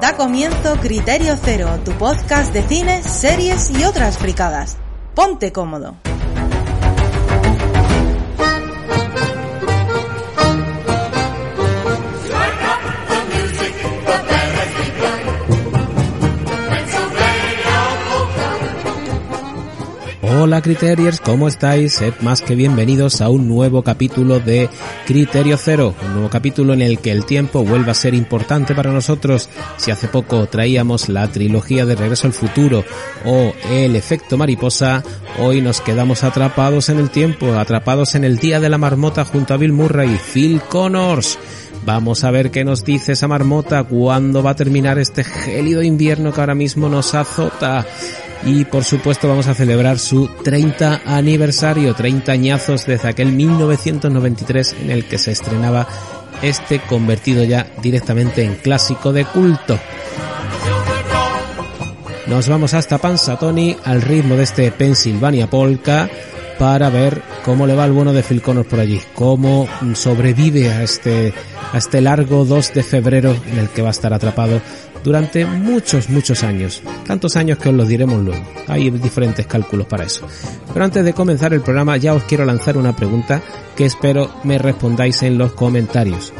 Da comienzo Criterio Cero, tu podcast de cine, series y otras fricadas. Ponte cómodo. Hola Criteriers, ¿cómo estáis? Sed más que bienvenidos a un nuevo capítulo de Criterio Cero, un nuevo capítulo en el que el tiempo vuelve a ser importante para nosotros. Si hace poco traíamos la trilogía de Regreso al Futuro o El efecto mariposa, hoy nos quedamos atrapados en el tiempo, atrapados en el Día de la Marmota junto a Bill Murray y Phil Connors. Vamos a ver qué nos dice esa marmota, cuándo va a terminar este gélido invierno que ahora mismo nos azota y por supuesto vamos a celebrar su 30 aniversario, 30 añazos desde aquel 1993 en el que se estrenaba este convertido ya directamente en clásico de culto. Nos vamos hasta Tony al ritmo de este Pennsylvania Polka para ver cómo le va el bueno de Phil Connors por allí, cómo sobrevive a este, a este largo 2 de febrero en el que va a estar atrapado durante muchos, muchos años. Tantos años que os los diremos luego. Hay diferentes cálculos para eso. Pero antes de comenzar el programa ya os quiero lanzar una pregunta que espero me respondáis en los comentarios.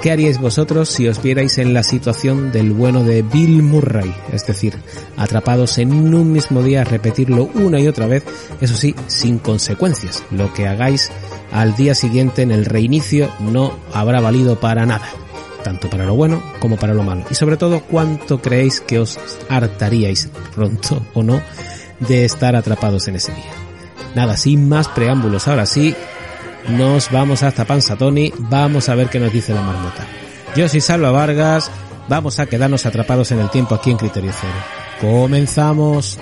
¿Qué haríais vosotros si os vierais en la situación del bueno de Bill Murray? Es decir, atrapados en un mismo día repetirlo una y otra vez, eso sí, sin consecuencias. Lo que hagáis al día siguiente en el reinicio no habrá valido para nada tanto para lo bueno como para lo malo. Y sobre todo, cuánto creéis que os hartaríais pronto o no de estar atrapados en ese día. Nada, sin más preámbulos, ahora sí, nos vamos hasta Panzatoni, vamos a ver qué nos dice la marmota. Yo soy Salva Vargas, vamos a quedarnos atrapados en el tiempo aquí en Criterio Cero. Comenzamos.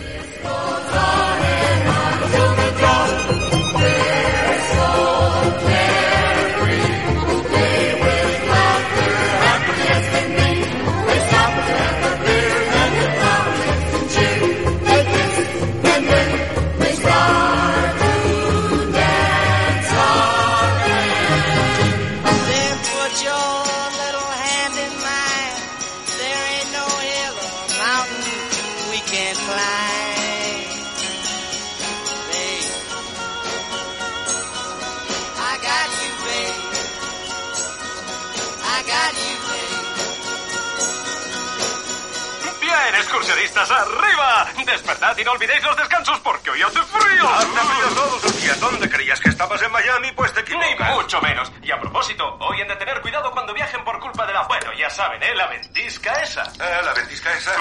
¡Despertad y no olvidéis los descansos porque hoy hace frío! ¡Hace frío todos los días! ¿Dónde creías que estabas en Miami? Pues te equivocas. Ni mucho menos. Y a propósito, hoy han de tener cuidado cuando viajen por culpa de la... Bueno, ya saben, ¿eh? La ventisca esa. Ah, ¿La ventisca esa?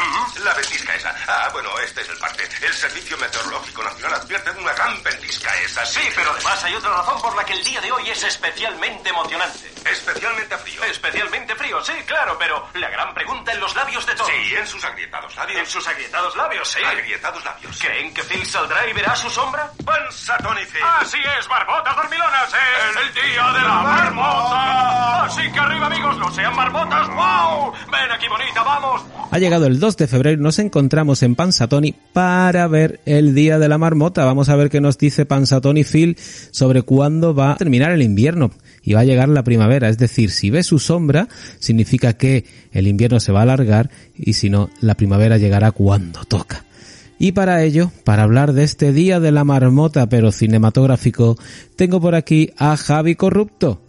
La ventisca esa. Ah, bueno, este es el parte. El Servicio Meteorológico Nacional advierte de una gran ventisca esa. Sí, pero además hay otra razón por la que el día de hoy es especialmente emocionante. Especialmente frío. Especialmente frío, sí, claro, pero la gran pregunta en los labios de todos. Sí, en sus agrietados labios. En sus agrietados labios, sí. Agrietados labios. ¿Creen que Phil saldrá y verá su sombra? Panzatón y Phil. Así es, barbotas dormilonas. Es el día de la marmota. Así que arriba, amigos, no sean marmotas. ¡Wow! Ven aquí, bonita, vamos. Ha llegado el 2 de febrero y nos encontramos en Pansatoni para ver el día de la marmota. Vamos a ver qué nos dice Pansatoni Phil sobre cuándo va a terminar el invierno y va a llegar la primavera. Es decir, si ve su sombra, significa que el invierno se va a alargar y si no, la primavera llegará cuando toca. Y para ello, para hablar de este día de la marmota pero cinematográfico, tengo por aquí a Javi Corrupto.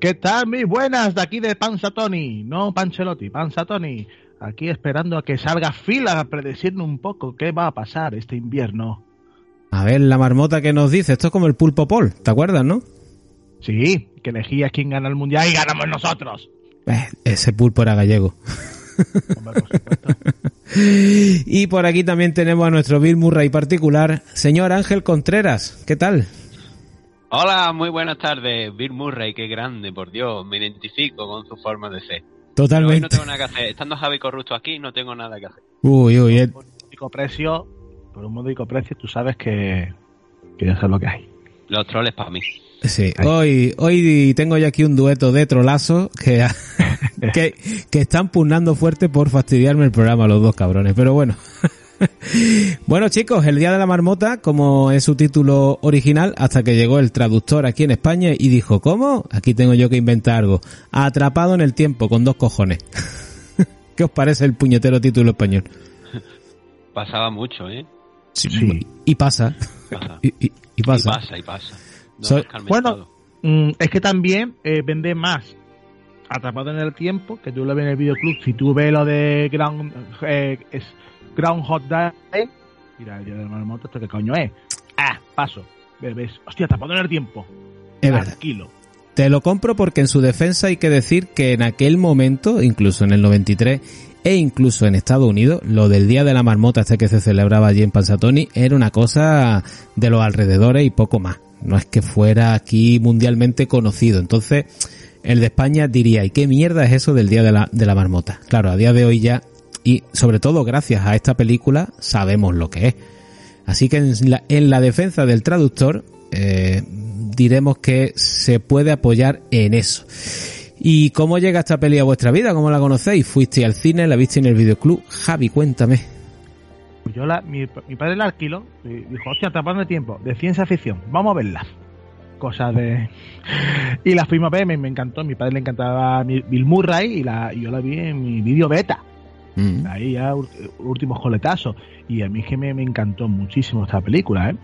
¿Qué tal, mis buenas? De aquí de Panzatoni, no Panchelotti, Panzatoni. Aquí esperando a que salga fila a predecirme un poco qué va a pasar este invierno. A ver, la marmota que nos dice, esto es como el pulpo pol, ¿te acuerdas, no? Sí, que elegías quién gana el mundial y ganamos nosotros. Eh, ese pulpo era gallego. y por aquí también tenemos a nuestro Bill Murray particular, señor Ángel Contreras. ¿Qué tal? Hola, muy buenas tardes. Bill Murray, qué grande, por Dios. Me identifico con su forma de ser. Totalmente. no tengo nada que hacer. Estando Javi Corrupto aquí, no tengo nada que hacer. Uy, uy, Por un módico precio, por un módico precio, tú sabes que, que ya sabes lo que hay. Los troles para mí. Sí, hoy, hoy tengo ya aquí un dueto de trolazo que, que, que están pugnando fuerte por fastidiarme el programa los dos cabrones, pero bueno. Bueno chicos, el Día de la Marmota, como es su título original, hasta que llegó el traductor aquí en España y dijo, ¿cómo? Aquí tengo yo que inventar algo. Atrapado en el tiempo, con dos cojones. ¿Qué os parece el puñetero título español? Pasaba mucho, ¿eh? Sí. Sí. Y pasa. Pasa. Y, y- y pasa. Y pasa, y pasa. No Soy- hemos calmentado. Mm, es que también eh, vende más Atrapado en el Tiempo, que tú lo ves en el videoclub. Si tú ves lo de Ground, eh, es Ground Hot Day, mira, el día de la marmota, ¿esto qué coño es? Ah, paso. Ves, hostia, Atrapado en el Tiempo. Es verdad. Tranquilo. Te lo compro porque en su defensa hay que decir que en aquel momento, incluso en el 93 e incluso en Estados Unidos, lo del Día de la Marmota este que se celebraba allí en Pansatoni era una cosa de los alrededores y poco más. No es que fuera aquí mundialmente conocido. Entonces, el de España diría, ¿y qué mierda es eso del Día de la, de la Marmota? Claro, a día de hoy ya, y sobre todo gracias a esta película, sabemos lo que es. Así que en la, en la defensa del traductor, eh, diremos que se puede apoyar en eso. ¿Y cómo llega esta peli a vuestra vida? ¿Cómo la conocéis? ¿Fuiste al cine? ¿La viste en el videoclub? Javi, cuéntame. Pues yo la, mi, mi padre la alquiló y dijo, hostia, Atrapado en el Tiempo, de ciencia ficción, vamos a verla. Cosas de... Y la fuimos a ver, me, me encantó, a mi padre le encantaba Bill Murray y, la, y yo la vi en mi vídeo beta. Mm. Ahí ya últimos coletazos. Y a mí es que me, me encantó muchísimo esta película, ¿eh?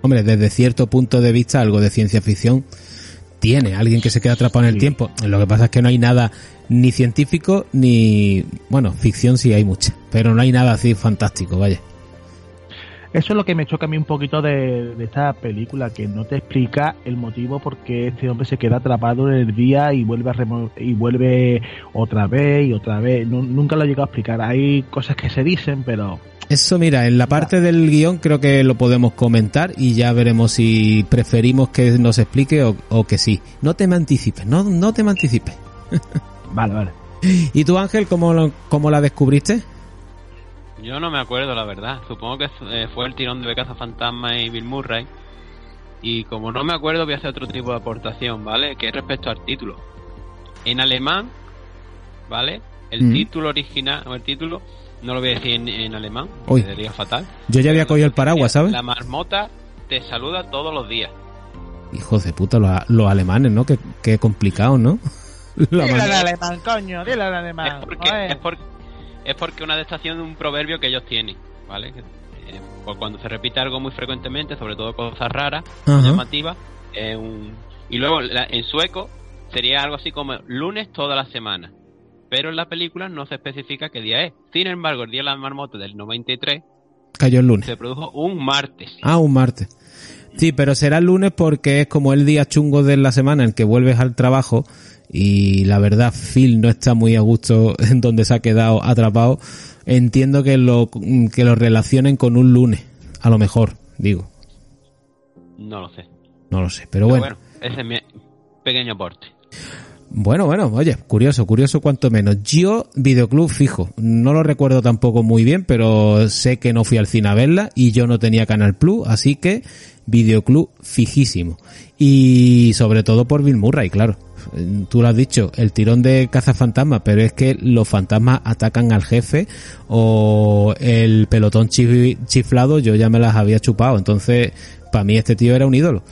Hombre, desde cierto punto de vista, algo de ciencia ficción tiene. Alguien que se queda atrapado en el Sí. tiempo. Lo que pasa es que no hay nada ni científico ni... Bueno, ficción sí hay mucha. Pero no hay nada así fantástico, vaya. Eso es lo que me choca a mí un poquito de, de esta película, que no te explica el motivo por qué este hombre se queda atrapado en el día y vuelve a remo- y vuelve otra vez y otra vez. Nu- nunca lo he llegado a explicar. Hay cosas que se dicen, pero Eso, mira, en la parte del guion creo que lo podemos comentar y ya veremos si preferimos que nos explique o, o que sí. No te me anticipes, no, no te me anticipes. vale, vale. ¿Y tú, Ángel, cómo, lo- cómo la descubriste? Yo no me acuerdo, la verdad. Supongo que eh, fue el tirón de Caza Fantasma y Bill Murray. Y como no me acuerdo, voy a hacer otro tipo de aportación, ¿vale? Que es respecto al título. En alemán, ¿vale? El Mm. título original, o el título, no lo voy a decir en, en alemán, Uy. sería fatal. Yo ya había cogido el paraguas, ¿sabes? La marmota te saluda todos los días. Hijos de puta, los, los alemanes, ¿no? Qué, qué complicado, ¿no? La Dile en alemán, coño, dile en es alemán. porque joder. es porque es porque una adaptación de un proverbio que ellos tienen vale Que, eh, pues cuando se repite algo muy frecuentemente sobre todo cosas raras Ajá. llamativas eh, un- y luego la- en sueco sería algo así como lunes toda la semana pero en la película no se especifica qué día es sin embargo el día de la marmota del 93 Cayó el lunes. se produjo un martes Ah, un martes. Sí, pero será el lunes porque es como el día chungo de la semana en que vuelves al trabajo y la verdad Phil no está muy a gusto en donde se ha quedado atrapado. Entiendo que lo, que lo relacionen con un lunes, a lo mejor, digo. no lo sé No lo sé, pero pero bueno. bueno ese es mi pequeño aporte Bueno, bueno, oye, curioso, curioso cuanto menos. Yo, videoclub fijo, no lo recuerdo tampoco muy bien, pero sé que no fui al cine a verla y yo no tenía Canal Plus, así que videoclub fijísimo. Y sobre todo por Bill Murray, claro. Tú lo has dicho, el tirón de cazafantasmas, pero es que los fantasmas atacan al jefe o el pelotón chi- chiflado yo ya me las había chupado, entonces para mí este tío era un ídolo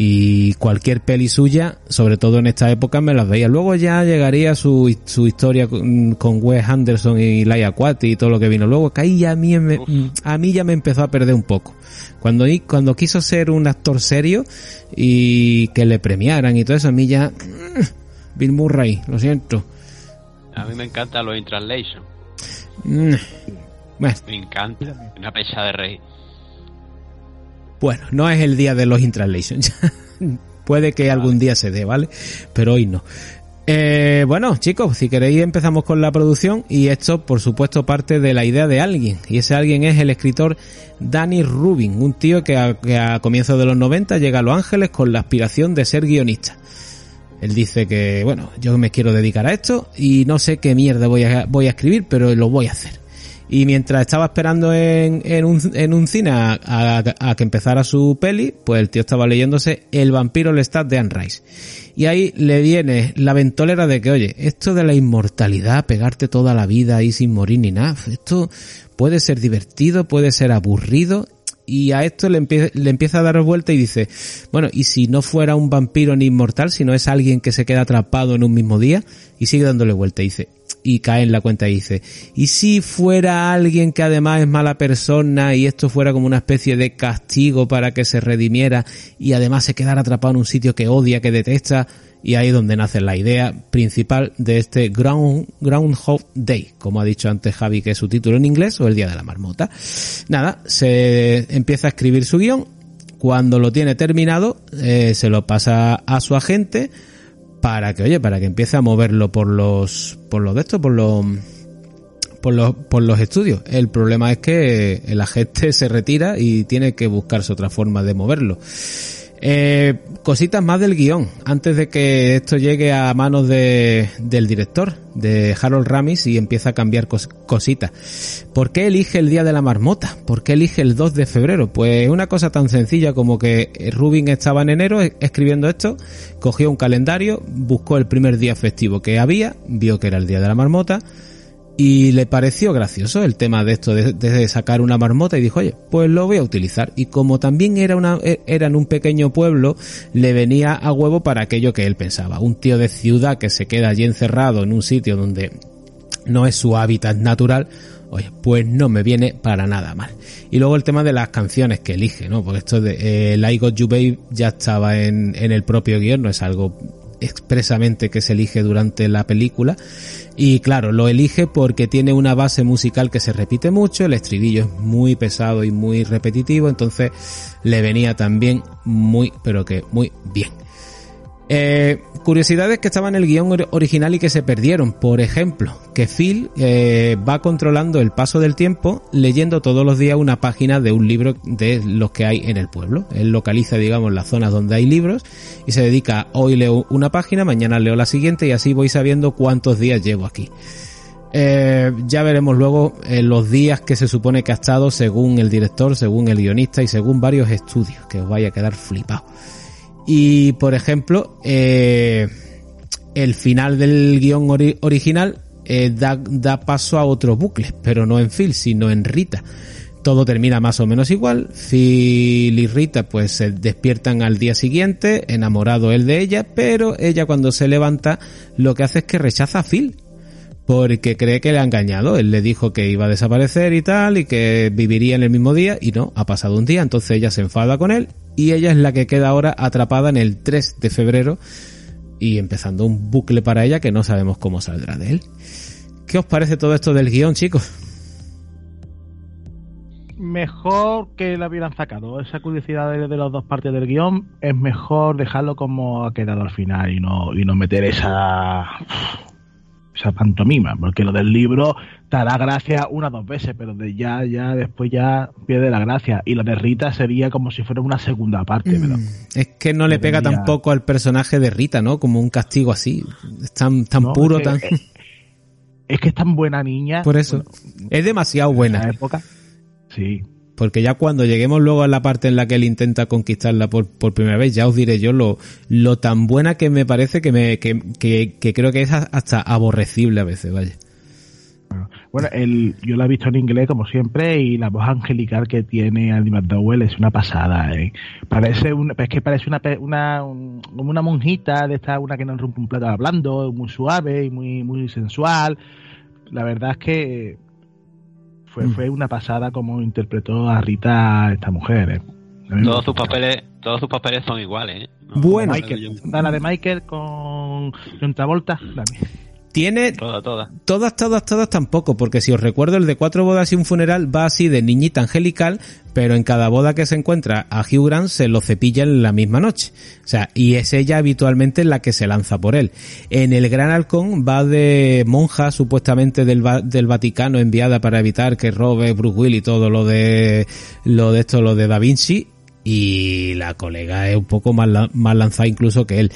y cualquier peli suya, sobre todo en esta época, me las veía. Luego ya llegaría su, su historia con, con Wes Anderson y Laia Quati y todo lo que vino luego, que ahí ya a mí, me- a mí ya me empezó a perder un poco. Cuando, cuando quiso ser un actor serio y que le premiaran y todo eso, a mí ya... mm, Bill Murray, lo siento. a mí me encanta los in translation Mm. Bueno, me encanta una pecha de rey Bueno, no es el día de los intranslations. Puede que algún día se dé, ¿vale? Pero hoy no. Eh, bueno, chicos, si queréis empezamos con la producción y esto, por supuesto, parte de la idea de alguien. Y ese alguien es el escritor Danny Rubin, un tío que a, que a comienzos de los 90 llega a Los Ángeles con la aspiración de ser guionista. Él dice que, bueno, yo me quiero dedicar a esto y no sé qué mierda voy a, voy a escribir, pero lo voy a hacer. Y mientras estaba esperando en, un, en un cine a, a- que empezara su peli, pues el tío estaba leyéndose El vampiro Lestat de Anne Rice. Y ahí le viene la ventolera de que, oye, esto de la inmortalidad, pegarte toda la vida ahí sin morir ni nada, esto puede ser divertido, puede ser aburrido. Y a esto le, le empieza a dar vuelta y dice, bueno, ¿y si no fuera un vampiro ni inmortal, sino es alguien que se queda atrapado en un mismo día? Y sigue dándole vuelta y dice, y cae en la cuenta y dice, ¿y si fuera alguien que además es mala persona y esto fuera como una especie de castigo para que se redimiera y además se quedara atrapado en un sitio que odia, que detesta? Y ahí es donde nace la idea principal de este Ground, Groundhog Day, como ha dicho antes Javi, que es su título en inglés, o el Día de la Marmota. Nada, se empieza a escribir su guion, cuando lo tiene terminado, eh, se lo pasa a su agente para que, oye, para que empiece a moverlo por los, por los de esto, por los, por los, por los estudios. El problema es que el agente se retira y tiene que buscarse otra forma de moverlo. Eh, cositas más del guion, antes de que esto llegue a manos de, del director, de Harold Ramis, y empieza a cambiar cositas. ¿Por qué elige el día de la marmota? ¿Por qué elige el 2 de febrero? Pues una cosa tan sencilla como que Rubin estaba en enero escribiendo esto, cogió un calendario, buscó el primer día festivo que había, vio que era el día de la marmota, y le pareció gracioso el tema de esto de, sacar una marmota y dijo, oye, pues lo voy a utilizar. Y como también era, una, e, era en un pequeño pueblo, le venía a huevo para aquello que él pensaba. Un tío de ciudad que se queda allí encerrado en un sitio donde no es su hábitat natural, oye, pues no me viene para nada mal. Y luego el tema de las canciones que elige, ¿no? Porque esto de eh, Got You Babe ya estaba en, en el propio guion, no es algo expresamente que se elige durante la película. Y claro, lo elige porque tiene una base musical que se repite mucho, el estribillo es muy pesado y muy repetitivo, entonces le venía también muy, pero que muy bien. Eh, curiosidades que estaban en el guion original y que se perdieron. Por ejemplo, que Phil eh, va controlando el paso del tiempo leyendo todos los días una página de un libro de los que hay en el pueblo. Él localiza, digamos, las zonas donde hay libros y se dedica, hoy leo una página, mañana leo la siguiente y así voy sabiendo cuántos días llevo aquí. Eh, ya veremos luego los días que se supone que ha estado según el director, según el guionista y según varios estudios, que os vaya a quedar flipado. Y, por ejemplo, eh, el final del guion original eh, da, da, paso a otro bucle, pero no en Phil, sino en Rita. Todo termina más o menos igual. Phil y Rita pues se despiertan al día siguiente, enamorado él de ella, pero ella cuando se levanta lo que hace es que rechaza a Phil porque cree que le ha engañado. Él le dijo que iba a desaparecer y tal, y que viviría en el mismo día, y no, ha pasado un día, entonces ella se enfada con él, y ella es la que queda ahora atrapada en el 3 de febrero, y empezando un bucle para ella que no sabemos cómo saldrá de él. ¿Qué os parece todo esto del guion, chicos? Mejor que la hubieran sacado. Esa curiosidad de, las dos partes del guion es mejor dejarlo como ha quedado al final y no, y no meter esa esa pantomima, porque lo del libro te hará gracia una o dos veces, pero de ya, ya, después ya pierde la gracia. Y lo de Rita sería como si fuera una segunda parte. Mm. es que no le pega tampoco al personaje de Rita, ¿no? Como un castigo así. Es tan, tan puro, tan... Es, que es tan buena niña. Por eso. es demasiado buena. En época. Sí. Porque ya cuando lleguemos luego a la parte en la que él intenta conquistarla por, por primera vez, ya os diré yo lo, lo tan buena que me parece que me, que, que, creo que es hasta aborrecible a veces, vaya. Bueno, el, yo la he visto en inglés como siempre y la voz angelical que tiene Andy McDowell es una pasada. ¿eh? Parece un, es que parece una, una, como una monjita de esta, una que no rompe un plato hablando, muy suave y muy, muy sensual. La verdad es que fue, mm. fue una pasada como interpretó a Rita esta mujer. ¿eh? Todos sus papeles, todos sus papeles son iguales. ¿eh? bueno, la de Michael con John Travolta, la tiene todas, todas, todas, todas tampoco, porque si os recuerdo el de cuatro bodas y un funeral va así de niñita angelical, pero en cada boda que se encuentra a Hugh Grant se lo cepilla en la misma noche. O sea, y es ella habitualmente la que se lanza por él. En el Gran Halcón va de monja supuestamente del, del Vaticano enviada para evitar que robe Bruce Will y todo lo de lo de esto, lo de Da Vinci, y la colega es un poco más, más lanzada incluso que él.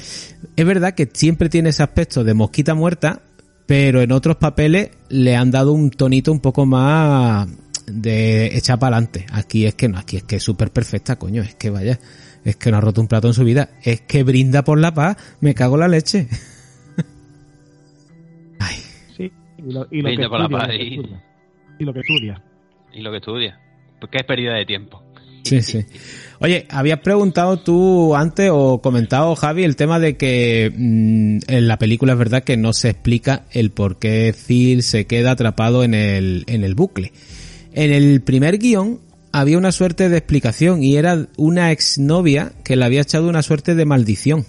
Es verdad que siempre tiene ese aspecto de mosquita muerta, pero en otros papeles le han dado un tonito un poco más de echar para adelante. Aquí es que no, aquí es que es súper perfecta, coño, es que vaya, es que no ha roto un plato en su vida, es que brinda por la paz, me cago la leche. Ay. Sí, y lo, y lo que por estudia, la paz y... y lo que estudia. Y lo que estudia. Porque es pérdida de tiempo. Sí, sí. Oye, habías preguntado tú antes o comentado, Javi, el tema de que mm, en la película es verdad que no se explica el por qué Phil se queda atrapado en el, en el bucle. En el primer guion había una suerte de explicación y era una exnovia que le había echado una suerte de maldición.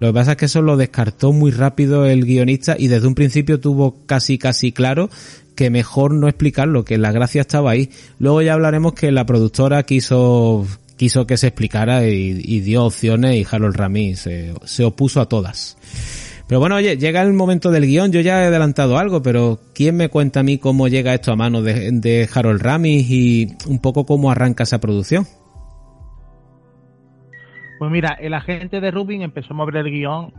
Lo que pasa es que eso lo descartó muy rápido el guionista y desde un principio tuvo casi casi claro que mejor no explicarlo, que la gracia estaba ahí. Luego ya hablaremos que la productora quiso quiso que se explicara y, dio opciones y Harold Ramis se, se opuso a todas. Pero bueno, oye, llega el momento del guion, yo ya he adelantado algo, pero ¿quién me cuenta a mí cómo llega esto a mano de, Harold Ramis y un poco cómo arranca esa producción? Pues mira, el agente de Rubin empezó a mover el guion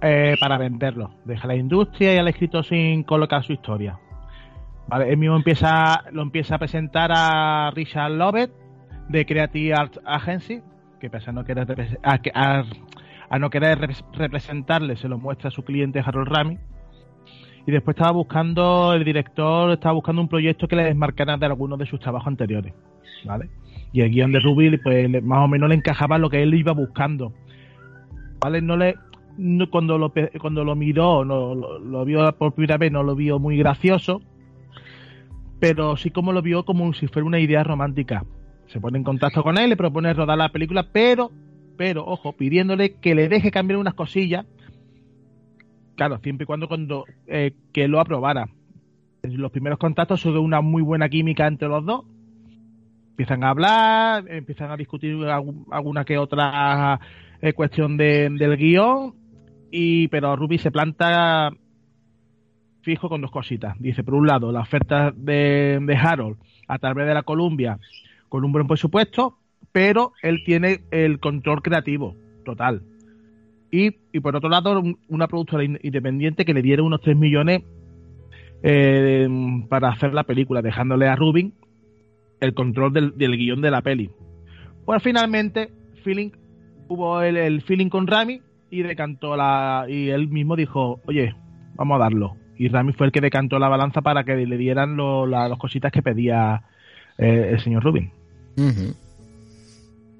eh, para venderlo. Deja la industria y al escrito sin colocar su historia. Vale, él mismo empieza, lo empieza a presentar a Richard Lovett de Creative Arts Agency, que pese a no querer, a, no querer representarle, se lo muestra a su cliente Harold Rami. Y después estaba buscando, el director estaba buscando un proyecto que le desmarcara de algunos de sus trabajos anteriores. ¿Vale? Y el guion de Ruby, pues más o menos le encajaba lo que él iba buscando. ¿Vale? No le. cuando lo, cuando lo miró, no, lo, vio por primera vez, no lo vio muy gracioso. Pero sí como lo vio como si fuera una idea romántica. Se pone en contacto con él, le propone rodar la película, pero, pero, ojo, pidiéndole que le deje cambiar unas cosillas. Claro, siempre y cuando, cuando eh, que lo aprobara. Los primeros contactos son una muy buena química entre los dos empiezan a hablar, empiezan a discutir alguna que otra eh, cuestión del guion, y, pero Ruby se planta fijo con dos cositas. Dice, por un lado, la oferta de, Harold a través de la Columbia con un buen presupuesto, pero él tiene el control creativo total. Y, por otro lado, una productora independiente que le diera unos 3 millones eh, para hacer la película, dejándole a Rubin el control del, guion de la peli. Pues finalmente, feeling, hubo el, feeling con Rami y decantó la. Y él mismo dijo, oye, vamos a darlo. Y Rami fue el que decantó la balanza para que le dieran las cositas que pedía eh, el señor Rubin.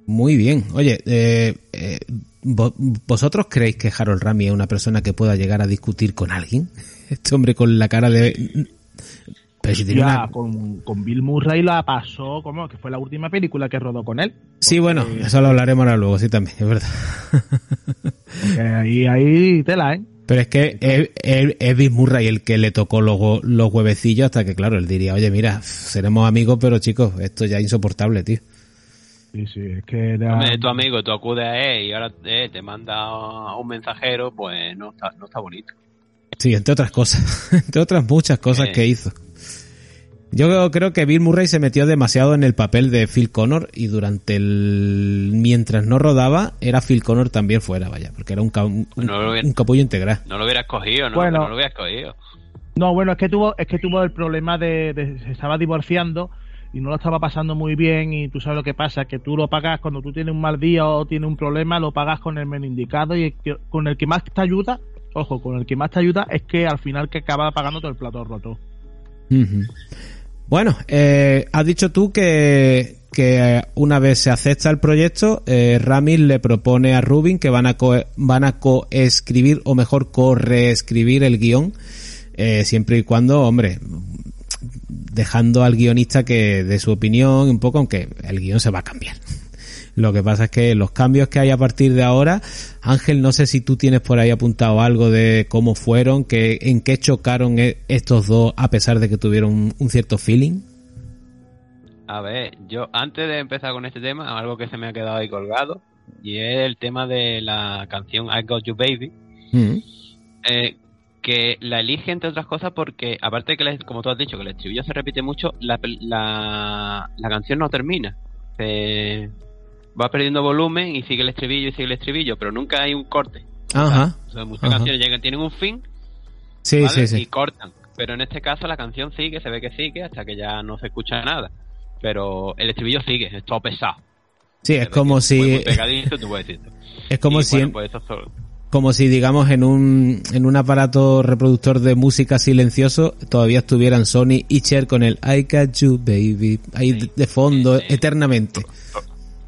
Muy bien. Oye, eh, eh, ¿vosotros creéis que Harold Rami es una persona que pueda llegar a discutir con alguien? Este hombre con la cara de ya, con, Bill Murray la pasó, como que fue la última película que rodó con él. Sí, bueno, eso lo hablaremos ahora luego, sí, también, es verdad. ahí, ahí tela, ¿eh? Pero es que es, Bill Murray el que le tocó los, los huevecillos hasta que, claro, él diría, oye, mira, seremos amigos, pero chicos, esto ya es insoportable, tío. Sí, sí, es que... tu amigo, tú acudes a él y ahora eh, te manda un mensajero, pues no está, no está bonito. Sí, entre otras cosas, entre otras muchas cosas que hizo. Yo creo que Bill Murray se metió demasiado en el papel de Phil Connor y durante el... mientras no rodaba, era Phil Connor también fuera, vaya, porque era un, un, capullo integral. No lo hubiera escogido, ¿no? Bueno, no lo hubiera escogido. No, bueno, es que tuvo, es que tuvo el problema de, se estaba divorciando y no lo estaba pasando muy bien y tú sabes lo que pasa, que tú lo pagas cuando tú tienes un mal día o tienes un problema, lo pagas con el men indicado y con el que más te ayuda, ojo, con el que más te ayuda es que al final que acaba pagando todo el plato roto. Bueno, eh, has dicho tú que, que una vez se acepta el proyecto, eh, Ramis le propone a Rubin que van a, co van a coescribir o mejor co-reescribir el guion, eh, siempre y cuando, hombre, dejando al guionista que de su opinión un poco, aunque el guion se va a cambiar. Lo que pasa es que los cambios que hay a partir de ahora, Ángel, no sé si tú tienes por ahí apuntado algo de cómo fueron, que, en qué chocaron e, estos dos a pesar de que tuvieron un, cierto feeling. A ver, yo antes de empezar con este tema, algo que se me ha quedado ahí colgado, y es el tema de la canción I Got You Baby, mm. eh, que la elige entre otras cosas porque, aparte de que, como tú has dicho, que el estribillo se repite mucho, la, la, la canción no termina. Se, va perdiendo volumen y sigue el estribillo y sigue el estribillo, pero nunca hay un corte. Ajá. O sea, muchas canciones llegan, tienen un fin sí, sí, sí. y cortan. Pero en este caso la canción sigue, se ve que sigue hasta que ya no se escucha nada. Pero el estribillo sigue, es todo pesado. Sí, es como si... Es como si... Pues como si, digamos, en un, en un aparato reproductor de música silencioso todavía estuvieran Sony y Cher con el I Got You Baby ahí Sí, de fondo sí, sí. eternamente.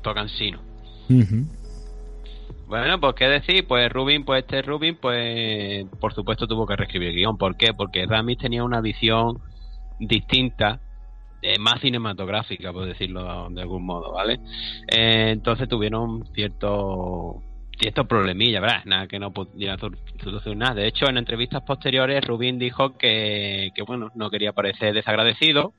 To- tocan sino. Ujú. Bueno, pues qué decir, pues Rubin, pues este Rubin, pues por supuesto tuvo que reescribir el guion. ¿Por qué? Porque Ramis tenía una visión distinta, eh, más cinematográfica, por decirlo de algún modo, ¿vale? Eh, entonces tuvieron cierto ciertos problemillas, ¿verdad? Nada que no pudiera sol- solucionar. De hecho, en entrevistas posteriores, Rubin dijo que, que bueno, no quería parecer desagradecido,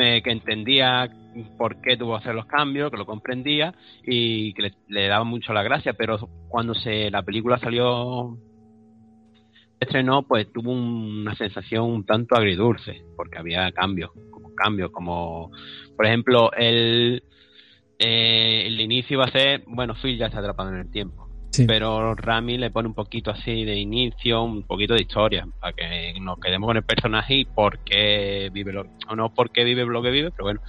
eh, que entendía por qué tuvo que hacer los cambios, que lo comprendía y que le, le daba mucho la gracia, pero cuando se la película salió estrenó, pues tuvo una sensación un tanto agridulce, porque había cambios, como cambios, como por ejemplo el eh, el inicio va a ser, bueno, Phil ya está atrapado en el tiempo, Sí. pero Rami le pone un poquito así de inicio, un poquito de historia, para que nos quedemos con el personaje y por qué vive lo, o no por qué vive lo que vive, pero bueno.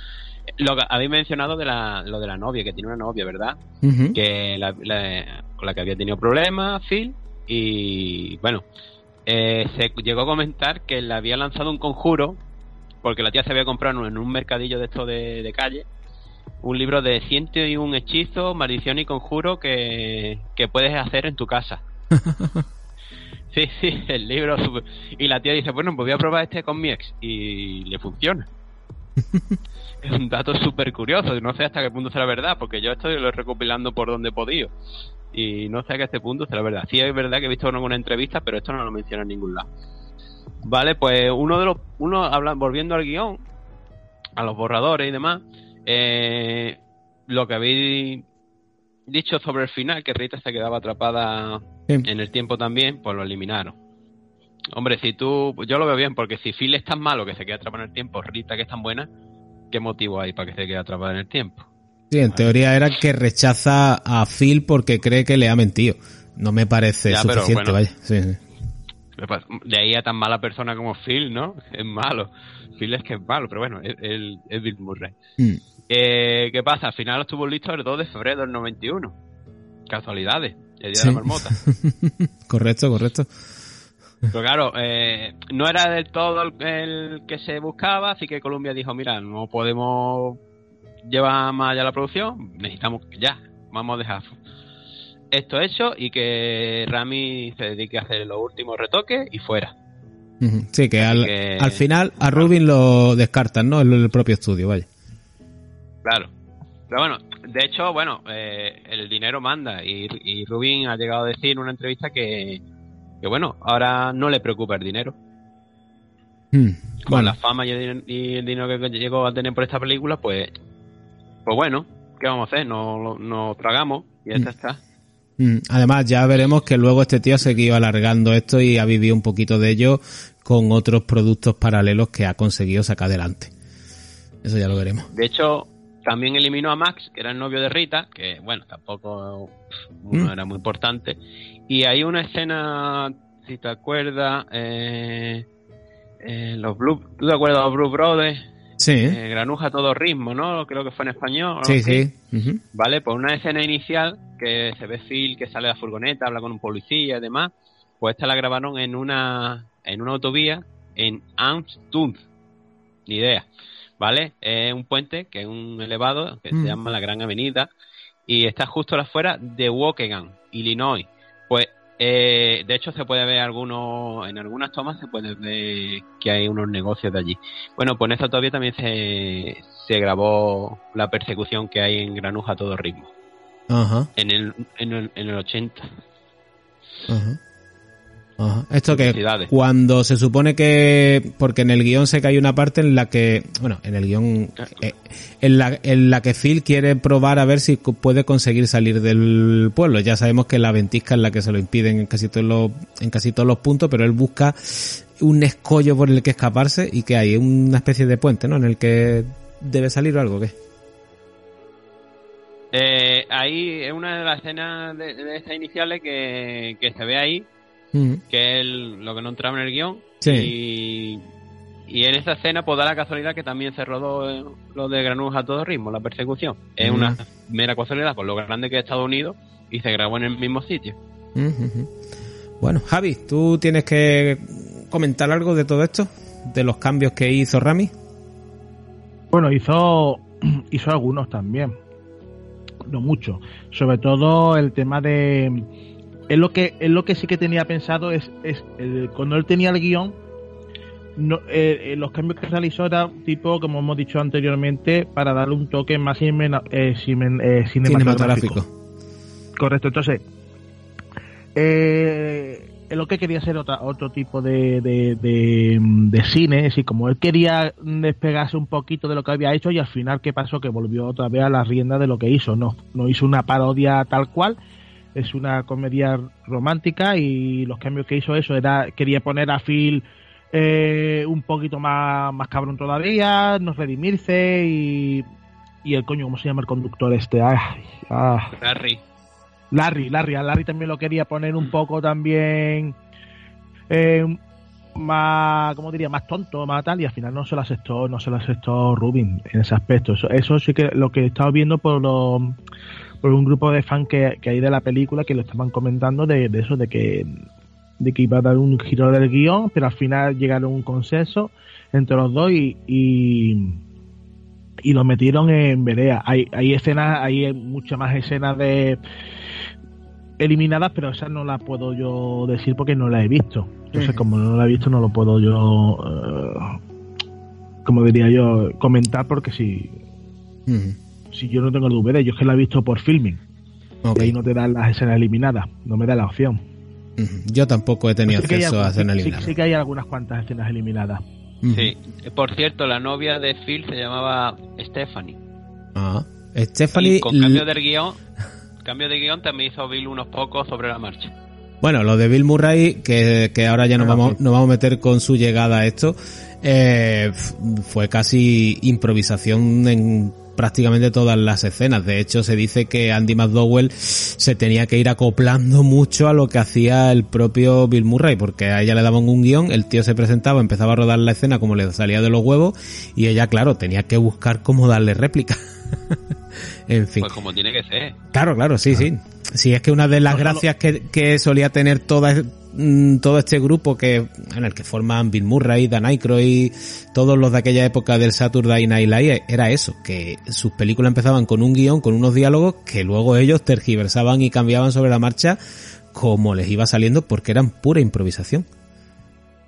Lo habéis mencionado de la, lo de la novia, que tiene una novia, ¿verdad? Que la, la- con la que había tenido problemas, Phil, y bueno, eh, se llegó a comentar que le había lanzado un conjuro, porque la tía se había comprado en un mercadillo de esto de, de calle, un libro de ciento y un hechizo, maldición y conjuro que, que puedes hacer en tu casa. Sí, sí, el libro. super- Y la tía dice, bueno, pues voy a probar este con mi ex. Y le funciona. es un dato súper curioso. No sé hasta qué punto será verdad, porque yo estoy lo recopilando por donde he podido. Y no sé a qué este punto será verdad. Sí es verdad que he visto en alguna entrevista, pero esto no lo menciona en ningún lado. Vale, pues uno de los... Uno, habla, volviendo al guion, a los borradores y demás, eh, lo que habéis dicho sobre el final, que Rita se quedaba atrapada Sí. en el tiempo también, pues lo eliminaron. Hombre, si tú, yo lo veo bien, porque si Phil es tan malo que se queda atrapado en el tiempo, Rita que es tan buena, ¿qué motivo hay para que se quede atrapada en el tiempo? Sí, en teoría era que rechaza a Phil porque cree que le ha mentido. No me parece Ya, pero suficiente, bueno. vaya. Sí, sí. De ahí a tan mala persona como Phil, ¿no? Es malo. Phil es que es malo, pero bueno, es, es- es Bill Murray. Mm. Eh, ¿Qué pasa? Al final estuvo listo el 2 de febrero del 91. Casualidades, el día Sí. de la marmota. correcto, correcto. Pero claro, eh, no era del todo el, el que se buscaba, así que Columbia dijo, mira, no podemos llevar más allá la producción, necesitamos que ya, vamos a dejar esto hecho y que Rami se dedique a hacer los últimos retoques y fuera. Sí, que al, que- al final a Rubin lo descartan, ¿no? El propio estudio, vaya. Claro. Pero bueno, de hecho, bueno, eh, el dinero manda y, y Rubin ha llegado a decir en una entrevista que, que bueno, ahora no le preocupa el dinero. Mm. Con Bueno, la fama y el, y el dinero que llegó a tener por esta película, pues, pues bueno, ¿qué vamos a hacer? Nos no tragamos y ya Mm. está. Mm, Además, ya veremos que luego este tío ha seguido alargando esto y ha vivido un poquito de ello con otros productos paralelos que ha conseguido sacar adelante. Eso ya lo veremos. De hecho, también eliminó a Max, que era el novio de Rita, que bueno, tampoco no Mm. era muy importante. Y hay una escena, si te acuerdas, eh, eh, los Blue, ¿tú te acuerdas de los Blue Brothers? Sí, Eh, Granuja todo ritmo, ¿no? Creo que fue en español. sí, sí. Vale, pues una escena inicial que se ve Phil que sale de la furgoneta, habla con un policía y demás, pues esta la grabaron en una en una autovía en Amstutz, ni idea, ¿vale? Es un puente que es un elevado que Mm. se llama la Gran Avenida y está justo a la afuera de Waukegan, Illinois. Pues eh, de hecho se puede ver algunos en algunas tomas se puede ver que hay unos negocios de allí. Bueno, pues en esta autovía también se, se grabó la persecución que hay en Granuja a todo ritmo. Ajá, En el, en el, en el 80. ajá. Ajá. Esto que cuando se supone que, porque en el guion sé que hay una parte en la que, bueno, en el guion, eh, en la, en la que Phil quiere probar a ver si puede conseguir salir del pueblo. Ya sabemos que la ventisca es la que se lo impiden en casi todos los, en casi todos los puntos, pero él busca un escollo por el que escaparse y que hay una especie de puente, ¿no? En el que debe salir o algo, ¿qué? Eh, ahí es una de las escenas de, de estas iniciales que, que se ve ahí, Ujú. que es lo que no entraba en el guion. Sí. Y, y en esa escena, pues da la casualidad que también se rodó eh, lo de Granuja a todo ritmo, la persecución. Es Mm. una mera casualidad, por lo grande que es Estados Unidos y se grabó en el mismo sitio. Ujú. Bueno, Javi, ¿tú tienes que comentar algo de todo esto? ¿De los cambios que hizo Rami? Bueno, hizo, hizo algunos también. No mucho. Sobre todo el tema de. Es lo que, es lo que sí que tenía pensado es, es el- cuando él tenía el guion, no, eh, eh, los cambios que realizó era tipo, como hemos dicho anteriormente, para darle un toque más eh, cine- eh, cinematográfico. Cinematográfico. Correcto, entonces, eh, es lo que quería hacer otra, otro tipo de, de, de, de cine, es decir, como él quería despegarse un poquito de lo que había hecho y al final, ¿qué pasó? Que volvió otra vez a la rienda de lo que hizo, no, no hizo una parodia tal cual, es una comedia romántica y los cambios que hizo eso era, quería poner a Phil eh, un poquito más, más cabrón todavía, no redimirse y, y el coño, ¿cómo se llama el conductor este? Ay, ah. Larry. Larry, Larry, a Larry también lo quería poner un poco también eh, más, ¿cómo diría? Más tonto, más tal, y al final no se lo aceptó, no se lo aceptó Rubin en ese aspecto. Eso, eso sí que lo que he estado viendo por los por un grupo de fans que, que hay de la película que lo estaban comentando de, de eso, de que de que iba a dar un giro del guion, pero al final llegaron a un consenso entre los dos y, y, y lo metieron en Berea. Hay, hay escenas, hay muchas más escenas de eliminadas, pero esas no las puedo yo decir porque no las he visto. Entonces, como no las he visto, no lo puedo yo, eh, como diría yo, comentar porque si, Ujú. Si yo no tengo el DVD, yo es que la he visto por filming. Y ahí no te dan las escenas eliminadas, no me da la opción. Yo tampoco he tenido Sí hay acceso a algu- escena sí- eliminada. sí que hay algunas cuantas escenas eliminadas. Sí. Por cierto, la novia de Phil se llamaba Stephanie. Ah. Stephanie. Y con cambio del guion, cambio de guion también hizo Bill unos pocos sobre la marcha. Bueno, lo de Bill Murray, que, que ahora ya nos vamos, nos vamos a meter con su llegada a esto, eh, fue casi improvisación en prácticamente todas las escenas. De hecho, se dice que Andy McDowell se tenía que ir acoplando mucho a lo que hacía el propio Bill Murray, porque a ella le daban un guion, el tío se presentaba, empezaba a rodar la escena como le salía de los huevos, y ella, claro, tenía que buscar cómo darle réplica. en fin. Pues como tiene que ser. Claro, claro, sí, sí. Sí, es que una de las No gracias que, que solía tener toda, mm, todo este grupo que en el que forman Bill Murray, Dan Aykroyd, todos los de aquella época del Saturday Night Live, era eso, que sus películas empezaban con un guion, con unos diálogos que luego ellos tergiversaban y cambiaban sobre la marcha como les iba saliendo porque eran pura improvisación.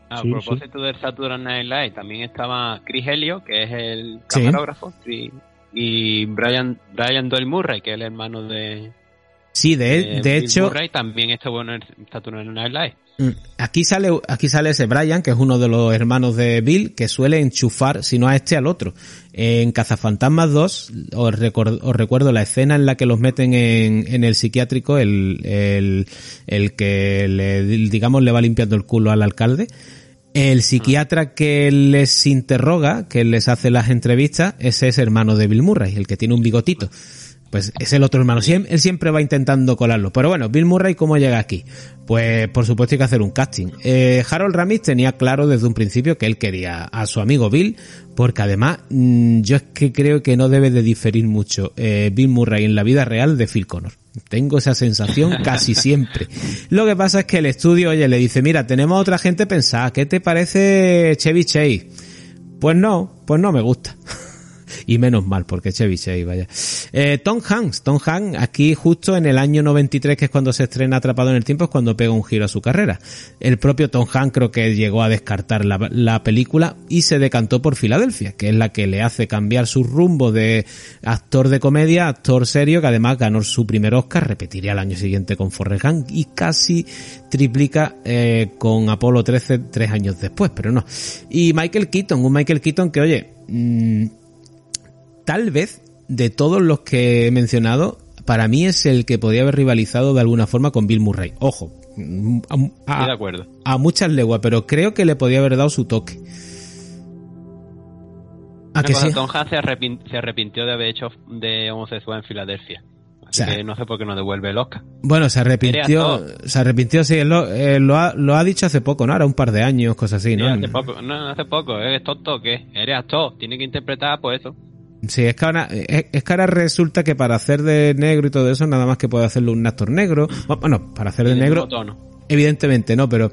A Sí, propósito del Saturday Night Live, también estaba Chris Helio, que es el Sí. camarógrafo, Chris- y Brian, Brian Doyle Murray, que es el hermano de, Sí, de, de de hecho, Murray, también estuvo en Saturday Night Live. Mm, Aquí sale, aquí sale ese Brian, que es uno de los hermanos de Bill, que suele enchufar, si no a este, al otro. En Cazafantasmas 2, os, recor- os recuerdo la escena en la que los meten en, en el psiquiátrico, el, el, el que le, digamos, le va limpiando el culo al alcalde. El psiquiatra que les interroga, que les hace las entrevistas, ese es hermano de Bill Murray, el que tiene un bigotito. Pues es el otro hermano. Él siempre va intentando colarlo. Pero bueno, Bill Murray, ¿cómo llega aquí? Pues por supuesto hay que hacer un casting. Eh, Harold Ramis tenía claro desde un principio que él quería a su amigo Bill, porque además mm, yo es que creo que no debe de diferir mucho eh, Bill Murray en la vida real de Phil Connor. Tengo esa sensación casi siempre. Lo que pasa es que el estudio, oye, le dice, mira, tenemos otra gente pensada, ¿qué te parece Chevy Chase? Pues no, pues no me gusta. y menos mal, porque Chevy Chase, vaya. Eh, Tom Hanks, Tom Hanks, aquí justo en el año 93, que es cuando se estrena Atrapado en el Tiempo, es cuando pega un giro a su carrera. El propio Tom Hanks creo que llegó a descartar la, la película y se decantó por Filadelfia, que es la que le hace cambiar su rumbo de actor de comedia actor serio, que además ganó su primer Oscar, repetiría el año siguiente con Forrest Gump y casi triplica eh, con Apolo 13 tres años después, pero no. Y Michael Keaton, un Michael Keaton que, oye, mm, tal vez de todos los que he mencionado, para mí es el que podía haber rivalizado de alguna forma con Bill Murray. Ojo, a, Estoy de a- acuerdo. a muchas leguas, pero creo que le podía haber dado su toque. ¿A que cosa, sí? Tom Hanks se, arrepin- se arrepintió de haber hecho de homosexual en Filadelfia. Así O sea, que no sé por qué no devuelve el Oscar. Bueno, se arrepintió, se arrepintió, sí, él lo, eh, lo, ha, lo ha dicho hace poco, ¿no? Ahora un par de años, cosas así, Sí, ¿no? hace poco, no, hace poco, ¿eres tonto o qué? Eres actor, tiene que interpretar, pues eso. Sí, es que, ahora, es, es que ahora resulta que para hacer de negro y todo eso, nada más que puede hacerlo un actor negro. Bueno, para hacer de negro, tono. evidentemente no, pero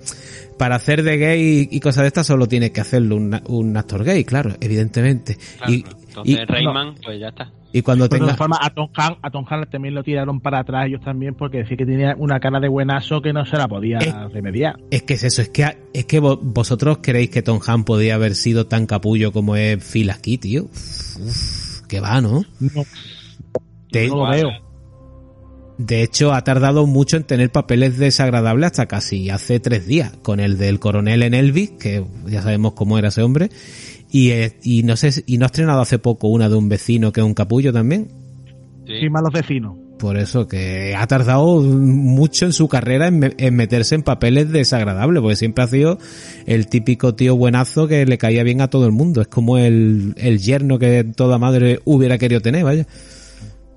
para hacer de gay y, y cosas de estas solo tiene que hacerlo un, un actor gay, claro, evidentemente. Claro, y. Entonces y- Rayman, pues ya está. y cuando de tenga... todas formas, a Tom Hanks, a Tom Hanks también lo tiraron para atrás ellos también porque decía que tenía una cara de buenazo que no se la podía remediar. Es que es eso, es que, es que vo- vosotros creéis que Tom Han podía haber sido tan capullo como es Phil aquí, tío. Uf, que va, ¿no? No, De, no lo veo. de hecho, ha tardado mucho en tener papeles desagradables hasta casi hace tres días, con el del coronel en Elvis, que ya sabemos cómo era ese hombre, y, eh, y no sé, y no ha estrenado hace poco una de un vecino que es un capullo también. Sí. Sí, malos vecinos. Por eso que ha tardado mucho en su carrera en, me- en meterse en papeles desagradables, porque siempre ha sido el típico tío buenazo que le caía bien a todo el mundo. Es como el, el yerno que toda madre hubiera querido tener, vaya.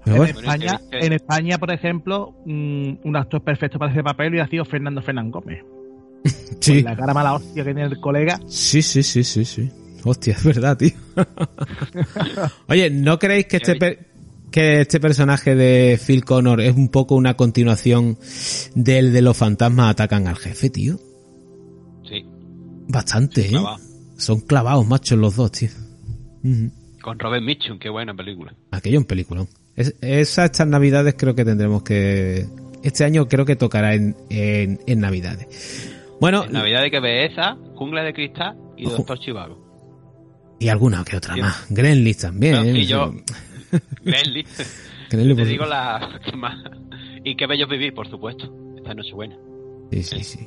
Pero En bueno, España, en España, por ejemplo, mm, un actor perfecto para ese papel hubiera sido Fernando Fernán Gómez. sí. Con la cara mala hostia que tiene el colega. sí, sí, sí, sí, sí. Hostia, es verdad, tío. Oye, ¿no creéis que este, per- que este personaje de Phil Connor es un poco una continuación del de los fantasmas atacan al jefe, tío? Sí, Bastante, ¿eh? clavado. Son clavados, machos, los dos, tío. Con Robert Mitchum, qué buena película. Aquello un película. Es, esas estas navidades creo que tendremos que... Este año creo que tocará en, en, en navidades. Bueno, En Navidad hay que ver esa, Jungla de Cristal y. Doctor Chivago. y alguna que otra Sí. más. Gremlins también. No, ¿eh? y yo, Gremlins, te digo la. Y qué bello vivir, por supuesto. Esta noche buena. Sí, sí, sí.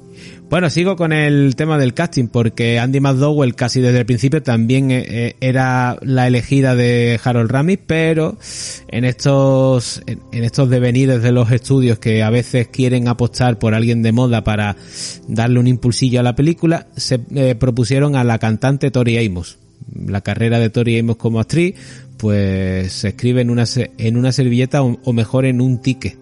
Bueno, sigo con el tema del casting porque Andy McDowell casi desde el principio también eh, eh, era la elegida de Harold Ramis, pero en estos en, en estos devenires de los estudios que a veces quieren apostar por alguien de moda para darle un impulsillo a la película, se eh, propusieron a la cantante Tori Amos. La carrera de Tori Amos como actriz, pues se escribe en una se- en una servilleta o, o mejor en un ticket.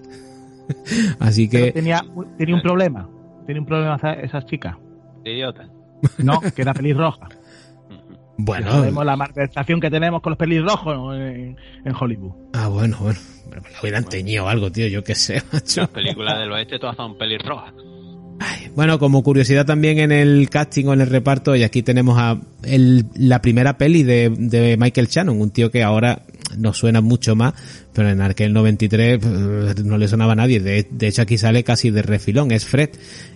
Así Pero que tenía, un- tenía un problema. Tenía un problema esa, esa chica. Idiota. No, que era pelirroja. bueno, Sabemos la malversación que tenemos con los pelirrojos en, en Hollywood. Ah, bueno, bueno. Pero me lo hubieran teñido algo, tío, yo qué sé, macho. Las películas del oeste todas son pelirrojas. Bueno, como curiosidad también en el casting o en el reparto, y aquí tenemos a el- la primera peli de, de Michael Shannon, un tío que ahora nos suena mucho más, pero en aquel 93 eh, no le sonaba a nadie. De, de hecho, aquí sale casi de refilón, es Fred,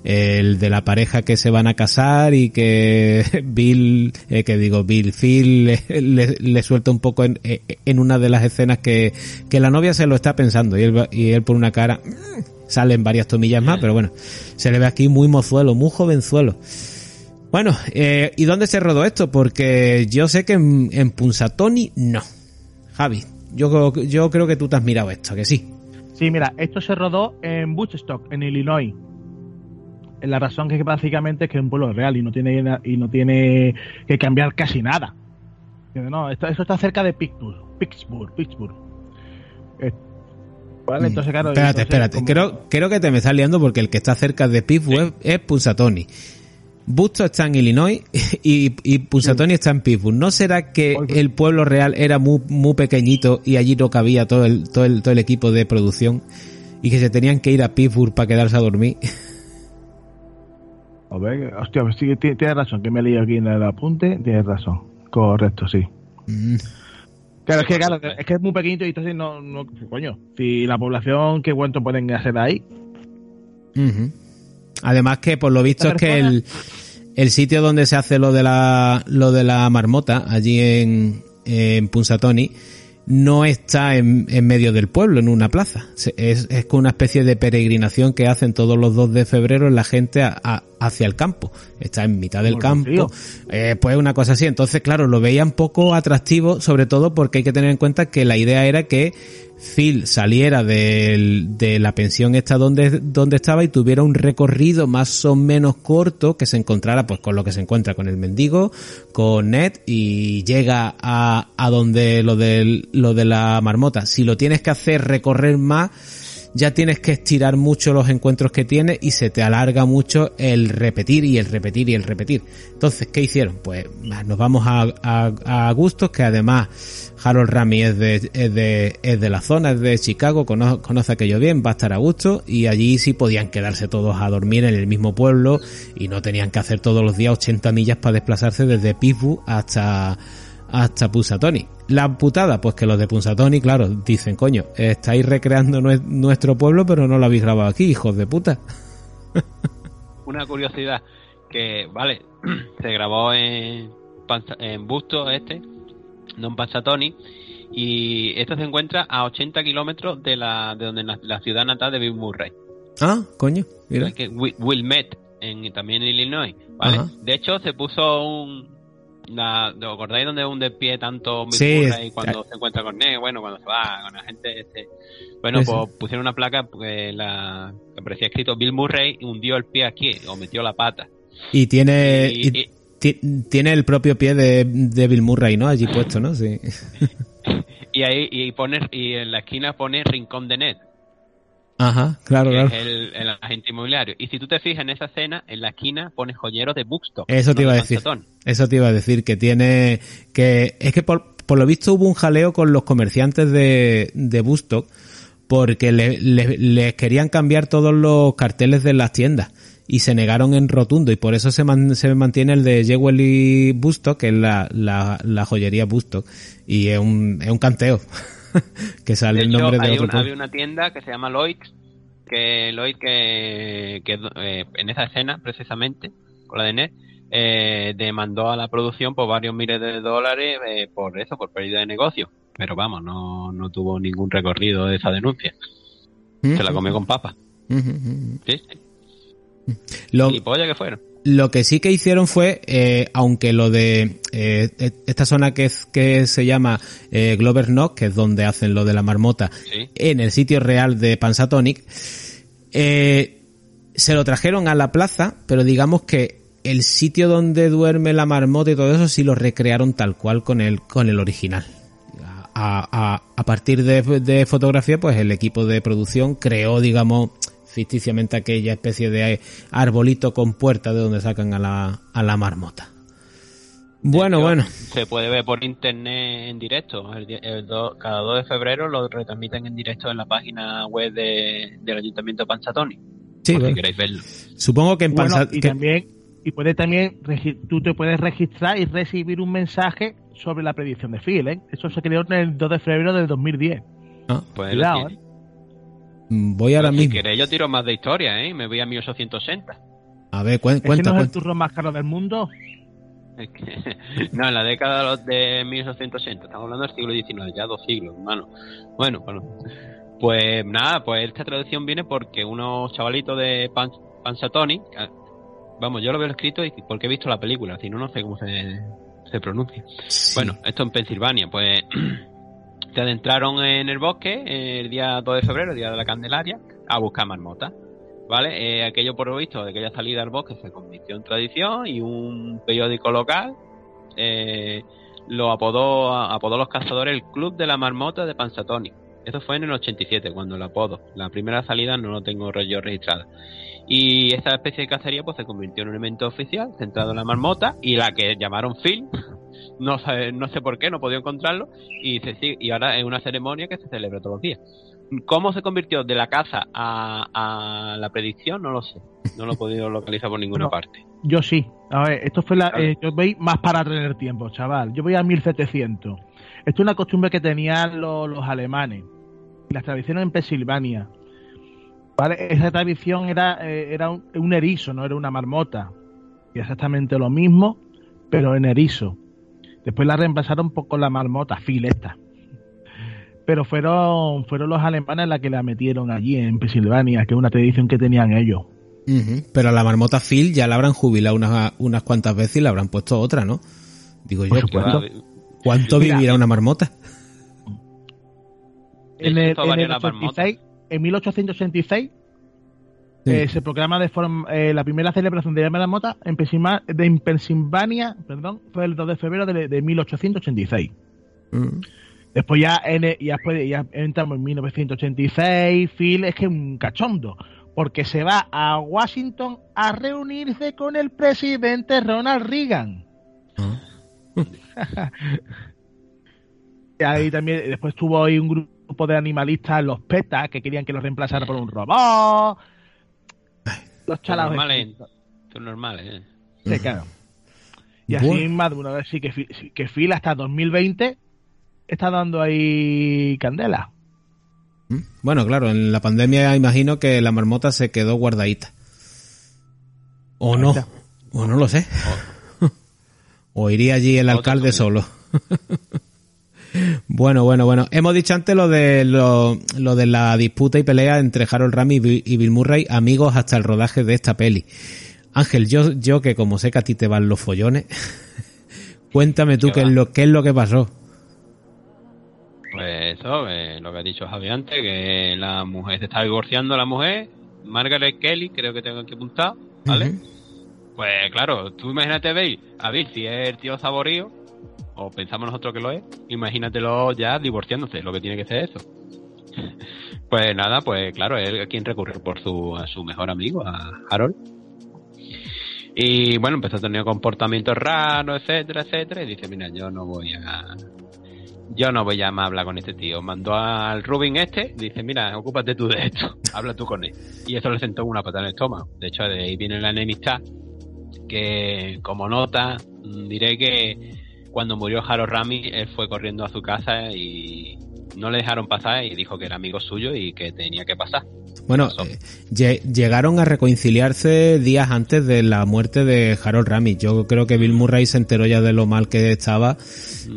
el de la pareja que se van a casar y que Bill, eh, que digo, Bill, Phil le, suelta un poco en, en una de las escenas que, que la novia se lo está pensando y él, y él por una cara salen varias tomillas más, pero bueno, se le ve aquí muy mozuelo, muy jovenzuelo. Bueno, eh, ¿y dónde se rodó esto? Porque yo sé que en, en Punxsutawney no. Javi, yo, creo- yo creo que tú te has mirado esto, que sí. Sí, mira, esto se rodó en Woodstock, en Illinois. La razón que básicamente es que es un pueblo real y no tiene y no tiene que cambiar casi nada. No, esto, eso está cerca de Pittsburgh, Pittsburgh, Pittsburgh. Eh, vale, entonces claro. espérate, entonces, espérate. como- Creo, creo que te me estás liando porque el que está cerca de Pittsburgh es Punxsutawney. Busto está en Illinois y, y Punxsutawney está en Pittsburgh. ¿No será que el pueblo real era muy, muy pequeñito y allí no cabía todo el, todo el, todo el equipo de producción y que se tenían que ir a Pittsburgh para quedarse a dormir? A ver, hostia, pues sí, ti- tienes razón, que me he leído aquí en el apunte, tienes razón. Correcto, sí. Mm. Claro, es que, claro, es que es muy pequeñito y entonces no, no, coño, si la población, ¿qué cuánto pueden hacer ahí? Ujú. Además que por lo visto es ¿Esta que el, el sitio donde se hace lo de la lo de la marmota allí en en Punxsutawney no está en, en medio del pueblo en una plaza. Es, es con una especie de peregrinación que hacen todos los 2 de febrero la gente a- a- hacia el campo. Está en mitad del campo. eh, pues una cosa así. Entonces claro lo veían poco atractivo sobre todo porque hay que tener en cuenta que la idea era que Phil saliera del- de la pensión esta donde, donde estaba y tuviera un recorrido más o menos corto que se encontrara pues con lo que se encuentra con el mendigo, con Ned y llega a, a donde lo de, lo de la marmota. Si lo tienes que hacer recorrer más, ya tienes que estirar mucho los encuentros que tienes y se te alarga mucho el repetir y el repetir y el repetir. Entonces, ¿qué hicieron? Pues nos vamos a, a, Gustos, que además Harold Rami es de, es de, es de la zona, es de Chicago, conoce, conoce aquello bien, va a estar a gusto y allí sí podían quedarse todos a dormir en el mismo pueblo y no tenían que hacer todos los días 80 millas para desplazarse desde Pittsburgh hasta hasta Pusatoni. La putada, pues que los de Pusatoni, claro, dicen, coño, estáis recreando nuestro pueblo, pero no lo habéis grabado aquí, hijos de puta. Una curiosidad, que, vale, se grabó en, en Busto este, no en Pusatoni, y esto se encuentra a 80 kilómetros de la de donde la, ciudad natal de Bill Murray. Ah, coño, mira. Que Wilmette, en, también en Illinois, ¿vale? De hecho, se puso un, la, ¿Os acordáis donde un de pie tanto sí, y cuando se encuentra con Ned? Bueno, cuando se va con la gente. Este, bueno, pues pusieron una placa porque la, que parecía escrito Bill Murray hundió el pie aquí o metió la pata. Y tiene. tiene el propio pie de, de, Bill Murray, ¿no? Allí puesto, ¿no? Sí. y ahí y pone, y en la esquina pone Rincón de Ned. Ajá, claro, claro. el, el, agente inmobiliario. Y si tú te fijas en esa escena, en la esquina pone joyeros de Buxton. Eso te iba a decir. Eso te iba a decir, que tiene, que es que por, por lo visto hubo un jaleo con los comerciantes de, de Bustock porque les le, querían cambiar todos los carteles de las tiendas y se negaron en rotundo y por eso se, man, se mantiene el de Jewel y Bustock, que es la, la, la joyería Bustock y es un, es un canteo. que sale el nombre de otro Había una tienda que se llama Lloyd, que Lloyd que, que eh, en esa escena precisamente, con la de Net, eh, demandó a la producción por varios miles de dólares eh, por eso, por pérdida de negocio. Pero vamos, no, no tuvo ningún recorrido de esa denuncia. Se la comió con papa. sí, sí. Lo... Y polla que fueron. Lo que sí que hicieron fue, eh, aunque lo de eh, e, esta zona que, es, que se llama eh, Glover Knock, que es donde hacen lo de la marmota, en el sitio real de Pansatonic, eh, se lo trajeron a la plaza, pero digamos que el sitio donde duerme la marmota y todo eso sí lo recrearon tal cual con el, con el original. A, a, a partir de, de fotografía, pues el equipo de producción creó, digamos, ficticiamente aquella especie de arbolito con puerta de donde sacan a la, a la marmota. Bueno, bueno. Se puede ver por internet en directo. El, cada 2 de febrero lo retransmiten en directo en la página web de, del Ayuntamiento de Panzatoni. Sí, si queréis verlo. Supongo que en bueno, y también y puede también tú te puedes registrar y recibir un mensaje sobre la predicción de Phil, ¿eh? Eso se creó el 2 de febrero del 2010. Ah, pues Cuidado, ¿eh? Voy ahora mismo. Si queréis, yo tiro más de historia, ¿eh? Me voy a 1860. A ver, cuenta. ¿Es que no cuenta. es el turno más caro del mundo? no, en la década de 1880. Estamos hablando del siglo XIX, ya dos siglos, hermano. Bueno, bueno. Pues nada, pues esta traducción viene porque unos chavalitos de Pan Pansatoni, vamos, yo lo veo escrito y porque he visto la película, si no, no sé cómo se, se pronuncia. Sí. Bueno, esto en Pensilvania, pues se adentraron en el bosque el día 2 de febrero, el día de la Candelaria, a buscar marmotas. ¿Vale? Eh, aquello por lo visto de aquella salida al bosque se convirtió en tradición y un periódico local eh, lo apodó, apodó los cazadores el Club de la Marmota de Pansatoni. Eso fue en el 87 cuando lo apodo. La primera salida no lo tengo yo registrada. Y esta especie de cacería pues se convirtió en un elemento oficial centrado en la marmota y la que llamaron Phil no sé, no sé por qué, no he podido encontrarlo, y, se sigue, y ahora es una ceremonia que se celebra todos los días. ¿Cómo se convirtió de la caza a, a la predicción? No lo sé. No lo he podido localizar por ninguna No. parte. Yo sí. A ver, esto fue la. Eh, yo voy más para tener tiempo, chaval. Yo voy a 1700. Esto es una costumbre que tenían los, los alemanes. Las tradiciones en Pensilvania. ¿Vale? Esa tradición era, eh, era un, un erizo, no era una marmota. Y exactamente lo mismo, pero en erizo. Después la reemplazaron por- con la marmota, fileta. Pero fueron, fueron los alemanes las que la metieron allí en Pensilvania, que es una tradición que tenían ellos. Pero a la marmota Phil ya la habrán jubilado unas, unas cuantas veces y le habrán puesto otra, ¿no? Digo yo. ¿cuánto, cuánto Mira, vivirá una marmota? En el, hecho, en varía el la marmota. 86, en 1886 Sí. eh, se proclama de forma, eh, la primera celebración de la marmota en, Pensilva- de- en Pensilvania perdón, fue el 2 de febrero de, de 1886. Mm. Después ya, en, e, ya, después ya entramos en 1986, Phil es que un cachondo, porque se va a Washington a reunirse con el presidente Ronald Reagan. Y ahí también, después tuvo ahí un grupo de animalistas, los PETA, que querían que los reemplazara por un robot. Los chalados. Normales, son normales, ¿eh? Sí, claro. Y así Bueno. más de una vez sí que, que Phil hasta 2020 está dando ahí candela. ¿Mm? Bueno, claro, en la pandemia imagino que la marmota se quedó guardadita. O no, o no lo sé. O iría allí el alcalde solo. Bueno, bueno, bueno. Hemos dicho antes lo de lo, lo de la disputa y pelea entre Harold Ramis y Bi- y Bill Murray, amigos hasta el rodaje de esta peli. Ángel, yo, yo que como sé que a ti te van los follones, cuéntame tú ¿Qué qué es lo, qué es lo que pasó. Pues eso, eh, lo que ha dicho Javi antes, que la mujer se está divorciando la mujer, Margaret Kelly, creo que tengo aquí apuntado, ¿vale? Pues claro, tú imagínate, veis, a ver si es el tío saborío, o pensamos nosotros que lo es, imagínatelo ya divorciándose, lo que tiene que ser eso. Pues nada, pues claro, él a quien recurrió por su, a su mejor amigo, a Harold. Y bueno, empezó a tener comportamientos raros, etcétera, etcétera, y dice, mira, yo no voy a... Yo no voy a más hablar con este tío. Mandó al Rubin este, dice, mira, ocúpate tú de esto, habla tú con él. Y eso le sentó una patada en el estómago. De hecho, de ahí viene la enemistad, que como nota, diré que cuando murió Harold Rami, él fue corriendo a su casa y no le dejaron pasar y dijo que era amigo suyo y que tenía que pasar. Bueno, eh, lle- llegaron a reconciliarse días antes de la muerte de Harold Ramis. Yo creo que Bill Murray se enteró ya de lo mal que estaba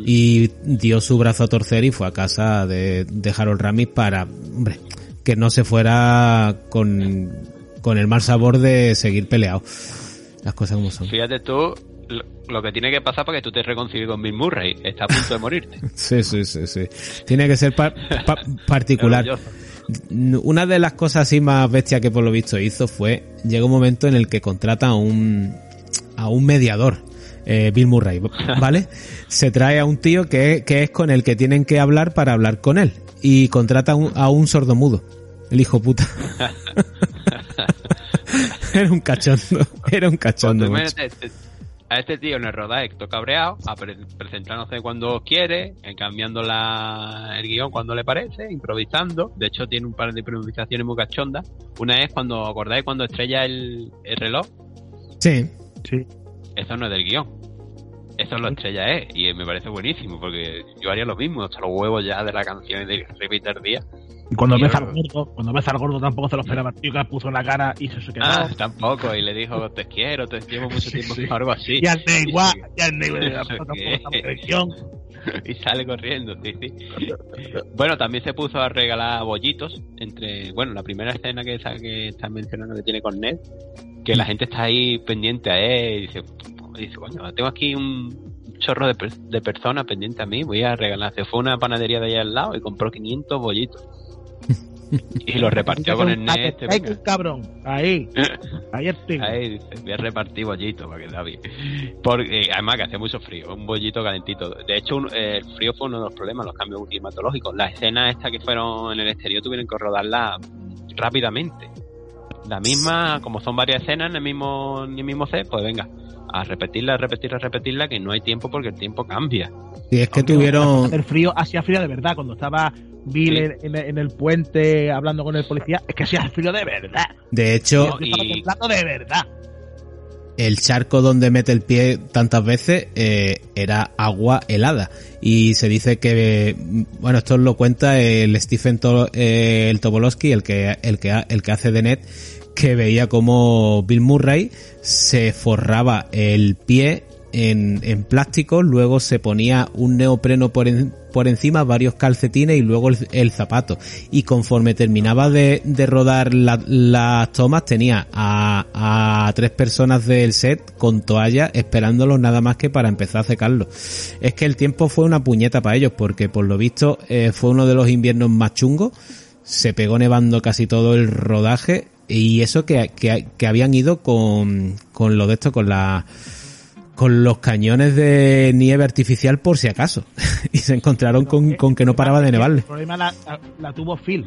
y dio su brazo a torcer y fue a casa de, de Harold Ramis para, hombre, que no se fuera con, con el mal sabor de seguir peleado. Las cosas como son. Fíjate tú lo, que tiene que pasar para que tú te reconcilies con Bill Murray. Está a punto de morirte. Sí, sí, sí, sí. Tiene que ser pa- pa- particular. Una de las cosas así más bestias que por lo visto hizo fue, llega un momento en el que contrata a un, a un mediador, eh, Bill Murray, ¿vale? Se trae a un tío que, que es con el que tienen que hablar para hablar con él. Y contrata a un, a un sordomudo. El hijo puta. era un cachondo. Era un cachondo. A este tío en el rodaje todo cabreado, a pre- presentándose cuando quiere, eh, cambiando la, el guion cuando le parece, improvisando. De hecho, tiene un par de improvisaciones muy cachondas. Una es cuando, ¿acordáis cuando estrella el, el reloj? Sí. Sí. Eso no es del guion. Eso lo estrella es. Y me parece buenísimo, porque yo haría lo mismo. Hasta los huevos ya de la canción y de repetir día. Y cuando Tío. ves al gordo, cuando ves al gordo tampoco se lo esperaba, tío que la puso en la cara y se, se quedó. Ah, tampoco. Y le dijo, te quiero, te llevo mucho Sí, tiempo, sí. algo así. y al Y igual, y al de televisión. y sale corriendo, sí, sí. Bueno, también se puso a regalar bollitos entre, bueno, la primera escena que, esa que estás mencionando que tiene con Ned, que la gente está ahí pendiente a él y dice, dice coño, tengo aquí un chorro de, per- de personas pendientes a mí, voy a regalar. Se fue a una panadería de allá al lado y compró 500 bollitos. y los repartió con el Ned. este, cabrón. Ahí, ahí estoy. Ahí dice, voy a repartir bollitos para que da bien. Porque, eh, además que hace mucho frío, un bollito calentito. De hecho, un- eh, el frío fue uno de los problemas, los cambios climatológicos. Las escenas estas que fueron en el exterior tuvieron que rodarlas mm, rápidamente. La misma, como son varias escenas en el mismo, en el mismo set, pues venga, a repetirla, a repetirla, a repetirla, que no hay tiempo porque el tiempo cambia. Y es que Aunque tuvieron... El frío, hacía frío de verdad. Cuando estaba Bill Sí. en, en- en el puente hablando con el policía, es que hacía frío de verdad. De hecho, No, y- Estaba temblando de verdad. El charco donde mete el pie tantas veces eh, era agua helada. Y se dice que mm, bueno esto lo cuenta el Stephen To- eh, el Tobolowsky el que el que el que hace de Net que veía como Bill Murray se forraba el pie en, plástico, luego se ponía un neopreno por, en- por encima, varios calcetines y luego el, el zapato. Y conforme terminaba de, de rodar la- las tomas, tenía a, a tres personas del set con toallas esperándolos nada más que para empezar a secarlo. Es que el tiempo fue una puñeta para ellos, porque por lo visto eh, fue uno de los inviernos más chungos. Se pegó nevando casi todo el rodaje y eso que, que, que habían ido con, con lo de esto, con la con los cañones de nieve artificial por si acaso. y se encontraron con, con que no paraba de nevarle. El problema la, la- la tuvo Phil.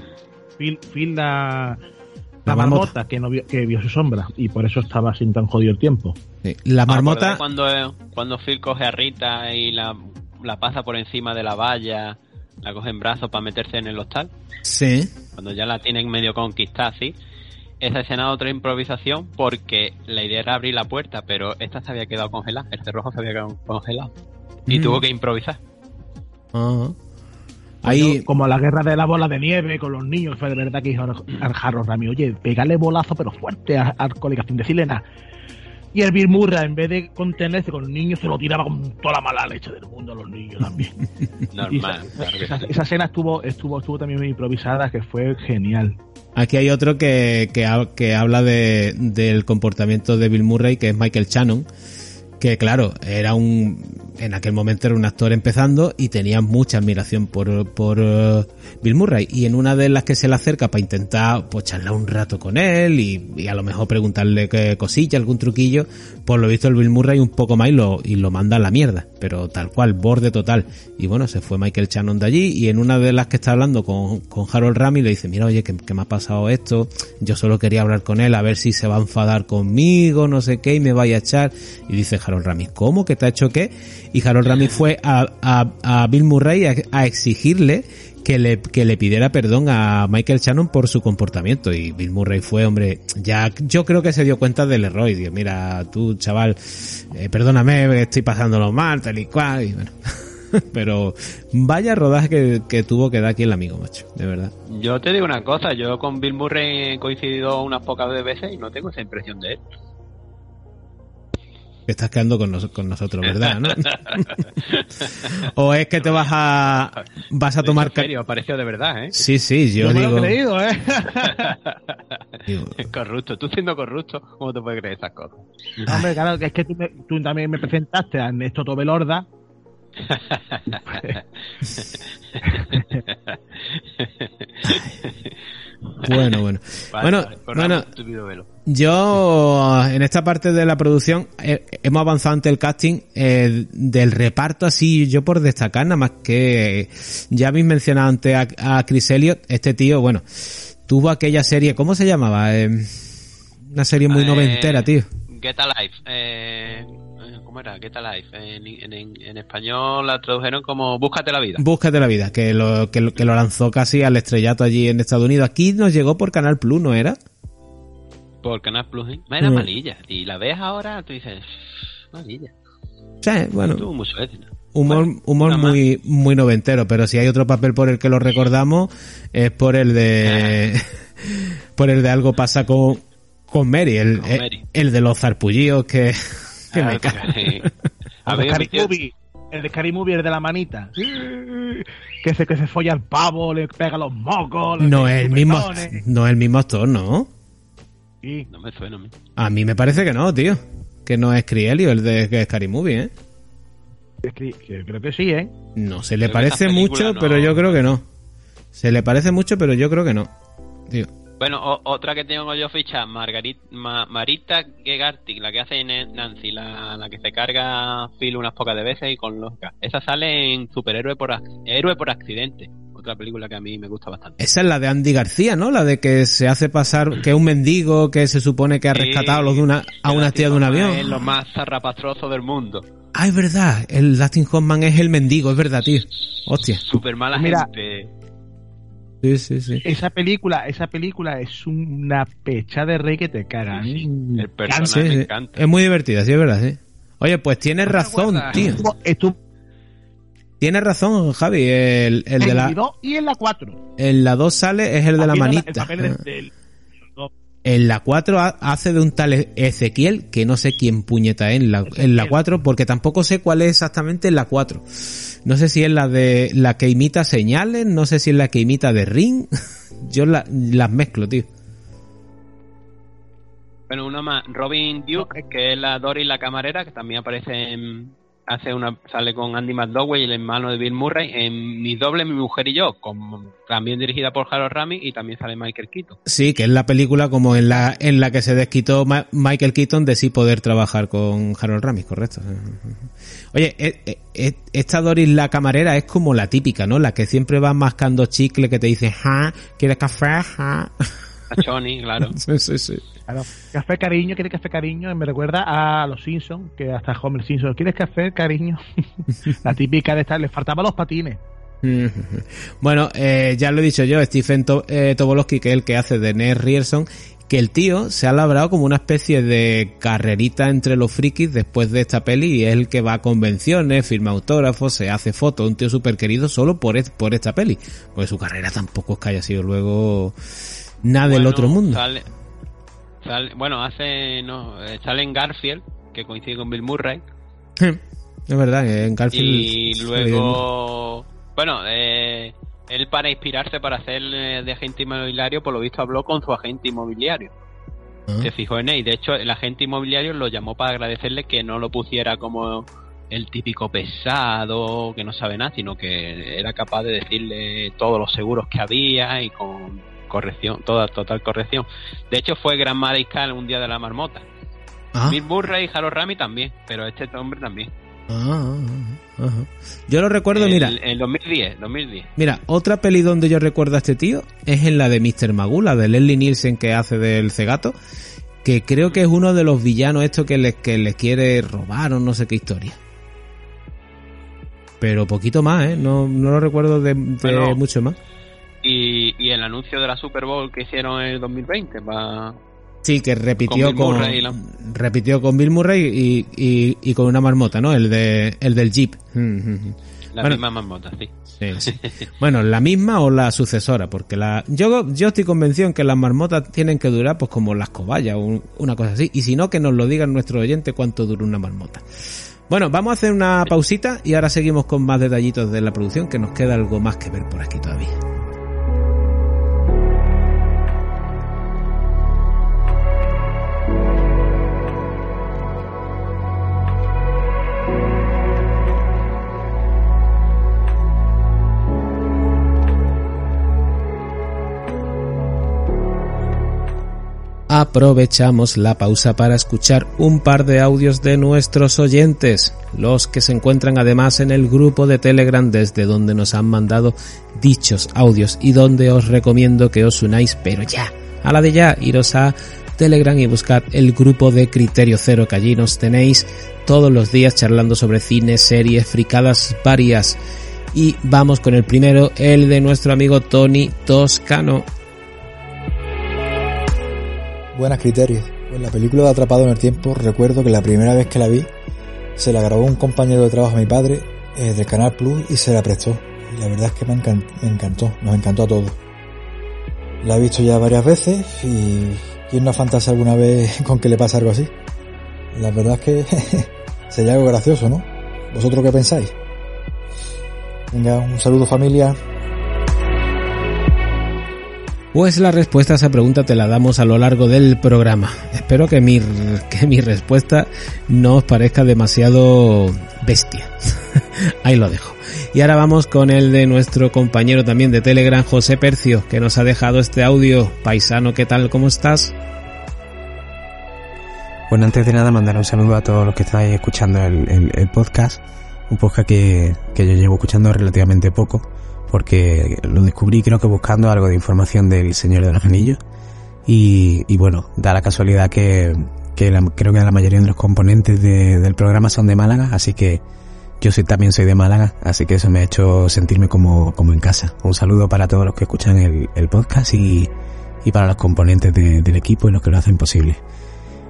Phil, Phil la, La la marmota. marmota, que, no vio, que vio su sombra. Y por eso estaba sin tan jodido el tiempo. Sí. La ¿Os marmota, Cuando, cuando Phil coge a Rita y la, la pasa por encima de la valla, la coge en brazos para meterse en el hostal, sí. cuando ya la tienen medio conquistada así. Esa escena otra improvisación porque la idea era abrir la puerta, pero esta se había quedado congelada, el cerrojo se había quedado congelado. Y Mm. tuvo que improvisar. Ah. Ahí, Como la guerra de la bola de nieve con los niños. Fue de verdad que dijo al Jarro Rami, oye, pégale bolazo pero fuerte a- al colega sin decirle nada. Y el Bill Murray, en vez de contenerse con los niños, se lo tiraba con toda la mala leche del mundo a los niños también. Normal. esa, claro que esa- sí. esa escena estuvo, estuvo, estuvo también muy improvisada, que fue genial. aquí hay otro que, que, que habla de, del comportamiento de Bill Murray, que es Michael Shannon, que claro, era un, en aquel momento era un actor empezando y tenía mucha admiración por, por eh, Bill Murray. Y en una de las que se le acerca para intentar pues charlar un rato con él y, y a lo mejor preguntarle qué cosilla, algún truquillo, por lo visto el Bill Murray un poco más y lo, y lo manda a la mierda. Pero tal cual, borde total. Y bueno, se fue Michael Shannon de allí y en una de las que está hablando con, con Harold Rami le dice, mira, oye, que, que me ha pasado esto, yo solo quería hablar con él a ver si se va a enfadar conmigo, no sé qué, y me vaya a echar. Y dice Harold Rami, ¿cómo? ¿Que te ha hecho qué? Y Harold Rami fue a, a, a Bill Murray a, exigirle que le, que le pidiera perdón a Michael Shannon por su comportamiento. Y Bill Murray fue, hombre, ya yo creo que se dio cuenta del error y dijo, mira, tú, chaval, eh, perdóname, estoy pasándolo mal, tal y cual. Y bueno. Pero vaya rodaje que, que tuvo que dar aquí el amigo, macho, de verdad. Yo te digo una cosa, yo con Bill Murray he coincidido unas pocas veces y no tengo esa impresión de él. Estás quedando con, nos- con nosotros, ¿verdad? ¿no? o es que te vas a vas a tomar serio, pareció de verdad, ¿eh? Sí, sí, yo, me lo digo, he creído, ¿eh? digo, corrupto, tú siendo corrupto, ¿cómo te puedes creer esas cosas? Hombre, claro, que es que tú, me- tú también me presentaste a Ernesto Tobelorda. bueno, bueno. Vale, Bueno, vale, bueno, velo. Yo, en esta parte de la producción, eh, hemos avanzado ante el casting eh, del reparto, así yo por destacar, nada más que eh, ya habéis mencionado antes a, a Chris Elliott, este tío, bueno, tuvo aquella serie, ¿cómo se llamaba? Eh, una serie muy Eh, noventera, tío. Get Alive. Eh, ¿Cómo era? Get Alive. En, en- en- en español la tradujeron como Búscate la vida. Búscate la vida, que lo, que, lo, que lo lanzó casi al estrellato allí en Estados Unidos. Aquí nos llegó por Canal Plus, ¿no era? Por Canal Plus. ¿eh? Era Mm. malilla. Y la ves ahora, tú dices, malilla. Sí, bueno. Tuvo mucho éxito. Humor, Bueno, humor muy, muy noventero, pero si hay otro papel por el que lo recordamos, es por el de, por el de algo pasa con, con Mary, el, Con el, Mary. el de los zarpullillos que, que me Ah. A El mí de me Scary Movie. El de Scary Movie, el de la manita. Que se, que se folla el pavo, le pega los mocos. le No es el mismo, no es el mismo actor, ¿no? Sí. No me suena a mí. A mí me parece que no, tío. Que no es Crielio el de Scary Movie, ¿eh? Creo que sí, ¿eh? No, se le Creo parece mucho, no- pero yo creo que no. Se le parece mucho, pero yo creo que no. Tío. Bueno, o- otra que tengo yo ficha, Margarit, Ma- Marita Gegartic, la que hace Nancy, la, la que se carga Phil unas pocas de veces y con lógica. Esa sale en Superhéroe por, Héroe por accidente, otra película que a mí me gusta bastante. Esa es la de Andy García, ¿no? La de que se hace pasar, que es un mendigo que se supone que ha Sí, rescatado a, los de una, a una tía de un avión. Es lo más zarrapastroso del mundo. Ah, es verdad. El Dustin Hoffman es el mendigo, es verdad, tío. Hostia. Super mala Mira. gente. Sí, sí, sí. Esa película, esa película es una pecha de rey que te caga. Sí, sí. Mm, El personaje Sí, me encanta. Es muy divertida, sí, es verdad, sí. Oye, pues tienes razón, acuerdas? tío. Estuvo, Tienes razón, Javi. El, el de en la, el 2 y en la 4. en la 2 sale, es el de la Haciendo El manita. papel de- En la 4 ha- hace de un tal Ezequiel, que no sé quién puñeta es en la, en la 4, porque tampoco sé cuál es exactamente en la 4. No sé si es la de la que imita señales, no sé si es la que imita de Ring. Yo la- las mezclo, tío. Bueno, una más, Robin Duke, que es la Dory la camarera, que también aparece en, hace una sale con Andy McDowell, el hermano de Bill Murray, en Mi doble, mi mujer y yo, con, también dirigida por Harold Ramis y también sale Michael Keaton. Sí, que es la película como en la en la que se desquitó Michael Keaton de sí poder trabajar con Harold Ramis, correcto. Oye, e, e, esta Doris la camarera es como la típica, ¿no? La que siempre va mascando chicle que te dice, "Ja, ¿quieres café?" Ja. A Choni, claro. sí, sí, sí. Claro. Café cariño, ¿quieres café cariño? Me recuerda a los Simpsons, que hasta Homer Simpson, ¿quieres café cariño? la típica de estar, le faltaban los patines. bueno, eh, ya lo he dicho yo, Stephen to eh, Tobolowski, que es el que hace de Ned Rierson, que el tío se ha labrado como una especie de carrerita entre los frikis después de esta peli y es el que va a convenciones, firma autógrafos, se hace fotos, un tío súper querido solo por, por esta peli. Pues su carrera tampoco es que haya sido luego nada del otro mundo. Sale, bueno, hace. No, eh, sale en Garfield, que coincide con Bill Murray. es verdad, en Garfield. Y luego. Bueno, eh, él para inspirarse para hacer eh, de agente inmobiliario, por lo visto habló con su agente inmobiliario. Ah. Se fijó en él de hecho el agente inmobiliario lo llamó para agradecerle que no lo pusiera como el típico pesado que no sabe nada, sino que era capaz de decirle todos los seguros que había y con corrección, toda total corrección. De hecho, fue Gran Mariscal un día de la marmota. Ah. Bill Murray y Harold Rami también, pero este hombre también. Ah, yo lo recuerdo, mira. En 2010, 2010. Mira, otra peli donde yo recuerdo a este tío es en la de Mr. Magula, de Leslie Nielsen que hace del cegato, que creo que es uno de los villanos estos que les, que les quiere robar o no sé qué historia. Pero poquito más, ¿eh? No, no lo recuerdo de, mucho más y, el anuncio de la Super Bowl que hicieron en el 2020 va Sí, que repitió con, repitió con Bill Murray y, y, con una marmota, ¿no? El de el del Jeep. La misma marmota, sí. bueno, la misma o la sucesora, porque la yo yo estoy convencido en que las marmotas tienen que durar pues como las cobayas o una cosa así, y si no que nos lo digan nuestro oyente cuánto dura una marmota. Bueno, vamos a hacer una pausita y ahora seguimos con más detallitos de la producción que nos queda algo más que ver por aquí todavía. Aprovechamos la pausa para escuchar un par de audios de nuestros oyentes, los que se encuentran además en el grupo de Telegram desde donde nos han mandado dichos audios y donde os recomiendo que os unáis, pero ya, a la de ya, iros a Telegram y buscad el grupo de Criterio Cero que allí nos tenéis todos los días charlando sobre cine, series, fricadas varias. Y vamos con el primero, el de nuestro amigo Tony Toscano. Buenas criterios. En la película de Atrapado en el Tiempo recuerdo que la primera vez que la vi se la grabó un compañero de trabajo a mi padre eh, del Canal Plus y se la prestó. Y la verdad es que me, encantó, nos encantó a todos. La he visto ya varias veces y ¿quién no fantasea alguna vez con que le pase algo así? La verdad es que sería algo gracioso, ¿no? ¿Vosotros qué pensáis? Venga, un saludo familia. Pues la respuesta a esa pregunta te la damos a lo largo del programa. Espero que mi, que mi respuesta no os parezca demasiado bestia. Ahí lo dejo. Y ahora vamos con el de nuestro compañero también de Telegram, José Percio, que nos ha dejado este audio. Paisano, ¿qué tal? ¿Cómo estás? Bueno, antes de nada, mandar un saludo a todos los que estáis escuchando el, podcast. Un podcast que, que yo llevo escuchando relativamente poco porque lo descubrí creo que buscando algo de información del Señor de los Anillos y, bueno, da la casualidad que, creo que la mayoría de los componentes del programa son de Málaga, así que yo también soy de Málaga, así que eso me ha hecho sentirme como, como en casa. Un saludo para todos los que escuchan el, podcast y, y para los componentes del equipo y los que lo hacen posible.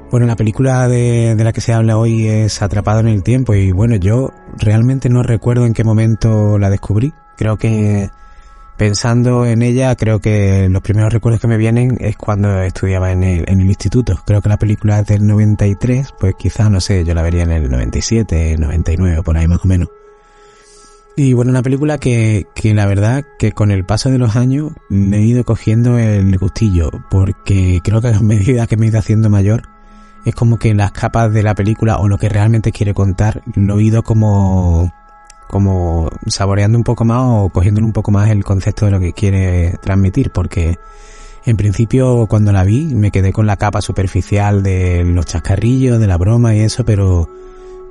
Bueno, la película de, de, la que se habla hoy es Atrapado en el Tiempo y bueno, yo realmente no recuerdo en qué momento la descubrí. Creo que pensando en ella, creo que los primeros recuerdos que me vienen es cuando estudiaba en el, instituto. Creo que la película es del 93, pues quizás, no sé, yo la vería en el 97, 99, por ahí más o menos. Y bueno, una película que, que la verdad que con el paso de los años me he ido cogiendo el gustillo, porque creo que a medida que me he ido haciendo mayor, es como que las capas de la película o lo que realmente quiere contar lo he ido como como saboreando un poco más o cogiendo un poco más el concepto de lo que quiere transmitir porque en principio cuando la vi me quedé con la capa superficial de los chascarrillos, de la broma y eso, pero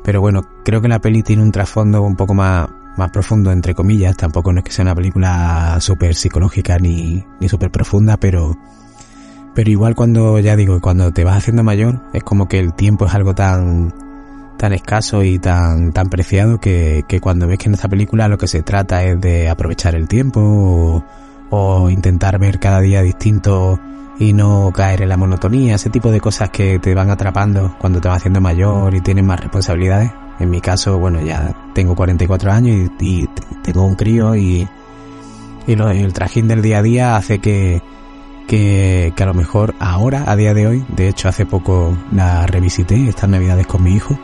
pero bueno, creo que la peli tiene un trasfondo un poco más más profundo entre comillas, tampoco no es que sea una película súper psicológica ni ni súper profunda, pero pero igual cuando, ya digo, cuando te vas haciendo mayor, es como que el tiempo es algo tan, tan escaso y tan, tan preciado que, que cuando ves que en esta película lo que se trata es de aprovechar el tiempo o, intentar ver cada día distinto y no caer en la monotonía, ese tipo de cosas que te van atrapando cuando te vas haciendo mayor y tienes más responsabilidades. En mi caso, bueno, ya tengo 44 años y, tengo un crío y, el trajín del día a día hace que, que, que a lo mejor ahora, a día de hoy, de hecho hace poco la revisité estas navidades con mi hijo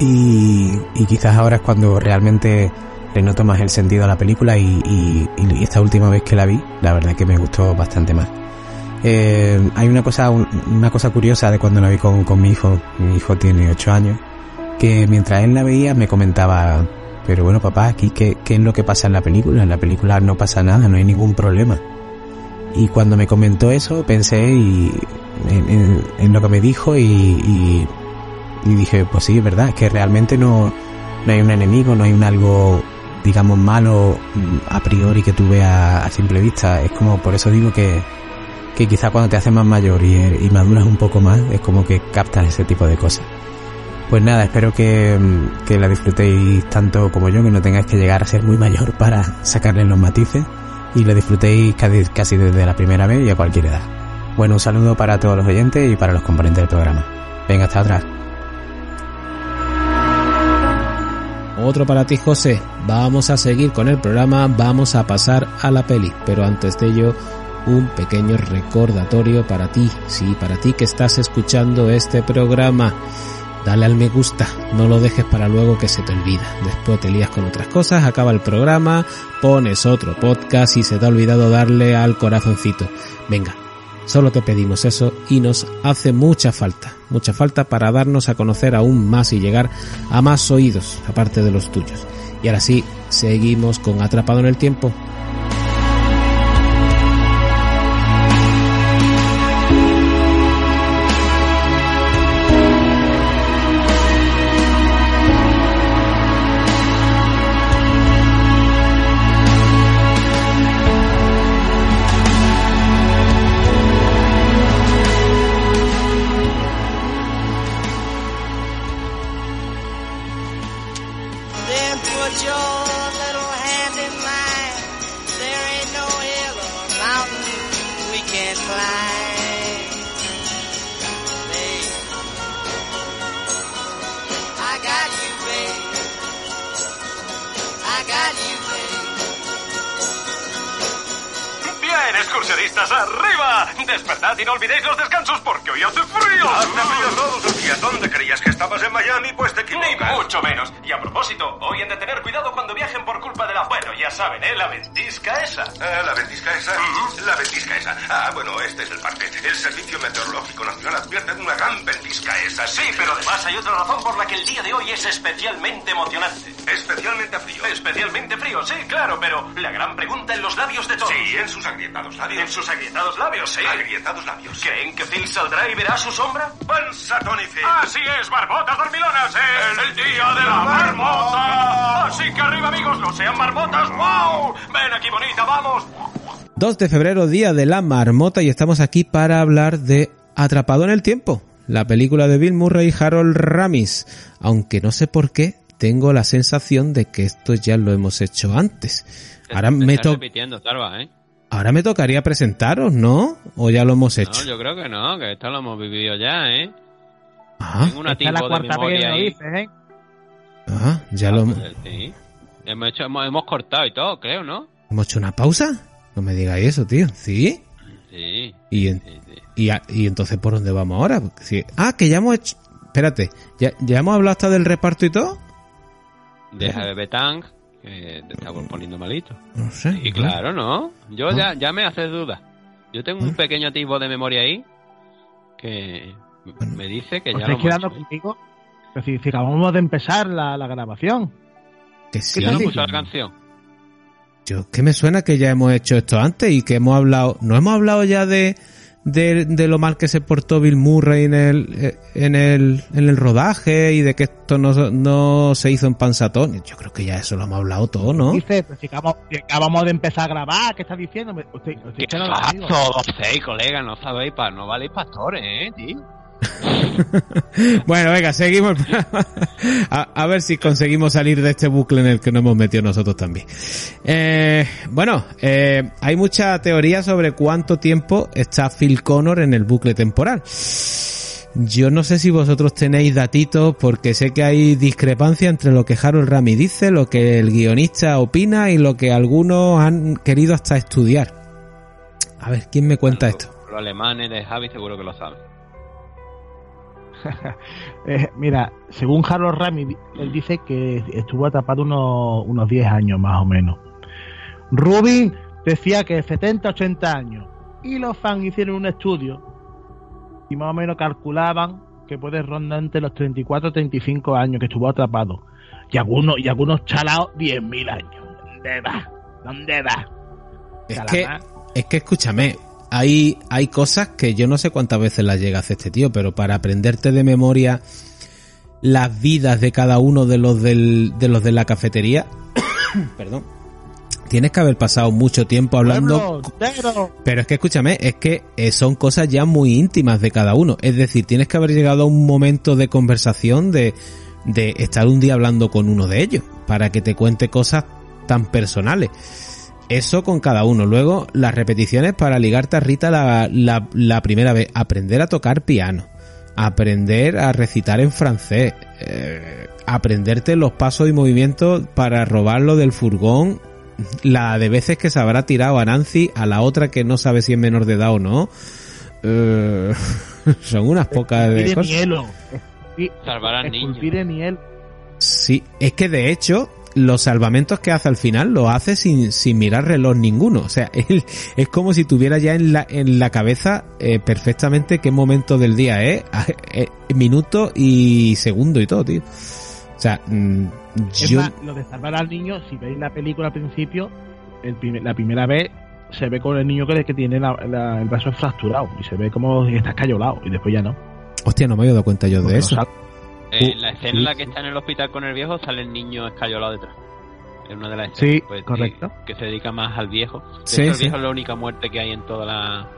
y, y quizás ahora es cuando realmente le noto más el sentido a la película y, y- y esta última vez que la vi, la verdad que me gustó bastante más. Eh, hay una cosa, un- una cosa curiosa de cuando la vi con, con mi hijo, mi hijo tiene 8 años, que mientras él la veía me comentaba, pero bueno papá, aquí qué, qué es lo que pasa en la película, en la película no pasa nada, no hay ningún problema. Y cuando me comentó eso pensé y, en, en- en lo que me dijo y, y, y dije, pues sí, es verdad, es que realmente no, no hay un enemigo, no hay un algo, digamos, malo mm, a priori que tú veas a simple vista. Es como, por eso digo que, que quizá cuando te haces más mayor y, y maduras un poco más, es como que captas ese tipo de cosas. Pues nada, espero que, mm, que la disfrutéis tanto como yo, que no tengáis que llegar a ser muy mayor para sacarle los matices y la disfrutéis casi, casi desde la primera vez y a cualquier edad. Bueno, un saludo para todos los oyentes y para los componentes del programa. Venga, hasta atrás. Otro para ti, José. Vamos a seguir con el programa, vamos a pasar a la peli, pero antes de ello, un pequeño recordatorio para ti, sí, para ti que estás escuchando este programa. Dale al me gusta, no lo dejes para luego que se te olvida. Después te lías con otras cosas, acaba el programa, pones otro podcast y se te ha olvidado darle al corazoncito. Venga, Solo te pedimos eso y nos hace mucha falta, mucha falta para darnos a conocer aún más y llegar a más oídos, aparte de los tuyos. Y ahora sí, seguimos con Atrapado en el Tiempo. Día de hoy es especialmente emocionante. Especialmente frío. Especialmente frío, sí, claro, pero la gran pregunta en los labios de todos. Sí, en sus agrietados labios. En sus agrietados labios, sí. agrietados labios. ¿Creen que Phil saldrá y verá su sombra? Panza Tony Phil. Así es, marmotas dormilonas, es el día de la marmota. Así que arriba, amigos, no sean marmotas. ¡Wow! Ven aquí, bonita, vamos. 2 de febrero, día de la marmota, y estamos aquí para hablar de Atrapado en el Tiempo, la película de Bill Murray y Harold Ramis. Aunque no sé por qué, tengo la sensación de que esto ya lo hemos hecho antes. Ahora me, to- Sarva, ¿eh? ahora me tocaría presentaros, ¿no? ¿O ya lo hemos No, hecho? yo creo que no, que esto lo hemos vivido ya, ¿eh? Ah, Tengo un Esta es la cuarta vez que memoria lo ahí. dices, ¿eh? ah, ya lo hemos... Pues, sí. Hemos, hecho, hemos, hemos cortado y todo, creo, ¿no? ¿Hemos hecho una pausa? No me digáis eso, tío. ¿Sí? Sí, Y, en- sí, sí. Y, a- y entonces, ¿por dónde vamos ahora? Ah, que ya hemos hecho... Espérate, ¿ya, ¿ya hemos hablado hasta del reparto y todo? Deja de Betang, que te está poniendo malito. No sé. Y claro, ¿no? Yo Ah. ya, ya me hace duda. Yo tengo un Ah. pequeño atisbo de memoria ahí que Me dice que ¿Os ya lo quedando hecho. conmigo? Pero si, si acabamos de empezar la, la grabación. Que sí. Yo no ¿Qué escucho la canción. Yo, que me suena que ya hemos hecho esto antes y que hemos hablado, no hemos hablado ya de, de, de lo mal que se portó Bill Murray en el, en el, en el rodaje y de que esto no, no se hizo en Pansatón. Yo creo que ya eso lo hemos hablado todo, ¿no? Dice, pero si acabamos, si acabamos de empezar a grabar, ¿qué estás diciendo? Usted, usted ¿Qué no lo digo. colega? No sabéis, pa, no valéis pastores, eh, tío. Bueno, venga, seguimos. a, a ver si conseguimos salir de este bucle en el que nos hemos metido nosotros también. Eh, bueno, eh, hay mucha teoría sobre cuánto tiempo está Phil Connor en el bucle temporal. Yo no sé si vosotros tenéis datitos porque sé que hay discrepancia entre lo que Harold Rami dice, lo que el guionista opina y lo que algunos han querido hasta estudiar. A ver, ¿quién me cuenta esto? Los alemanes de Javi seguro que lo saben. Eh, mira, según Harold Rami, él dice que estuvo atrapado unos, unos 10 años más o menos. Rubin decía que 70, 80 años. Y los fans hicieron un estudio y más o menos calculaban que puede rondar entre los 34 35 años que estuvo atrapado. Y algunos, y algunos chalados 10.000 años. ¿Dónde va? ¿Dónde va? Es Calamar. que, es que escúchame, hay, hay cosas que yo no sé cuántas veces las llega a hacer este tío, pero para aprenderte de memoria las vidas de cada uno de los del, de los de la cafetería, perdón, tienes que haber pasado mucho tiempo hablando. Pero es que escúchame, es que eh, son cosas ya muy íntimas de cada uno. Es decir, tienes que haber llegado a un momento de conversación de, de estar un día hablando con uno de ellos para que te cuente cosas tan personales. Eso con cada uno. Luego, las repeticiones para ligarte a Rita la, la, la primera vez. Aprender a tocar piano. Aprender a recitar en francés. eh, aprenderte los pasos y movimientos para robarlo del furgón. La de veces que se habrá tirado a Nancy, a la otra que no sabe si es menor de edad o no. Eh, son unas pocas de cosas. Salvar al niño. Sí, es que de hecho, los salvamentos que hace al final lo hace sin, sin mirar reloj ninguno. O sea, él es como si tuviera ya en la, en la cabeza eh, perfectamente qué momento del día es, eh, minuto y segundo y todo, tío. O sea, mm, yo... más, lo de salvar al niño, si veis la película al principio, el primer- la primera vez se ve con el niño que, que tiene la- la- el brazo fracturado y se ve como está escayolado y después ya no. Hostia, no me había dado cuenta yo de Porque eso. no sal- En la escena sí. en la que está en el hospital con el viejo sale el niño escayolado detrás. Es una de las escenas Sí, pues, correcto. Que, que se dedica más al viejo. De hecho, el viejo es la única muerte que hay en toda la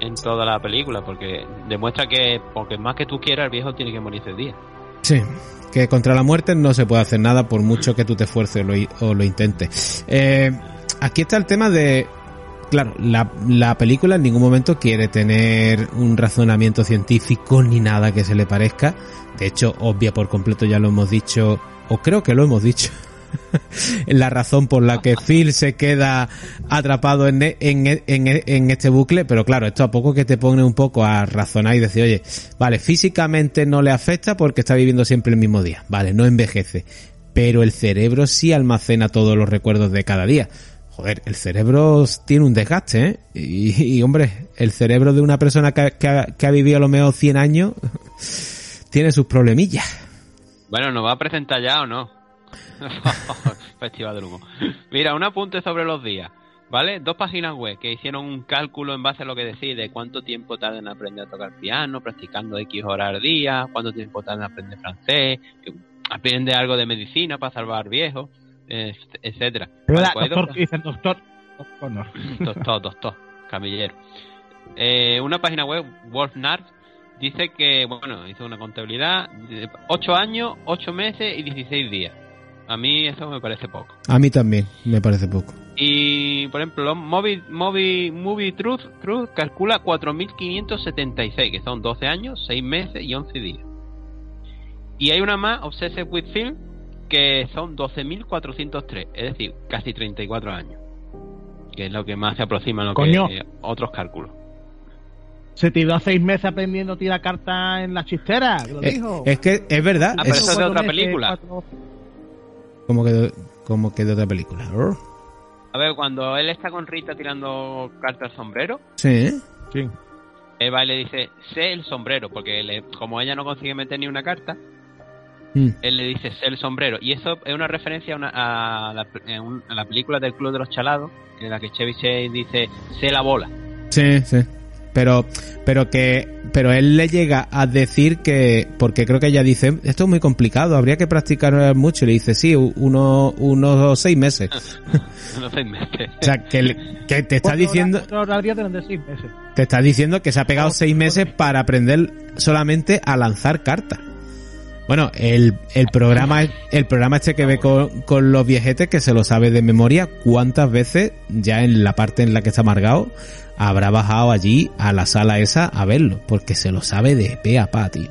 en toda la película porque demuestra que porque más que tú quieras el viejo tiene que morir ese día. Sí, que contra la muerte no se puede hacer nada por mucho que tú te esfuerces o lo, o lo intentes. Eh, aquí está el tema de... Claro, la, la película en ningún momento quiere tener un razonamiento científico ni nada que se le parezca. De hecho, obvia por completo, ya lo hemos dicho, o creo que lo hemos dicho, la razón por la que Phil se queda atrapado en, en, en, en este bucle, pero claro, esto a poco que te pone un poco a razonar y decir, oye, vale, físicamente no le afecta porque está viviendo siempre el mismo día, vale, no envejece, pero el cerebro sí almacena todos los recuerdos de cada día. Joder, el cerebro tiene un desgaste, ¿eh? Y, hombre, el cerebro de una persona que, ha- que ha, vivido a lo mejor 100 años tiene sus problemillas. Bueno, ¿nos va a presentar ya o no? Festival del humo. Mira, un apunte sobre los días. ¿Vale? Dos páginas web que hicieron un cálculo en base a lo que decide cuánto tiempo tarda en aprender a tocar piano, practicando X horas al día, cuánto tiempo tarda en aprender francés, aprende algo de medicina para salvar viejos, etcétera. Vale, ¿Verdad? pues Doctor, doctor. Connor. Doctor, doctor, camillero. Eh, una página web, Wolfnart, dice que, bueno, hizo una contabilidad de 8 años, 8 meses y 16 días. A mí eso me parece poco. A mí también, me parece poco. Y, por ejemplo, Movie, Movie, Movie Truth, Truth calcula 4.576, que son 12 años, 6 meses y 11 días. Y hay una más, Obsessive with Film, que son 12.403, es decir, casi 34 años. Que es lo que más se aproxima a lo Coño. que otros cálculos. Se tiró seis meses aprendiendo a tirar cartas en la chistera. que lo Eh, dijo. es que es verdad, Ah, pero es eso es de otra meses, película. cuatro- como que de, como que de otra película. A ver, cuando él está con Rita tirando cartas al sombrero, Sí. Sí. él va y le dice, sé el sombrero, porque le- como ella no consigue meter ni una carta, Mm. él le dice, sé el sombrero. Y eso es una referencia a, una- a la, en un- a la película del Club de los Chalados, en la que Chevy Chase dice, sé la bola. Sí, sí. Pero, pero que, pero él le llega a decir que, porque creo que ella dice, esto es muy complicado, habría que practicar mucho. Y le dice, sí, uno, unos seis meses. no seis meses. O sea, que, le- que te está diciendo, durante seis meses. te está diciendo que se ha pegado seis meses para aprender solamente a lanzar cartas. Bueno, el, el programa, el programa este que ve con, con los viejetes que se lo sabe de memoria, cuántas veces ya en la parte en la que está amargado habrá bajado allí a la sala esa a verlo, porque se lo sabe de pe a pa, tío.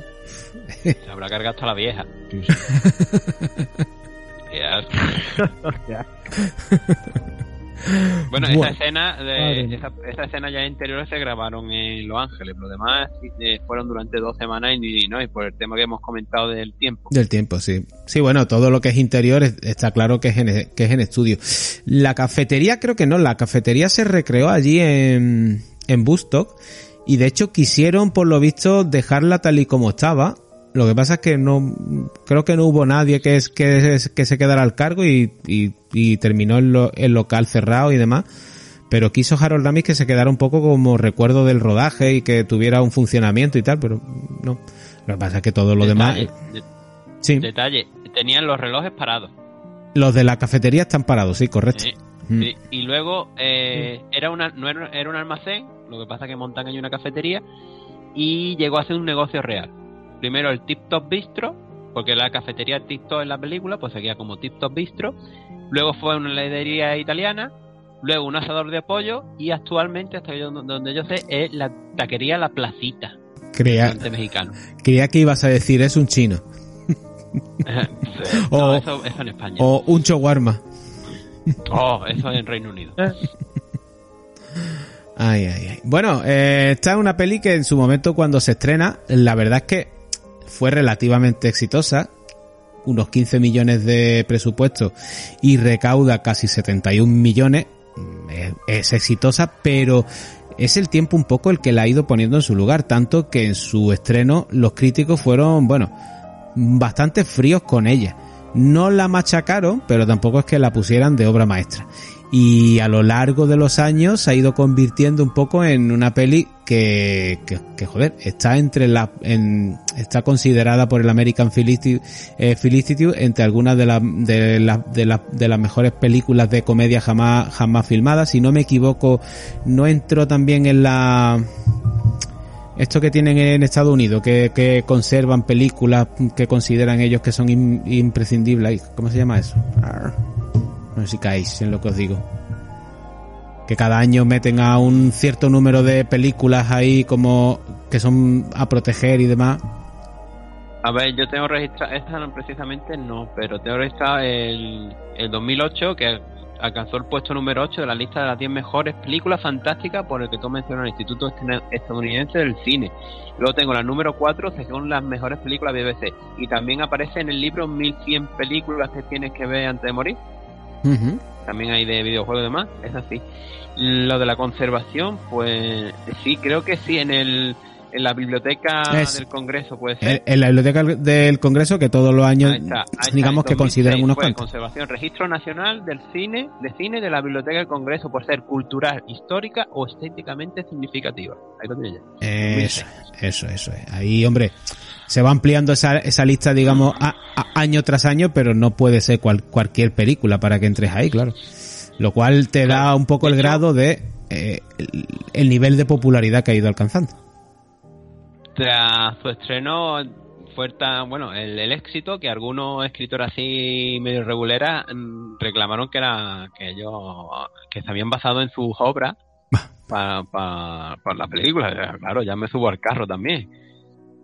Se habrá cargado hasta la vieja. Bueno, esa escena de, esa, esa escena ya interiores se grabaron en Los Ángeles, los demás eh, fueron durante dos semanas y, ni- no, y por el tema que hemos comentado del tiempo. Del tiempo, sí. Sí, bueno, todo lo que es interior es- está claro que es, en, que es en estudio. La cafetería creo que no, la cafetería se recreó allí en, en Bustock y de hecho quisieron por lo visto dejarla tal y como estaba. Lo que pasa es que no, creo que no hubo nadie que, es, que, es- que se quedara al cargo y, y, y terminó el, lo- el local cerrado y demás. Pero quiso Harold Ramis que se quedara un poco como recuerdo del rodaje y que tuviera un funcionamiento y tal, pero no. Lo que pasa es que todo lo demás... De- Sí. detalle, tenían los relojes parados. Los de la cafetería están parados, sí, correcto. Sí, Mm. sí. Y luego eh, era, una, no era, era un almacén, lo que pasa que montan ahí una cafetería y llegó a ser un negocio real. Primero el Tip Top Bistro, porque la cafetería Tip Top en la película, pues seguía como Tip Top Bistro. Luego fue una heladería italiana, luego un asador de pollo y actualmente, hasta yo- donde yo sé, es la taquería La Placita, Creía, mexicano. creía que ibas a decir es un chino. no, O- eso, eso en España. O un shawarma. Oh, eso en Reino Unido. Ay, ay, ay. Bueno, eh, esta es una peli que en su momento cuando se estrena, la verdad es que fue relativamente exitosa. Unos 15 millones de presupuesto y recauda casi 71 millones. Mm, Es, es exitosa, pero es el tiempo un poco el que la ha ido poniendo en su lugar. Tanto que en su estreno los críticos fueron, bueno, bastante fríos con ella. No la machacaron, pero tampoco es que la pusieran de obra maestra. Y a lo largo de los años se ha ido convirtiendo un poco en una peli que, que, joder, está entre la, está considerada por el American Institute, eh, entre algunas de las, de las, de las, de las mejores películas de comedia jamás, jamás filmadas. Si no me equivoco, no entró también en la, esto que tienen en Estados Unidos, que, que conservan películas que consideran ellos que son im- imprescindibles. ¿Cómo se llama eso? No sé si caéis en lo que os digo. Que cada año meten a un cierto número de películas ahí como que son a proteger y demás. A ver, yo tengo registrado, esta no, precisamente no, pero tengo registrado el, el 2008 que alcanzó el puesto número 8 de la lista de las 10 mejores películas fantásticas por el que tú mencionas el Instituto Estadounidense del Cine. Luego tengo la número 4 según las mejores películas BBC y también aparece en el libro 1100 películas que tienes que ver antes de morir. Ujú. También hay de videojuegos y demás, es así. Lo de la conservación, pues sí, creo que sí, en el en la biblioteca Es- del Congreso puede ser. En, en la biblioteca del Congreso que todos los años Ahí está, ahí está, digamos que consideran 2006 unos fue cuantos. Conservación, Registro Nacional del Cine, de Cine de la Biblioteca del Congreso por ser cultural, histórica o estéticamente significativa. Ahí lo tiene ya. Eso, eso, eso es. Ahí, hombre, se va ampliando esa, esa lista, digamos, a- a- año tras año, pero no puede ser cual- cualquier película para que entres ahí, claro. Lo cual te da un poco el grado de eh, el, el nivel de popularidad que ha ido alcanzando. Tras su estreno fue tan, bueno, el, el éxito que algunos escritores así medio reguleras mm, reclamaron que era que ellos que se habían basado en sus obras para pa, para la película. Claro, ya me subo al carro también.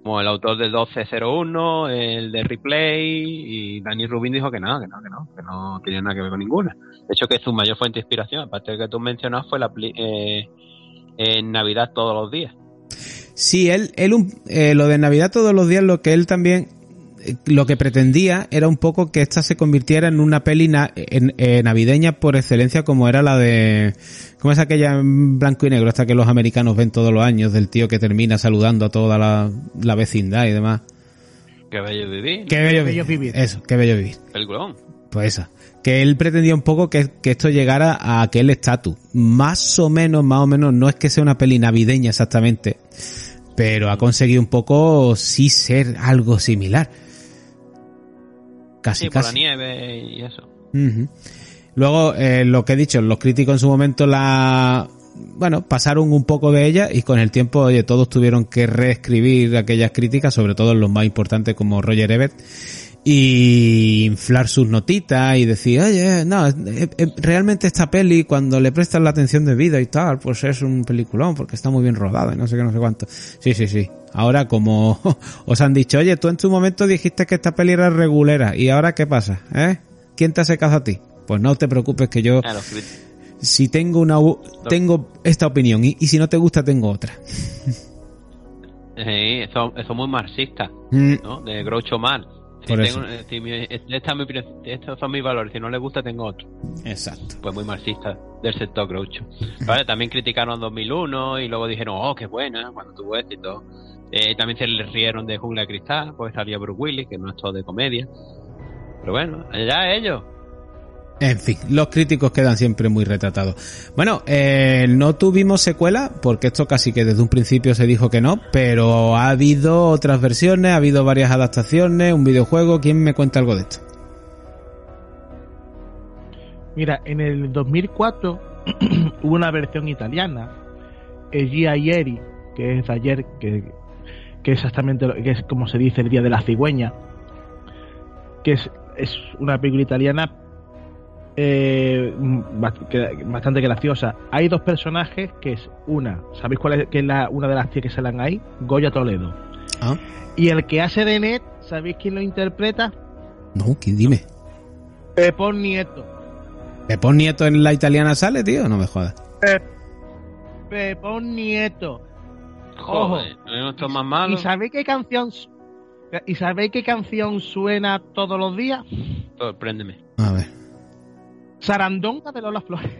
Como el autor del 1201, el de Replay, y Danny Rubin dijo que no, que no, que no, que no tenía nada que ver con ninguna. De hecho, que su mayor fuente de inspiración, aparte de que tú mencionas, fue la eh, en Navidad todos los días. Sí, él, él eh, lo de Navidad todos los días, lo que él también lo que pretendía era un poco que esta se convirtiera en una peli na- en- eh, navideña por excelencia como era la de... ¿Cómo es aquella en blanco y negro? Esta que los americanos ven todos los años del tío que termina saludando a toda la, la vecindad y demás. Qué bello vivir. Qué bello, bello vivir. vivir. Eso, qué bello vivir. Peliculón. Pues esa. Que él pretendía un poco que, que esto llegara a aquel estatus. Más o menos, más o menos, no es que sea una peli navideña exactamente, pero ha conseguido un poco sí ser algo similar. Casi, Sí, por la nieve y eso. Luego, eh, lo que he dicho, los críticos en su momento la... Bueno, pasaron un poco de ella y con el tiempo, oye, todos tuvieron que reescribir aquellas críticas, sobre todo los más importantes como Roger Ebert, y inflar sus notitas y decir, oye, no, realmente esta peli, cuando le prestas la atención debida y tal, pues es un peliculón porque está muy bien rodada y no sé qué, no sé cuánto. Sí, sí, sí. Ahora, como os han dicho, oye, tú en tu momento dijiste que esta peli era regulera y ahora qué pasa, ¿eh? ¿Quién te hace caso a ti? Pues no te preocupes que yo, si tengo una, tengo esta opinión y, y si no te gusta tengo otra. Sí, eso, eso es muy marxista, Mm, ¿no? De Groucho Marx. Si Por tengo- eh, si mi- esta es mi pri- estos son mis valores, si no le gusta tengo otro. Exacto. Pues muy marxista del sector Groucho. Vale, también criticaron 2001 y luego dijeron, oh, qué buena, cuando tuvo éxito. Eh, también se le rieron de Jungla de Cristal, pues salía Bruce Willis, que no es todo de comedia. Pero bueno, allá ellos. En fin, los críticos quedan siempre muy retratados. Bueno, eh, no tuvimos secuela, porque esto casi que desde un principio se dijo que no, pero ha habido otras versiones, ha habido varias adaptaciones, un videojuego. ¿Quién me cuenta algo de esto? Mira, en el 2004 hubo una versión italiana, el Gia Ieri, que es ayer, que, que exactamente que es como se dice el Día de la Cigüeña, que es, es una película italiana eh, bastante graciosa. Hay dos personajes que es una, ¿sabéis cuál es, que es la, una de las tías que salen ahí? Goya Toledo. Ah, Y el que hace de Ned, ¿sabéis quién lo interpreta? no, ¿quién dime? Pepón Nieto. ¿Pepón Nieto en la italiana sale, tío? No me jodas. Pepón Nieto. Ojo. Joder, ¿no hay otro más ¿Y malo? sabéis qué canción ¿Y sabéis qué canción suena todos los días? Sorpréndeme. A ver. Sarandonga de Lola Flores.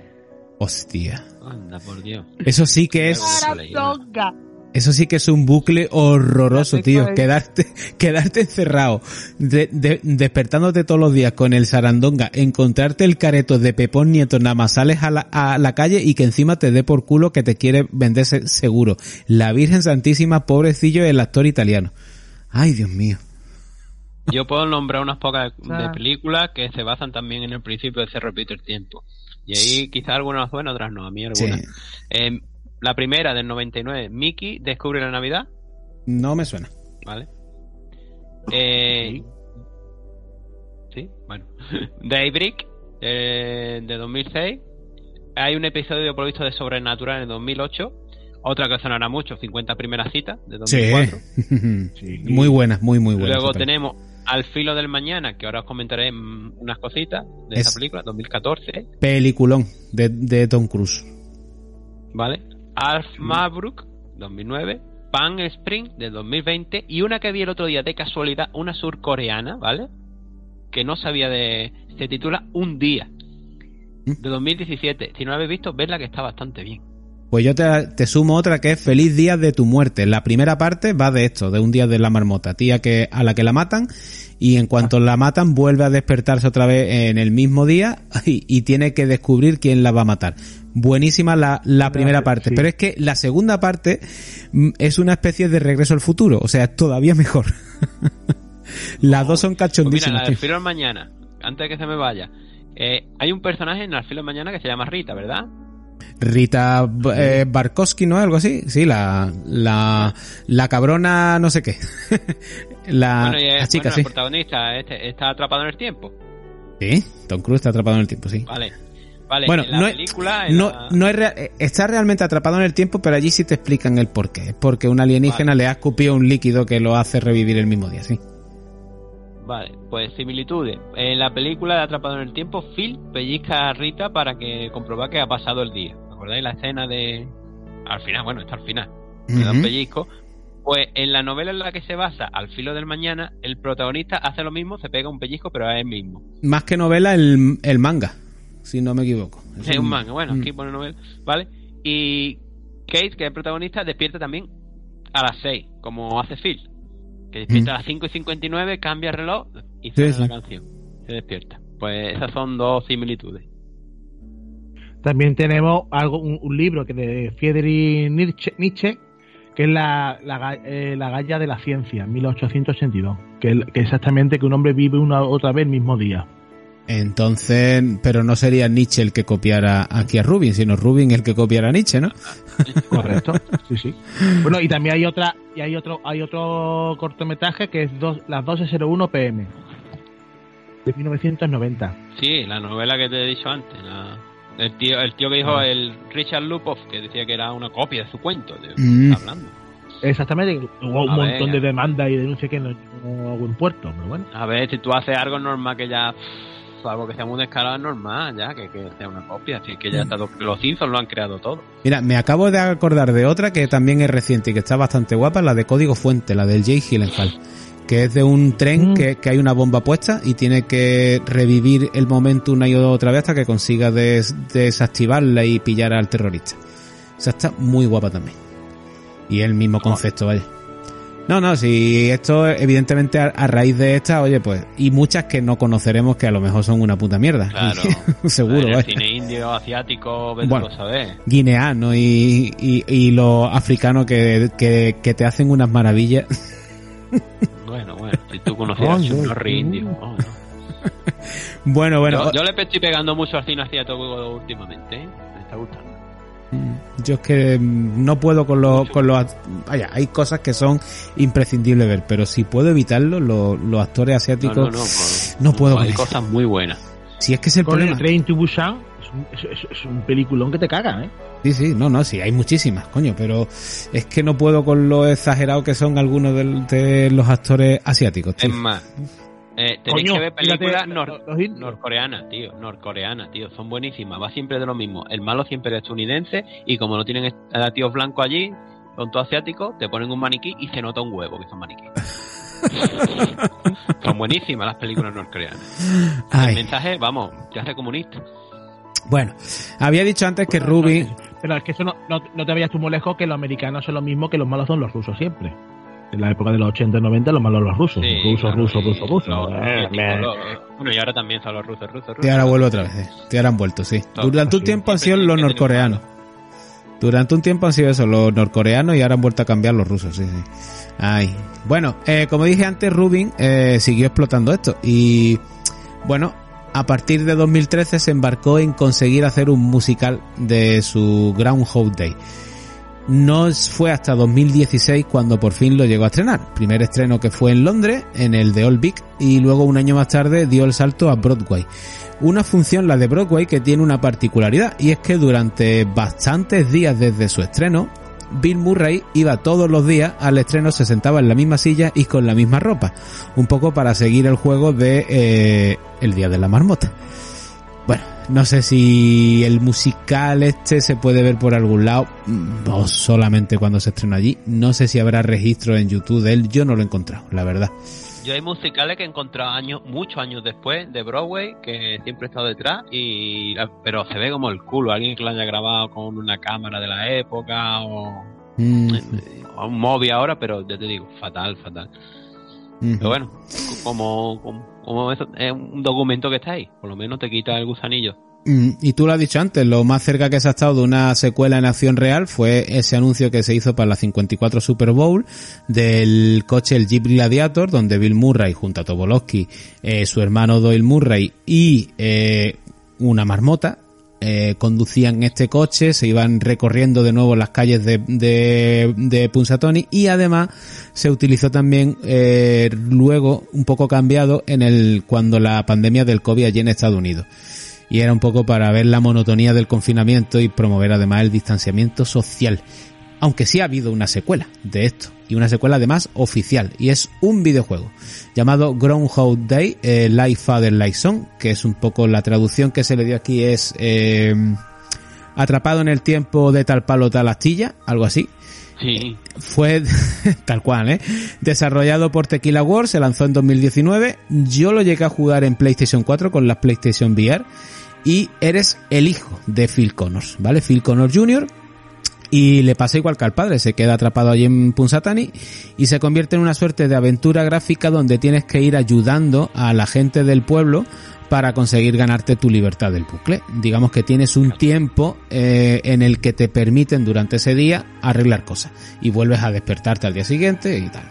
Hostia. Anda, por Dios. Eso sí que es... Sarandonga. Eso sí que es un bucle horroroso, tío. Quedarte, quedarte encerrado, de- de- despertándote todos los días con el sarandonga, encontrarte el careto de Pepón Nieto, nada más sales a la, a la calle y que encima te dé por culo que te quiere vender se- seguro. La Virgen Santísima, pobrecillo, el actor italiano. Ay, Dios mío. Yo puedo nombrar unas pocas de Ah. películas que se basan también en el principio de se repite el tiempo. Y ahí quizás algunas buenas, otras no. A mí algunas. Sí. Eh, la primera del 99, Mickey descubre la Navidad, No me suena. ¿vale? Eh, sí, bueno. Daybreak, eh, de 2006. Hay un episodio por visto de Sobrenatural en el 2008. Otra que sonará mucho, 50 primeras citas, de 2004. Sí. Muy buena, muy, muy buena. Luego tenemos Al filo del mañana, que ahora os comentaré mm, unas cositas de Es- esa película, 2014, Peliculón de, de Tom Cruise. ¿vale? Alf Mabrook, 2009, Pan Spring, de 2020, y una que vi el otro día de casualidad, una surcoreana, ¿vale? Que no sabía de... Se titula Un día, de 2017. Si no la habéis visto, vedla que está bastante bien. Pues yo te, te sumo otra que es Feliz Día de tu muerte. La primera parte va de esto, de un día de la marmota, tía que a la que la matan y en cuanto la matan vuelve a despertarse otra vez en el mismo día y, y tiene que descubrir quién la va a matar. Buenísima la, la primera parte, sí. pero es que la segunda parte mm, es una especie de regreso al futuro, o sea, es todavía mejor. Las dos son Pues mira, cachondísimas. la del mañana, antes de que se me vaya. eh, hay un personaje en Al filo del mañana que se llama Rita, ¿verdad? Rita eh, Barkowski, ¿no? Algo así. Sí, la, la, la cabrona no sé qué. la, bueno, y es, la chica, bueno, sí. el protagonista este, está atrapado en el tiempo. Sí, Tom Cruise está atrapado en el tiempo, sí. Vale. Vale, Bueno, en la no, película... en no, la- no es rea- eh, está realmente atrapado en el tiempo, pero allí sí te explican el porqué. Es porque un alienígena le ha escupido un líquido que lo hace revivir el mismo día, sí. Vale, pues similitudes. En la película de Atrapado en el Tiempo, Phil pellizca a Rita para que comprobar que ha pasado el día. ¿Acordáis la escena de... Al final, bueno, está al final. Le da un pellizco. Pues en la novela en la que se basa, Al filo del mañana, el protagonista hace lo mismo, se pega un pellizco, pero a él mismo. Más que novela, el, el manga, si no me equivoco. Es un manga, bueno, Mm. aquí pone novela, ¿vale? Y Kate, que es el protagonista, despierta también a las 6, como hace Phil. Que despierta Mm. a las 5 y 59, cambia el reloj y suena sí. la canción. Se despierta. Pues esas son dos similitudes. También tenemos algo, un, un libro que de Friedrich Nietzsche, Nietzsche, que es la, la, eh, la Galla de la Ciencia, 1882. Que, es- que exactamente que un hombre vive una otra vez el mismo día. Entonces, pero no sería Nietzsche el que copiara aquí a Rubin, sino Rubin el que copiara a Nietzsche, ¿no? Correcto, sí, sí. Bueno, y también hay otra, y hay otro, hay otro cortometraje que es dos, las 12.01 pm de 1990. Sí, la novela que te he dicho antes. la- el, tío, el tío que dijo, el Richard Lupov, que decía que era una copia de su cuento. De, Mm. está hablando. Exactamente, hubo un A montón de demandas y denuncias que no a buen puerto, pero bueno. A ver, si tú haces algo normal que ya. Algo que sea muy descarado es normal, ya, que, que sea una copia. Así que ya está todo- Los Simpsons lo han creado todo. Mira, me acabo de acordar de otra que también es reciente y que está bastante guapa, la de Código Fuente, la del Jay Gyllenhaal, que es de un tren Mm. que, que hay una bomba puesta y tiene que revivir el momento una y otra vez hasta que consiga des- desactivarla y pillar al terrorista. O sea, está muy guapa también. Y el mismo concepto, vaya. No, no, si esto evidentemente a, a raíz de esta, oye, pues, y muchas que no conoceremos que a lo mejor son una puta mierda. Claro. Seguro, En el cine indio, asiático, Bueno. tú a saber. guineano y, y, y los africanos que, que, que te hacen unas maravillas. Bueno, bueno, si tú conocieras Coño, un horri indio. oh, no. Bueno, bueno, yo, yo le estoy pegando mucho al cine asiático últimamente, ¿eh? Me está gustando. Yo es que mm, no puedo con los, con los, vaya, hay cosas que son imprescindibles ver, pero si puedo evitarlo, los, los actores asiáticos, no, no, por- no puedo Hay cosas muy buenas. si es que es el Con el problema. Train to Busan es un, es- es- es un peliculón que te caga, ¿eh? Sí, sí, no, no, sí, hay muchísimas, coño, pero es que no puedo con lo exagerado que son algunos de, los actores asiáticos, tío. Es más, eh, tenéis Coño, que ver películas nor- norcoreanas, tío, norcoreanas, tío, son buenísimas, va siempre de lo mismo. El malo siempre es estadounidense y como no tienen a tíos blancos allí, son todos asiáticos, te ponen un maniquí y se nota un huevo que son maniquí. son buenísimas las películas norcoreanas. El mensaje, vamos, te hace comunista. bueno, había dicho antes que Ruby, Pero es que eso no, no, no te vayas tú muy lejos que los americanos son lo mismo que los malos son los rusos siempre. En la época de los 80 y 90 los malos los rusos. Sí, rusos, claro, rusos, sí, rusos, rusos. Eh, bueno, y ahora también son los rusos, rusos, rusos. te ahora vuelvo otra vez, eh, te ahora han vuelto, sí. Todo, Durante un sí. tiempo han sido los norcoreanos. Durante un tiempo han sido eso, los norcoreanos y ahora han vuelto a cambiar los rusos, sí, sí. Ay. Bueno, eh, como dije antes, Rubin eh, siguió explotando esto y bueno, a partir de 2013 se embarcó en conseguir hacer un musical de su Groundhog Day. No fue hasta 2016 cuando por fin lo llegó a estrenar. Primer estreno que fue en Londres, en el de Old Vic, y luego un año más tarde dio el salto a Broadway. Una función, la de Broadway, que tiene una particularidad, y es que durante bastantes días desde su estreno, Bill Murray iba todos los días al estreno, se sentaba en la misma silla y con la misma ropa, un poco para seguir el juego de eh, el Día de la Marmota. Bueno, no sé si el musical este se puede ver por algún lado, mm, o solamente cuando se estrenó allí. No sé si habrá registro en YouTube de él, yo no lo he encontrado, la verdad. Yo hay musicales que he encontrado años, muchos años después de Broadway, que siempre he estado detrás, y pero se ve como el culo, alguien que lo haya grabado con una cámara de la época o, Mm, o un móvil ahora, pero ya te digo, fatal, fatal. mm. Pero bueno, como, como, es un documento que está ahí, por lo menos te quita el gusanillo. Mm, Y tú lo has dicho antes, lo más cerca que se ha estado de una secuela en acción real fue ese anuncio que se hizo para la 54 Super Bowl del coche el Jeep Gladiator, donde Bill Murray junto a Tobolowsky, eh, su hermano Doyle Murray y eh, una marmota eh, conducían este coche, se iban recorriendo de nuevo las calles de, de, de Punxsutawney y además se utilizó también eh, luego un poco cambiado en el cuando la pandemia del COVID allí en Estados Unidos y era un poco para ver la monotonía del confinamiento y promover además el distanciamiento social. Aunque sí ha habido una secuela de esto, y una secuela además oficial, y es un videojuego llamado Groundhog Day, eh, Life Father Life Son, que es un poco la traducción que se le dio aquí es eh, Atrapado en el tiempo de tal palo tal astilla, algo así. Sí. Fue tal cual, ¿eh? Desarrollado por Tequila Wars, se lanzó en 2019. Yo lo llegué a jugar en PlayStation 4 con las PlayStation VR y eres el hijo de Phil Connors, ¿vale? Phil Connors Jr. Y le pasa igual que al padre, se queda atrapado allí en Punsatani y se convierte en una suerte de aventura gráfica donde tienes que ir ayudando a la gente del pueblo para conseguir ganarte tu libertad del bucle. Digamos que tienes un tiempo eh, en el que te permiten durante ese día arreglar cosas y vuelves a despertarte al día siguiente y tal.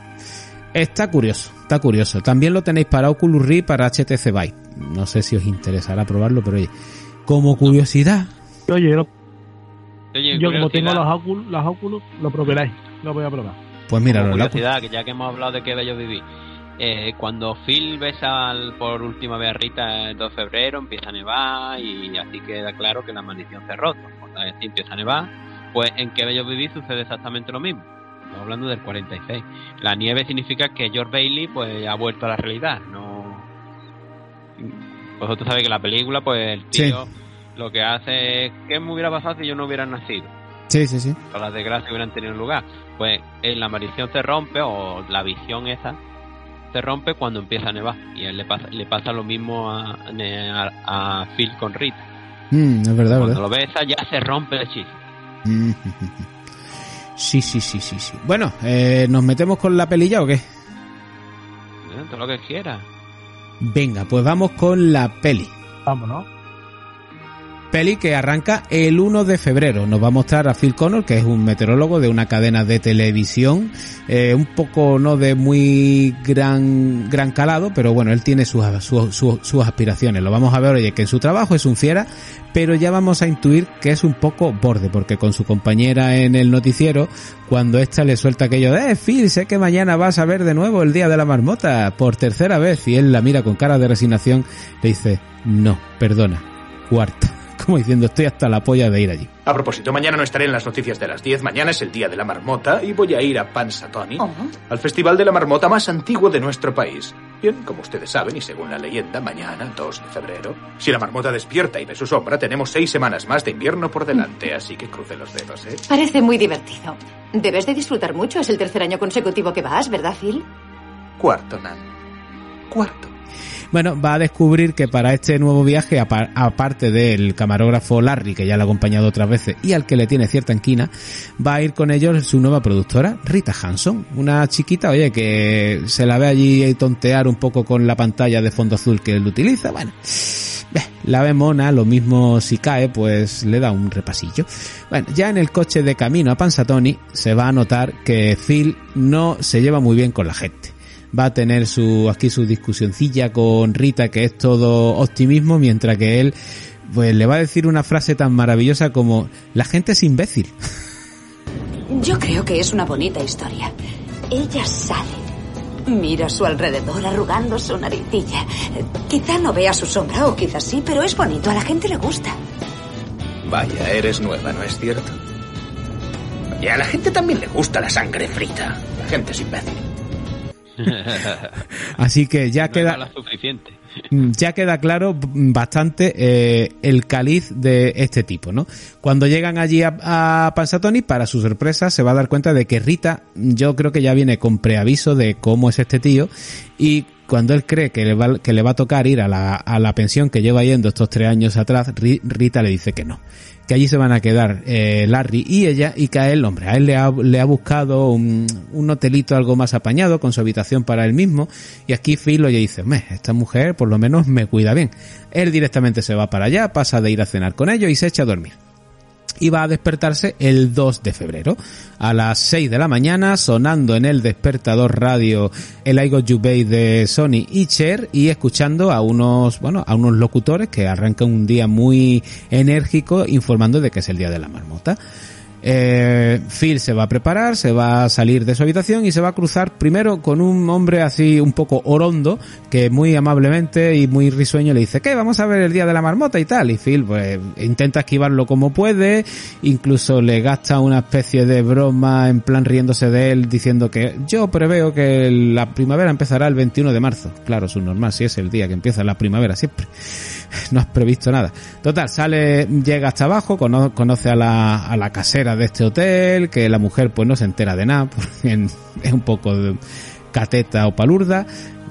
Está curioso, está curioso. También lo tenéis para Oculus Rift, para HTC Vive. No sé si os interesará probarlo, pero oye, como curiosidad. Oye, yo, Oye, yo como tengo los Oculus, los Oculus, lo probaréis. Lo voy a probar. Pues mira, Como curiosidad, que ya que hemos hablado de qué bello vivir. Eh, cuando Phil besa al- por última vez a Rita el 2 de febrero, empieza a nevar y así queda claro que la maldición se ha roto. Cuando así empieza a nevar, pues en qué bello vivir sucede exactamente lo mismo. Estamos hablando del 46. La nieve significa que George Bailey pues ha vuelto a la realidad. No. Vosotros sabéis que la película, pues el tío lo que hace es ¿qué me hubiera pasado si yo no hubiera nacido? Sí, sí, sí. o las desgracias hubieran tenido lugar. Pues en la maldición se rompe o la visión esa se rompe cuando empieza a nevar y él le pasa, le pasa lo mismo a, a, a Phil con Rita. Mm, es verdad, Cuando verdad. lo besa ya se rompe el hechizo. Mm. Sí, sí, sí, sí, sí. Bueno, eh, ¿nos metemos con la pelilla o qué? Todo lo que quiera. Venga, pues vamos con la peli. Vámonos. Peli que arranca el 1 de febrero. Nos va a mostrar a Phil Connor, que es un meteorólogo de una cadena de televisión, eh, un poco no de muy gran gran calado, pero bueno, él tiene sus, sus, sus, aspiraciones. Lo vamos a ver, oye, que en su trabajo es un fiera, pero ya vamos a intuir que es un poco borde, porque con su compañera en el noticiero, cuando esta le suelta aquello eh, Phil, sé que mañana vas a ver de nuevo el Día de la Marmota, por tercera vez, y él la mira con cara de resignación, le dice, no, perdona, cuarta. Como diciendo, estoy hasta la polla de ir allí. A propósito, mañana no estaré en las noticias de las 10. Mañana es el día de la marmota y voy a ir a Pansatoni, al festival de la marmota más antiguo de nuestro país. Bien, como ustedes saben, y según la leyenda, mañana, 2 de febrero, si la marmota despierta y ve su sombra, tenemos seis semanas más de invierno por delante, así que cruce los dedos, ¿eh? Parece muy divertido. Debes de disfrutar mucho. Es el tercer año consecutivo que vas, ¿verdad, Phil? Cuarto, Nan. Cuarto. Bueno, va a descubrir que para este nuevo viaje, apa- aparte del camarógrafo Larry, que ya le ha acompañado otras veces y al que le tiene cierta inquina, va a ir con ellos su nueva productora, Rita Hanson, una chiquita, oye, que se la ve allí tontear un poco con la pantalla de fondo azul que él utiliza, bueno. La ve mona, lo mismo si cae, pues le da un repasillo. Bueno, ya en el coche de camino a Pansatoni se va a notar que Phil no se lleva muy bien con la gente va a tener su aquí su discusioncilla con Rita que es todo optimismo mientras que él pues le va a decir una frase tan maravillosa como la gente es imbécil Yo creo que es una bonita historia. Ella sale. Mira a su alrededor arrugando su naricilla. Quizá no vea su sombra, o quizás sí, pero es bonito. A la gente le gusta. Vaya, eres nueva, ¿no es cierto? Y a la gente también le gusta la sangre frita. La gente es imbécil. así que ya No queda suficiente. Mm, ya queda claro mm, bastante eh, el caliz de este tipo, ¿no? Cuando llegan allí a, a Pansatoni, para su sorpresa, se va a dar cuenta de que Rita, yo creo que ya viene con preaviso de cómo es este tío, y cuando él cree que le va, que le va a tocar ir a la, a la pensión que lleva yendo estos tres años atrás, Ri- Rita le dice que no. Que allí se van a quedar eh, Larry y ella, y que a él, hombre, a él le ha, le ha buscado un, un hotelito algo más apañado, con su habitación para él mismo, y aquí Phil oye dice, "Meh, esta mujer por lo menos me cuida bien. Él directamente se va para allá, pasa de ir a cenar con ellos y se echa a dormir y va a despertarse el 2 de febrero. A las 6 de la mañana sonando en el despertador radio el I Got You de Sony y Cher y escuchando a unos bueno a unos locutores que arrancan un día muy enérgico informando de que es el día de la marmota Eh, Phil se va a preparar, se va a salir de su habitación y se va a cruzar primero con un hombre así un poco orondo que muy amablemente y muy risueño le dice, ¿qué? Vamos a ver el día de la marmota y tal. Y Phil pues intenta esquivarlo como puede, incluso le gasta una especie de broma en plan riéndose de él diciendo que yo preveo que la primavera empezará el 21 de marzo. Claro, es un normal, si es el día que empieza la primavera siempre. No has previsto nada. Total, sale, llega hasta abajo, cono- conoce a la, a la casera de este hotel, que la mujer pues no se entera de nada, es un poco de cateta o palurda,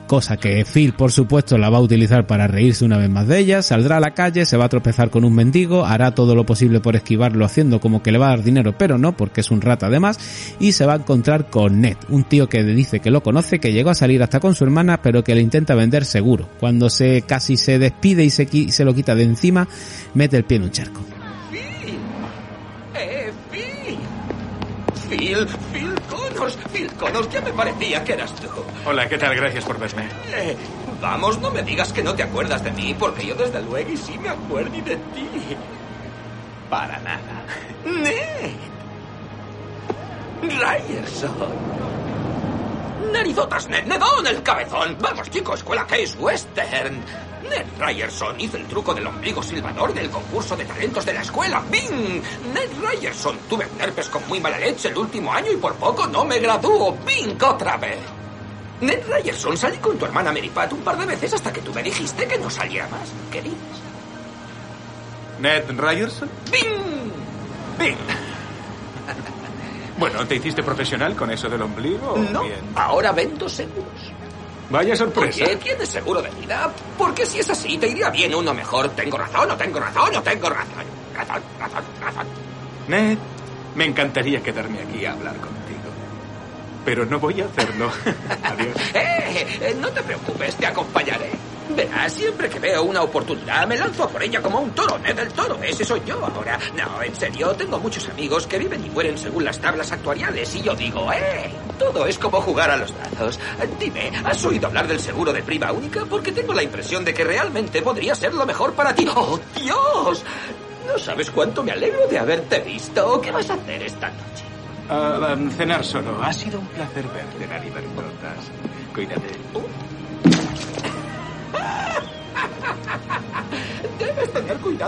cosa que Phil por supuesto la va a utilizar para reírse una vez más de ella, saldrá a la calle, se va a tropezar con un mendigo, hará todo lo posible por esquivarlo haciendo como que le va a dar dinero, pero no, porque es un rata además, y se va a encontrar con Ned, un tío que dice que lo conoce, que llegó a salir hasta con su hermana, pero que le intenta vender seguro. Cuando se casi se despide y se lo quita de encima, mete el pie en un charco. Phil, Phil Connors, Phil Connors, ya me parecía que eras tú. Hola, ¿qué tal? Gracias por verme. Eh, vamos, no me digas que no te acuerdas de mí, porque yo desde luego y sí me acuerdo de ti. Para nada. ¡Ned! Ryerson. Narizotas, Ned, Nedón, el cabezón. Vamos, chicos, escuela Case Western. Ned Ryerson hizo el truco del ombligo silbador del concurso de talentos de la escuela. ¡Bing! Ned Ryerson. Tuve un herpes con muy mala leche el último año y por poco no me gradúo. ¡Bing! Otra vez. Ned Ryerson, salí con tu hermana Mary Pat un par de veces hasta que tú me dijiste que no saliera más. ¿Qué dices? ¿Ned Ryerson? ¡Bing! Bien. Bueno, ¿te hiciste profesional con eso del ombligo? No, Bien. ahora vendo seguros. Vaya sorpresa. Oye, ¿tienes seguro de vida? Porque si es así, te iría bien uno mejor. ¿Tengo razón o tengo razón o tengo razón? Razón, razón, razón. Ned, me encantaría quedarme aquí a hablar contigo. Pero no voy a hacerlo. Adiós. ¡Eh! eh, No te preocupes, te acompañaré. Verás, siempre que veo una oportunidad me lanzo a por ella como un toro, Ned el toro. Ese soy yo ahora. No, en serio, tengo muchos amigos que viven y mueren según las tablas actuariales. Y yo digo, ¡eh! Todo es como jugar a los dados. Dime, ¿has oído hablar del seguro de prima única? Porque tengo la impresión de que realmente podría ser lo mejor para ti. ¡Oh, Dios! No sabes cuánto me alegro de haberte visto. ¿Qué vas a hacer esta noche? Um, cenar solo. Ha sido un placer verte, Nari Bertotas. Cuídate.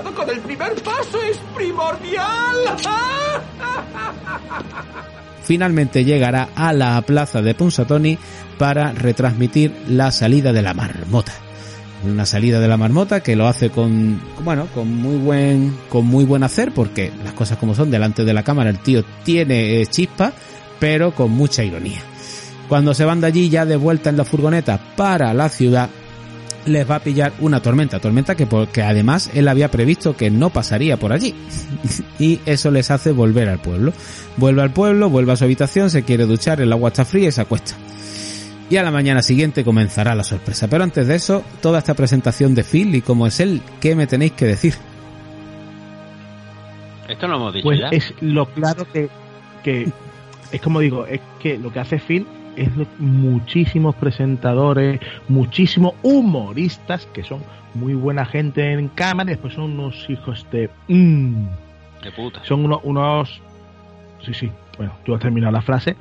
Con el primer paso, es primordial. Finalmente llegará a la plaza de Punxsutawney para retransmitir la salida de la marmota. Una salida de la marmota que lo hace con, bueno, con muy buen, con muy buen hacer porque las cosas como son delante de la cámara el tío tiene eh, chispa, pero con mucha ironía. Cuando se van de allí ya de vuelta en la furgoneta para la ciudad, les va a pillar una tormenta, tormenta que, por- que además él había previsto que no pasaría por allí. y eso les hace volver al pueblo. Vuelve al pueblo, vuelve a su habitación, se quiere duchar, el agua está fría y se acuesta. Y a la mañana siguiente comenzará la sorpresa. Pero antes de eso, toda esta presentación de Phil y cómo es él, ¿qué me tenéis que decir? Esto lo hemos dicho Pues ya. es lo claro que, que es como digo, es que lo que hace Phil es muchísimos presentadores, muchísimos humoristas que son muy buena gente en cámara y después son unos hijos de... mm, De puta. son unos, unos... Sí, sí, bueno, tú has terminado la frase,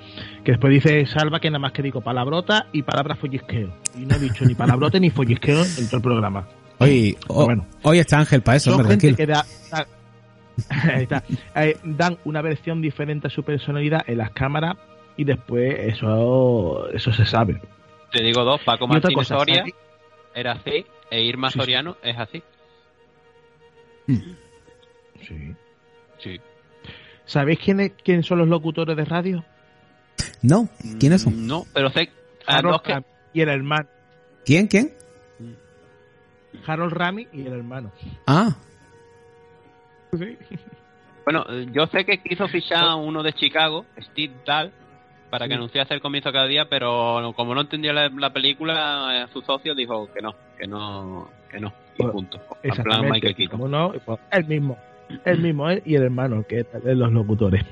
que después dice Salva que nada más que digo palabrota y palabra follisqueo. Y no he dicho ni palabrote ni follisqueo en todo el programa. Hoy, ho- Bueno. hoy está Ángel para eso, hombre, gente tranquilo. que da, da- ahí está. Eh, dan una versión diferente a su personalidad en las cámaras y después eso eso se sabe. Te digo dos, Paco Martínez cosa, Soria ¿sabes? era así, e Irma Sí, sí. Soriano es así. Sí. Sí. ¿Sabéis quién, es- quién son los locutores de radio? No, ¿quiénes son? No, pero sé... Harold dos que- Rami y el hermano. ¿Quién? ¿Quién? Harold Rami y el hermano. Ah, Bueno, eh, yo sé que quiso fichar a uno de Chicago, Steve Dahl, para que Sí. anunciase el comienzo cada día, pero como no entendía la, la película, eh, su socio dijo que no, que no, que no, y Pues, punto. En plan. Michael y Keaton. como no, pues, el mismo. El mismo él y el hermano, que es de los locutores.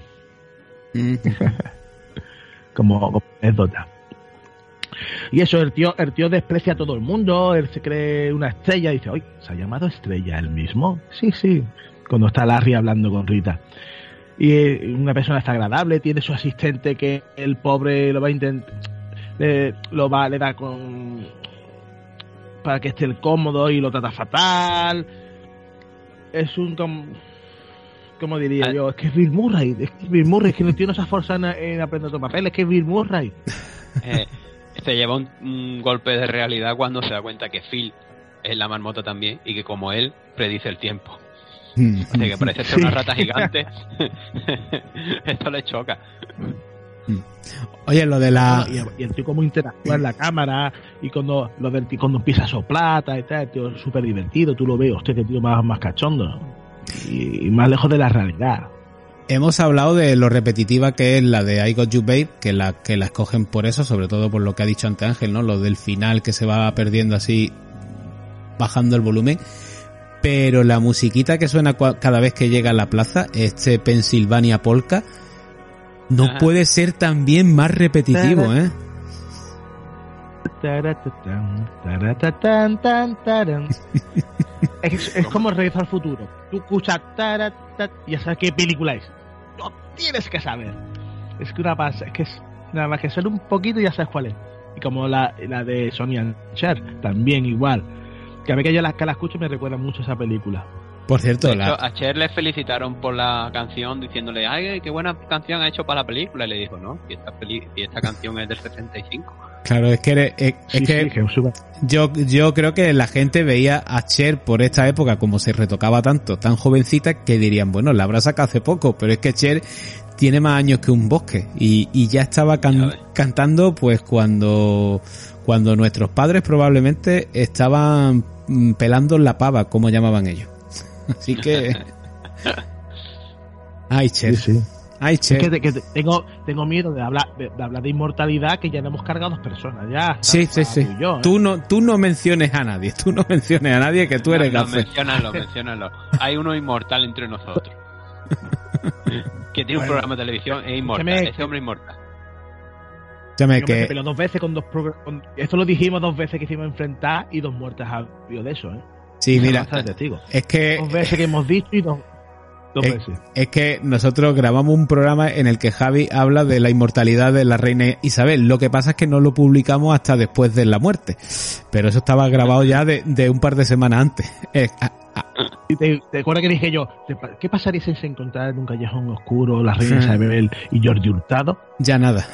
mm, como, como anécdota. Y eso, el tío, el tío desprecia a todo el mundo, él se cree una estrella, dice, oye, ¿se ha llamado estrella el mismo? Sí, sí, cuando está Larry hablando con Rita. Y es una persona desagradable, tiene su asistente que el pobre lo va a intentar, lo va, le da con para que esté el cómodo y lo trata fatal. Es un com- ¿cómo diría yo? Es que es Bill Murray, es que es Bill Murray, es que no tiene esa fuerza en, en aprender otro papel, es que es Bill Murray. Eh, se lleva un, un golpe de realidad cuando se da cuenta que Phil es la marmota también y que como él predice el tiempo. Así que parece ser una rata gigante. Esto le choca. Oye, lo de la... Y, y el tío cómo interactúa en la cámara y cuando lo del tío cuando empieza a soplar y tal, el tío súper divertido, tú lo ves, hostia, que tío más, más cachondo. Y, y más lejos de la realidad. Hemos hablado de lo repetitiva que es la de I Got You Babe, que la, que la escogen por eso, sobre todo por lo que ha dicho antes Ángel, ¿no? Lo del final que se va perdiendo así, bajando el volumen. Pero la musiquita que suena cada vez que llega a la plaza, este Pennsylvania Polka, no Ajá. puede ser también más repetitivo, ¿eh? Es, es como regreso al futuro. Tú escuchas y ya sabes qué película es. No tienes que saber. Es que una pasa, es que es nada más que suena un poquito y ya sabes cuál es. Y como la, la de Sonny and Cher, también igual. Que a mí que yo la, que la escucho me recuerda mucho a esa película. Por cierto, la, a Cher le felicitaron por la canción diciéndole, ay, qué buena canción ha hecho para la película. Y le dijo, no, y esta, peli y esta canción es del 65. claro, es que, eres- es, es Sí, que sí, Yo, yo creo que la gente veía a Cher por esta época como se retocaba tanto, tan jovencita, que dirían, bueno, la habrá sacado hace poco, pero es que Cher tiene más años que un bosque y, y ya estaba can- cantando pues cuando, cuando nuestros padres probablemente estaban mm, pelando la pava, como llamaban ellos. Así que... Ay, Cher. Sí, sí. Ay, Es Cher. que, te- que te- tengo, tengo miedo de hablar de, de hablar de inmortalidad que ya le hemos cargado dos personas. Ya. Sí, sí, sí. tú y yo, ¿eh? Tú no, tú no menciones a nadie, tú no menciones a nadie que tú eres no, no, menciónalo, menciónalo. Hay uno inmortal entre nosotros. que tiene un programa de televisión, es inmortal. Ese hombre inmortal. Escúchame, que, peleó dos veces con dos con- Esto lo dijimos dos veces que hicimos enfrentar y dos muertes habido de eso, ¿eh? sí, mira, es que Dos veces que hemos dicho y dos, dos Es, veces. es que nosotros grabamos un programa en el que Javi habla de la inmortalidad de la reina Isabel. Lo que pasa es que no lo publicamos hasta después de la muerte. Pero eso estaba grabado ya de, de un par de semanas antes. Eh, ah, Y te, te acuerdas que dije yo, ¿te pa- ¿qué pasaría si se encontrara en un callejón oscuro la reina. Isabel y Jordi Hurtado? ya nada.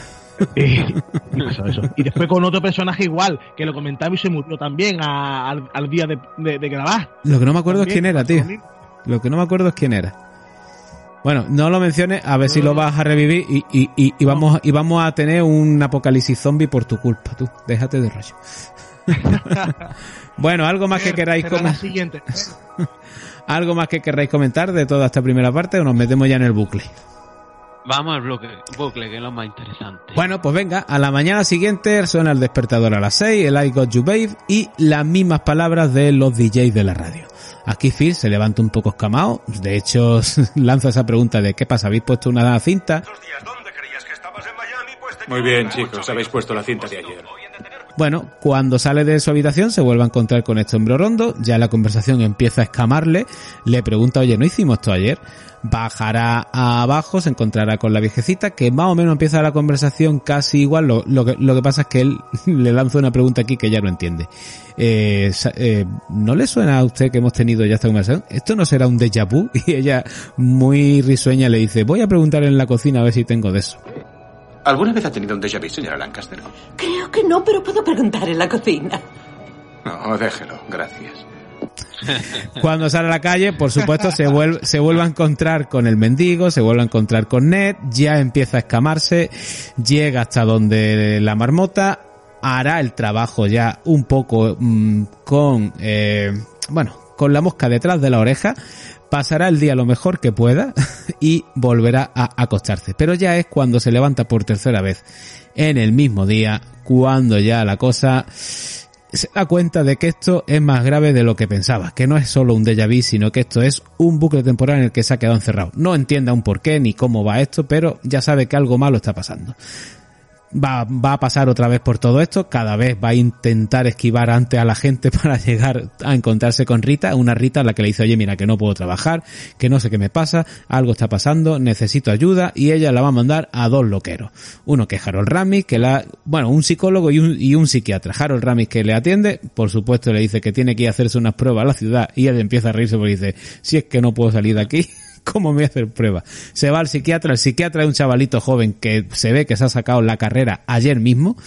Y pasó eso. Y después con otro personaje igual, que lo comentaba y se murió también a- al, al día de, de- de grabar. Lo que no me acuerdo es quién era, tío. lo que no me acuerdo es quién era. Bueno, no lo menciones, a ver si lo vas a revivir y, y, y, y vamos, y vamos a tener un apocalipsis zombie por tu culpa, tú. Déjate de rollo. bueno, algo más que queráis comentar. siguiente. Algo más que queráis comentar de toda esta primera parte o nos metemos ya en el bucle. Vamos al bucle, bucle, que es lo más interesante. Bueno, pues venga, a la mañana siguiente suena el despertador a las 6, el I Got You Babe y las mismas palabras de los DJs de la radio. Aquí Phil se levanta un poco escamado, de hecho lanza esa pregunta de ¿qué pasa? ¿Habéis puesto una cinta? Muy bien, chicos, habéis puesto la cinta de ayer. Bueno, cuando sale de su habitación se vuelve a encontrar con este hombre rondo, ya la conversación empieza a escamarle, le pregunta, oye, ¿no hicimos esto ayer? Bajará abajo, se encontrará con la viejecita, que más o menos empieza la conversación casi igual, lo, que, pasa es que él le lanza una pregunta aquí que ya no entiende. Eh, eh, ¿No le suena a usted que hemos tenido ya esta conversación? ¿Esto no será un déjà vu? Y ella, muy risueña, le dice, voy a preguntar en la cocina a ver si tengo de eso. ¿Alguna vez ha tenido un déjà vu, señora Lancaster? Creo que no, pero puedo preguntar en la cocina. No, déjelo, gracias. Cuando sale a la calle, por supuesto, se vuelve, se vuelve a encontrar con el mendigo, se vuelve a encontrar con Ned, ya empieza a escamarse, llega hasta donde la marmota, hará el trabajo ya un poco mm, con, eh, bueno, con la mosca detrás de la oreja, pasará el día lo mejor que pueda y volverá a acostarse. Pero ya es cuando se levanta por tercera vez en el mismo día, cuando ya la cosa se da cuenta de que esto es más grave de lo que pensaba, que no es solo un déjà vu, sino que esto es un bucle temporal en el que se ha quedado encerrado. No entiende aún por qué ni cómo va esto, pero ya sabe que algo malo está pasando. Va, va a pasar otra vez por todo esto, cada vez va a intentar esquivar antes a la gente para llegar a encontrarse con Rita, una Rita a la que le dice, oye, mira, que no puedo trabajar, que no sé qué me pasa, algo está pasando, necesito ayuda, y ella la va a mandar a dos loqueros. Uno que es Harold Ramis, que la, bueno, un psicólogo y un, y un psiquiatra. Harold Ramis que le atiende, por supuesto le dice que tiene que ir a hacerse unas pruebas a la ciudad, y él empieza a reírse porque dice, si es que no puedo salir de aquí, ¿Cómo me voy a hacer prueba? Se va al psiquiatra, el psiquiatra es un chavalito joven que se ve que se ha sacado la carrera ayer mismo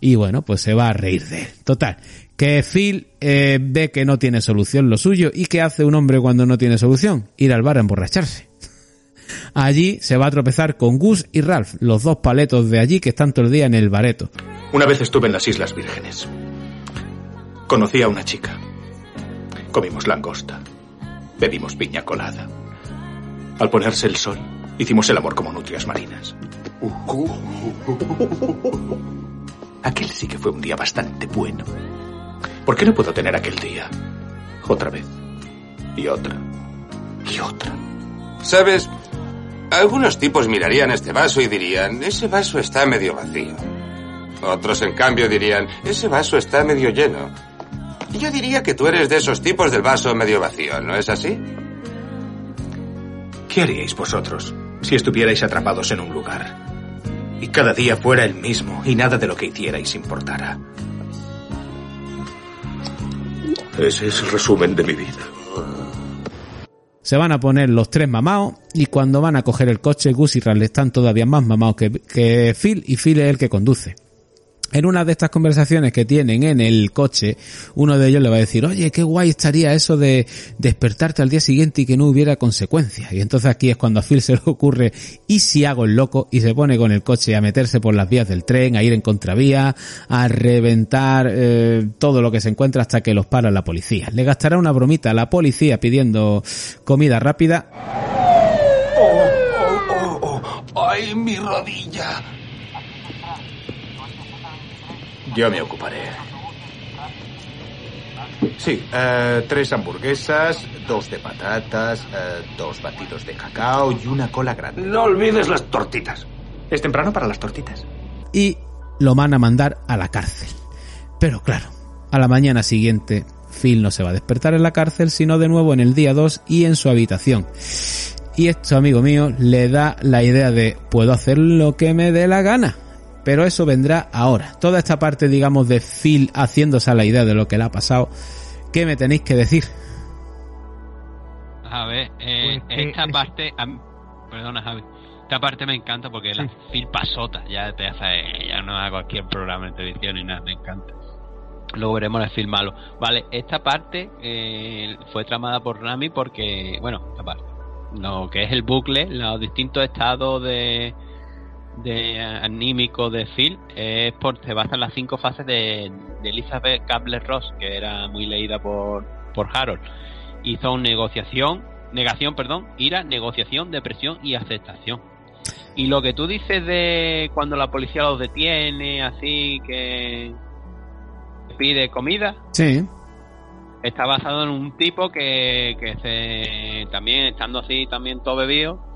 y bueno, pues se va a reír de él. Total, que Phil eh, ve que no tiene solución lo suyo y que hace un hombre cuando no tiene solución, ir al bar a emborracharse. Allí se va a tropezar con Gus y Ralph, los dos paletos de allí que están todo el día en el bareto. Una vez estuve en las Islas Vírgenes. Conocí a una chica. Comimos langosta. Bebimos piña colada. Al ponerse el sol, hicimos el amor como nutrias marinas. Aquel sí que fue un día bastante bueno. ¿Por qué no puedo tener aquel día? Otra vez. Y otra. Y otra. ¿Sabes? Algunos tipos mirarían este vaso y dirían, ese vaso está medio vacío. Otros, en cambio, dirían, ese vaso está medio lleno. Y yo diría que tú eres de esos tipos del vaso medio vacío, ¿no es así? ¿Qué haríais vosotros si estuvierais atrapados en un lugar y cada día fuera el mismo y nada de lo que hicierais importara? Ese es el resumen de mi vida. Se van a poner los tres mamados y cuando van a coger el coche, Gus y Ralph están todavía más mamados que, que Phil y Phil es el que conduce. En una de estas conversaciones que tienen en el coche, uno de ellos le va a decir, oye, qué guay estaría eso de despertarte al día siguiente y que no hubiera consecuencias. Y entonces aquí es cuando a Phil se le ocurre, ¿y si hago el loco? Y se pone con el coche a meterse por las vías del tren, a ir en contravía, a reventar eh, todo lo que se encuentra hasta que los para la policía. Le gastará una bromita a la policía pidiendo comida rápida. Oh, oh, oh, oh. ¡Ay, mi rodilla! Yo me ocuparé. Sí, eh, tres hamburguesas, dos de patatas, eh, dos batidos de cacao y una cola grande. No olvides las tortitas. Es temprano para las tortitas. Y lo van a mandar a la cárcel. Pero claro, a la mañana siguiente, Phil no se va a despertar en la cárcel, sino de nuevo en el día 2 y en su habitación. Y esto, amigo mío, le da la idea de puedo hacer lo que me dé la gana pero eso vendrá ahora. Toda esta parte, digamos, de Phil haciéndose a la idea de lo que le ha pasado, ¿qué me tenéis que decir? A ver, eh, Pues esta es- parte, perdona Javi, esta parte me encanta porque la Phil pasota, ya te hace, ya no hago aquí el programa de televisión ni nada, me encanta. Luego veremos el film malo. Vale, esta parte eh, fue tramada por Rami porque, bueno, esta parte, lo que es el bucle, los distintos estados de, de anímico de Phil es por se basa en las cinco fases de, de Elizabeth Kabler Ross que era muy leída por, por Harold y son negociación negación perdón ira negociación depresión y aceptación y lo que tú dices de cuando la policía los detiene así que pide comida Sí. está basado en un tipo que, que se también estando así también todo bebido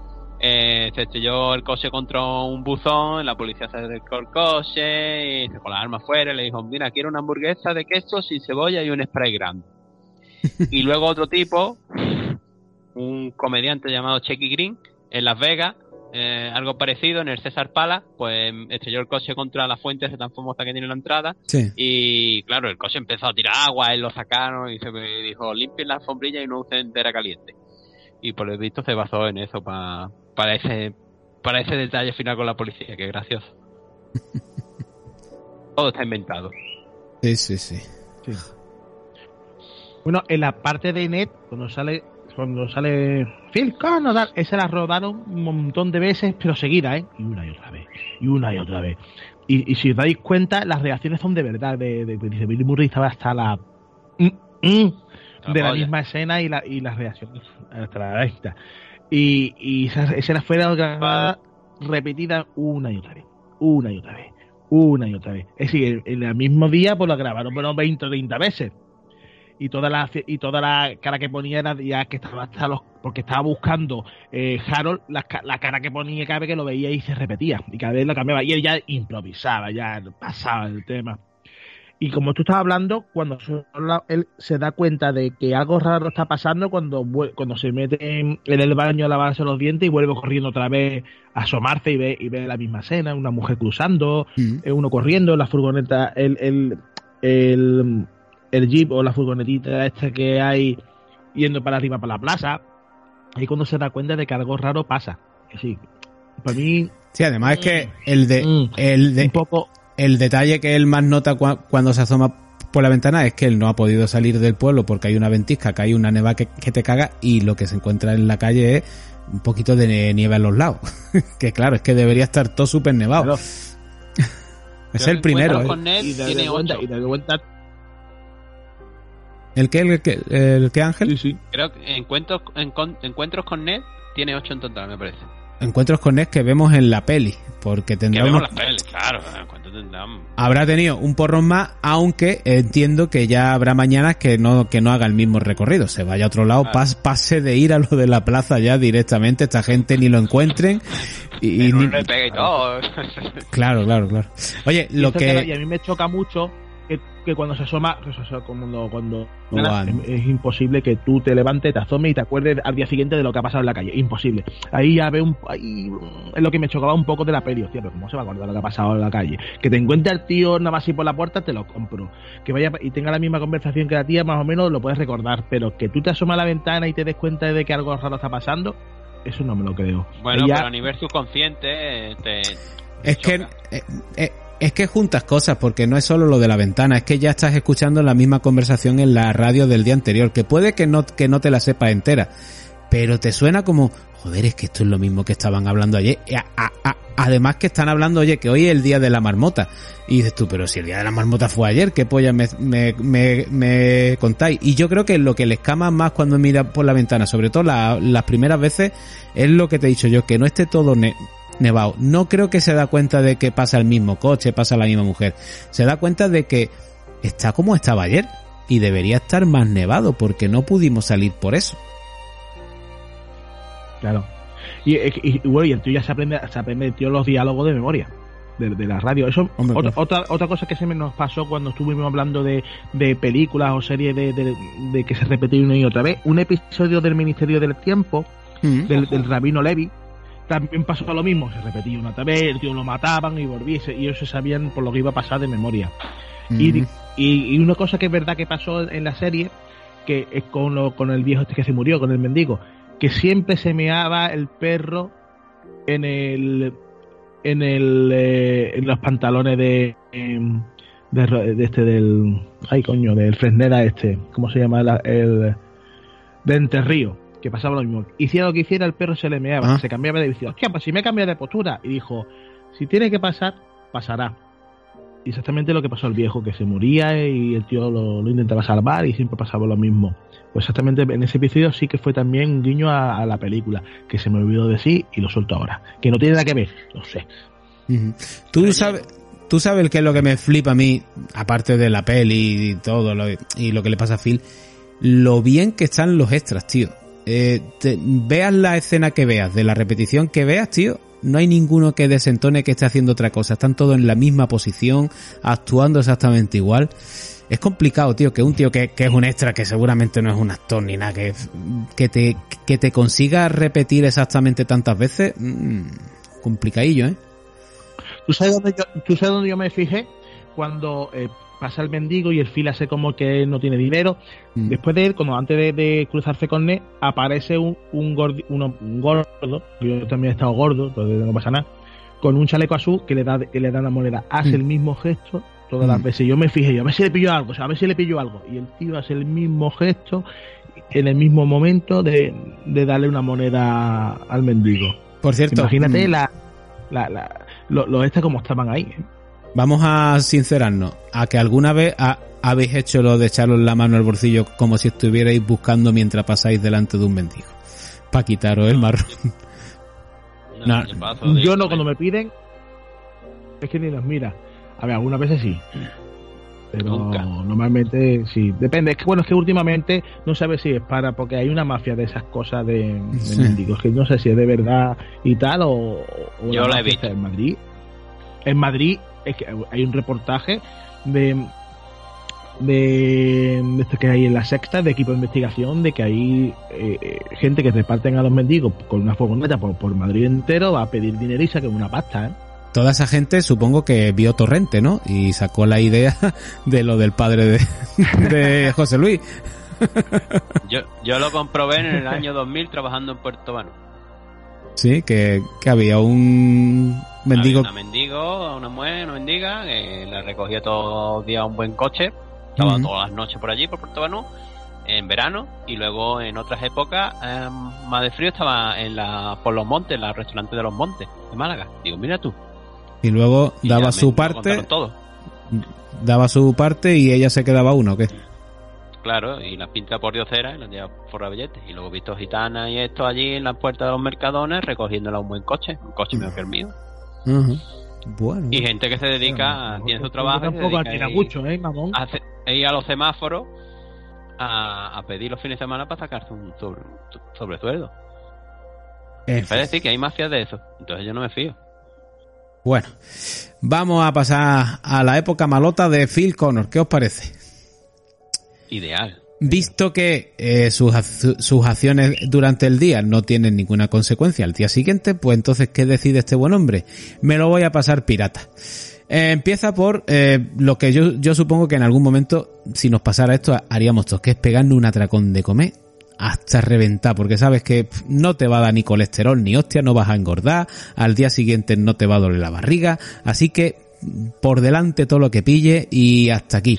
eh, se estrelló el coche contra un buzón la policía se acercó al coche y se con las armas fuera y le dijo mira quiero una hamburguesa de queso sin cebolla y un spray grande y luego otro tipo un comediante llamado Checky Green en Las Vegas eh, algo parecido en el César Pala pues estrelló el coche contra la fuente esa tan famosa que tiene la entrada Sí. y claro, el coche empezó a tirar agua, él lo sacaron y se me dijo, limpien la alfombrilla y no usen entera caliente. Y por lo visto se basó en eso pa- para ese para ese detalle final con la policía, que gracioso. Todo está inventado. Sí, sí, sí. Bueno, en la parte de Net, cuando sale cuando sale Phil Connor, esa la rodaron un montón de veces, pero seguida, ¿eh? Y una y otra vez, y una y otra vez. Y, y si os dais cuenta, las reacciones son de verdad. De, de, dice Billy Murray estaba hasta la. mm, mm, de la misma escena y, la, y las reacciones hasta la esta. Y, y esa escena fue grabada, repetida una y otra vez, una y otra vez, una y otra vez. Es decir, en, el mismo día pues la grabaron bueno, 20 o 30 veces. y toda la y toda la cara que ponía era ya que estaba hasta los porque estaba buscando eh, Harold la, la cara que ponía cada vez que lo veía y se repetía y cada vez lo cambiaba y él ya improvisaba ya pasaba el tema y como tú estabas hablando cuando él se da cuenta de que algo raro está pasando cuando cuando se mete en, el baño a lavarse los dientes y vuelve corriendo otra vez a asomarse y ve y ve la misma escena una mujer cruzando eh, uno corriendo la furgoneta el, el, el, el jeep o la furgonetita esta que hay yendo para arriba para la plaza. Ahí cuando se da cuenta de que algo raro pasa. Sí. Para mí Sí, además es que el de, Mm. el de, un poco el detalle que él más nota cua- cuando se asoma por la ventana es que él no ha podido salir del pueblo porque hay una ventisca, que hay una neva que, que te caga y lo que se encuentra en la calle es un poquito de nieve a los lados. que claro, es que debería estar todo súper nevado. es el primero. Encuentros con Ned y te tiene das cuenta, 8. y te das cuenta ¿El qué? ¿El qué, el qué Ángel? Creo que encuentros, encuentros con Ned tiene 8 en total, me parece. Encuentros con Ned que vemos en la peli, porque Que tendrá vemos unos- las pelis, claro. ¿Cuánto tendrán? habrá tenido un porrón más, aunque entiendo que ya habrá mañanas que no, que no haga el mismo recorrido, se vaya a otro lado, pas- pase de ir a lo de la plaza ya directamente, esta gente ni lo encuentren y, y ni- y todo. claro, claro, claro. Oye, lo esto que y a mí me choca mucho que, cuando se asoma, pues, o sea, cuando, es, es imposible que tú te levantes, te asomes y te acuerdes al día siguiente de lo que ha pasado en la calle. Imposible. Ahí ya veo un, ahí, mm, es lo que me chocaba un poco de la peli, hostia, pero ¿cómo se va a acordar de lo que ha pasado en la calle? Que te encuentre el tío nada más así por la puerta, te lo compro. Que vaya y tenga la misma conversación que la tía, más o menos lo puedes recordar, pero que tú te asomas a la ventana y te des cuenta de que algo raro está pasando, eso no me lo creo. Bueno, ya- pero a nivel subconsciente eh, te... es que eh, eh, es que juntas cosas, porque no es solo lo de la ventana, es que ya estás escuchando la misma conversación en la radio del día anterior, que puede que no, que no te la sepas entera, pero te suena como, joder, es que esto es lo mismo que estaban hablando ayer. Además que están hablando, oye, que hoy es el día de la marmota. Y dices tú, pero si el día de la marmota fue ayer, ¿qué polla me, contáis? Y yo creo que lo que les cama más cuando miran por la ventana, sobre todo la- las primeras veces, es lo que te he dicho yo, que no esté todo ne- nevado. No creo que se da cuenta de que pasa el mismo coche, pasa la misma mujer. Se da cuenta de que está como estaba ayer y debería estar más nevado porque no pudimos salir por eso. Claro. Y, y, y, bueno, y el tío ya se aprende, se aprende el tío los diálogos de memoria. De, de la radio. Eso, Hombre, otra, otra, otra cosa que se me nos pasó cuando estuvimos hablando de, de películas o series de, de, de que se repetía una y otra vez. Un episodio del Ministerio del Tiempo, del, del Rabino Levi, también pasó lo mismo. Se repetía una otra vez, el tío lo mataban y volvía. y ellos se sabían por lo que iba a pasar de memoria. Y, y, y una cosa que es verdad que pasó en la serie, que es con, lo, con el viejo este que se murió, con el mendigo, que siempre se meaba el perro en el en el eh, en los pantalones de, em, de este del ay coño del Fresneda este cómo se llama La- el de Enterrío que pasaba lo mismo hiciera lo que hiciera el perro se le meaba Ah. se cambiaba de decía hostia pues si me cambia de postura y dijo si tiene que pasar pasará y exactamente lo que pasó al viejo, que se moría y el tío lo, lo intentaba salvar y siempre pasaba lo mismo. Pues exactamente en ese episodio sí que fue también un guiño a, a la película, que se me olvidó decir y lo suelto ahora. Que no tiene nada que ver, lo sé. Tú sabes, tú sabes qué es lo que me flipa a mí, aparte de la peli y todo lo, y lo que le pasa a Phil, lo bien que están los extras, tío. Eh, veas la escena que veas, de la repetición que veas, tío, no hay ninguno que desentone que esté haciendo otra cosa. Están todos en la misma posición, actuando exactamente igual. Es complicado, tío, que un tío que, es un extra, que seguramente no es un actor ni nada, que, que te, que te consiga repetir exactamente tantas veces, mm, complicadillo, ¿eh? ¿Tú sabes dónde yo, tú sabes dónde yo me fijé? Cuando eh, pasa el mendigo y el fil hace como que no tiene dinero. Mm. Después de él, como antes de, de cruzarse con Ned, aparece un, un, gordi- uno- un gordo, yo también he estado gordo, entonces no pasa nada, con un chaleco azul que le da, que le da la moneda. Hace Mm. el mismo gesto todas las Mm. veces. Yo me fijé, yo a ver si le pillo algo, o sea, a ver si le pillo algo. Y el tío hace el mismo gesto en el mismo momento de, de darle una moneda al mendigo. Por cierto, Imagínate la, la, la, lo, lo como estaban ahí. ¿eh? Vamos a sincerarnos, a que alguna vez ha- habéis hecho lo de echaros la mano al bolsillo como si estuvierais buscando mientras pasáis delante de un mendigo. Para quitaros el marrón. No, yo no, cuando me piden, es que ni los mira. A ver, algunas veces sí. Pero Nunca. normalmente sí, depende. Es que bueno, es que últimamente no sabes si es para, porque hay una mafia de esas cosas de, de Sí. mendigos, que no sé si es de verdad y tal, o, o Yo la he visto. en Madrid. En Madrid es que hay un reportaje de de, de esto que hay en la sexta de equipo de investigación de que hay eh, gente que reparten a los mendigos con una furgoneta por, por Madrid entero va a pedir dinero y saquen una pasta, ¿eh? Toda esa gente supongo que vio Torrente, ¿no? Y sacó la idea de lo del padre de, de José Luis. Yo, yo lo comprobé en el año 2000 trabajando en Puerto Vano. Sí, que, que había un mendigo. Había una mendigo, una mujer, una mendiga, que la recogía todos los días un buen coche. Estaba todas las noches por allí, por Puerto Banú, en verano. Y luego en otras épocas, eh, más de frío, estaba en la, por los montes, en los restaurantes de los montes, de Málaga. Digo, mira tú. Y luego Y daba su parte, todo. daba su parte y ella se quedaba uno, ¿o ¿qué? Claro, y las pinta por diosera y las lleva por billetes. Y luego he visto gitanas y esto allí en las puertas de los mercadones recogiéndola un buen coche, un coche mejor que el mío. Bueno. Y gente que se dedica, tiene su trabajo, tampoco a ir- mucho, ¿eh, mamón? a, ir a los semáforos a, a pedir los fines de semana para sacarse un sobre, sobresueldo. Es decir, que hay mafias de eso. Entonces yo no me fío. Bueno, vamos a pasar a la época malota de Phil Connor. ¿Qué os parece? Ideal. Visto que eh, sus, sus acciones durante el día no tienen ninguna consecuencia al día siguiente, pues entonces, ¿qué decide este buen hombre? Me lo voy a pasar pirata. Eh, empieza por eh, lo que yo, yo supongo que en algún momento, si nos pasara esto, haríamos todos, que es pegarnos un atracón de comer hasta reventar, porque sabes que no te va a dar ni colesterol ni hostia, no vas a engordar, al día siguiente no te va a doler la barriga, así que por delante todo lo que pille y hasta aquí.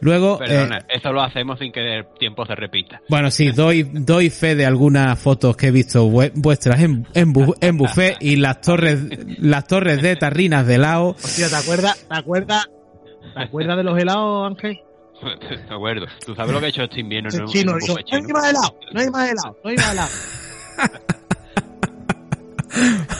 Luego, eh, Perdona, eso lo hacemos sin que el tiempo se repita. bueno, sí, doy, doy fe de algunas fotos que he visto vue- vuestras en, en, bu- en buffet y las torres, las torres de tarrinas de lao. Hostia, ¿te acuerdas? ¿Te acuerdas? ¿Te acuerdas de los helados, Ángel? De acuerdo. ¿Tú sabes lo que he hecho este invierno en un, Chino, no hay más helado, no hay más helado, no hay más helado.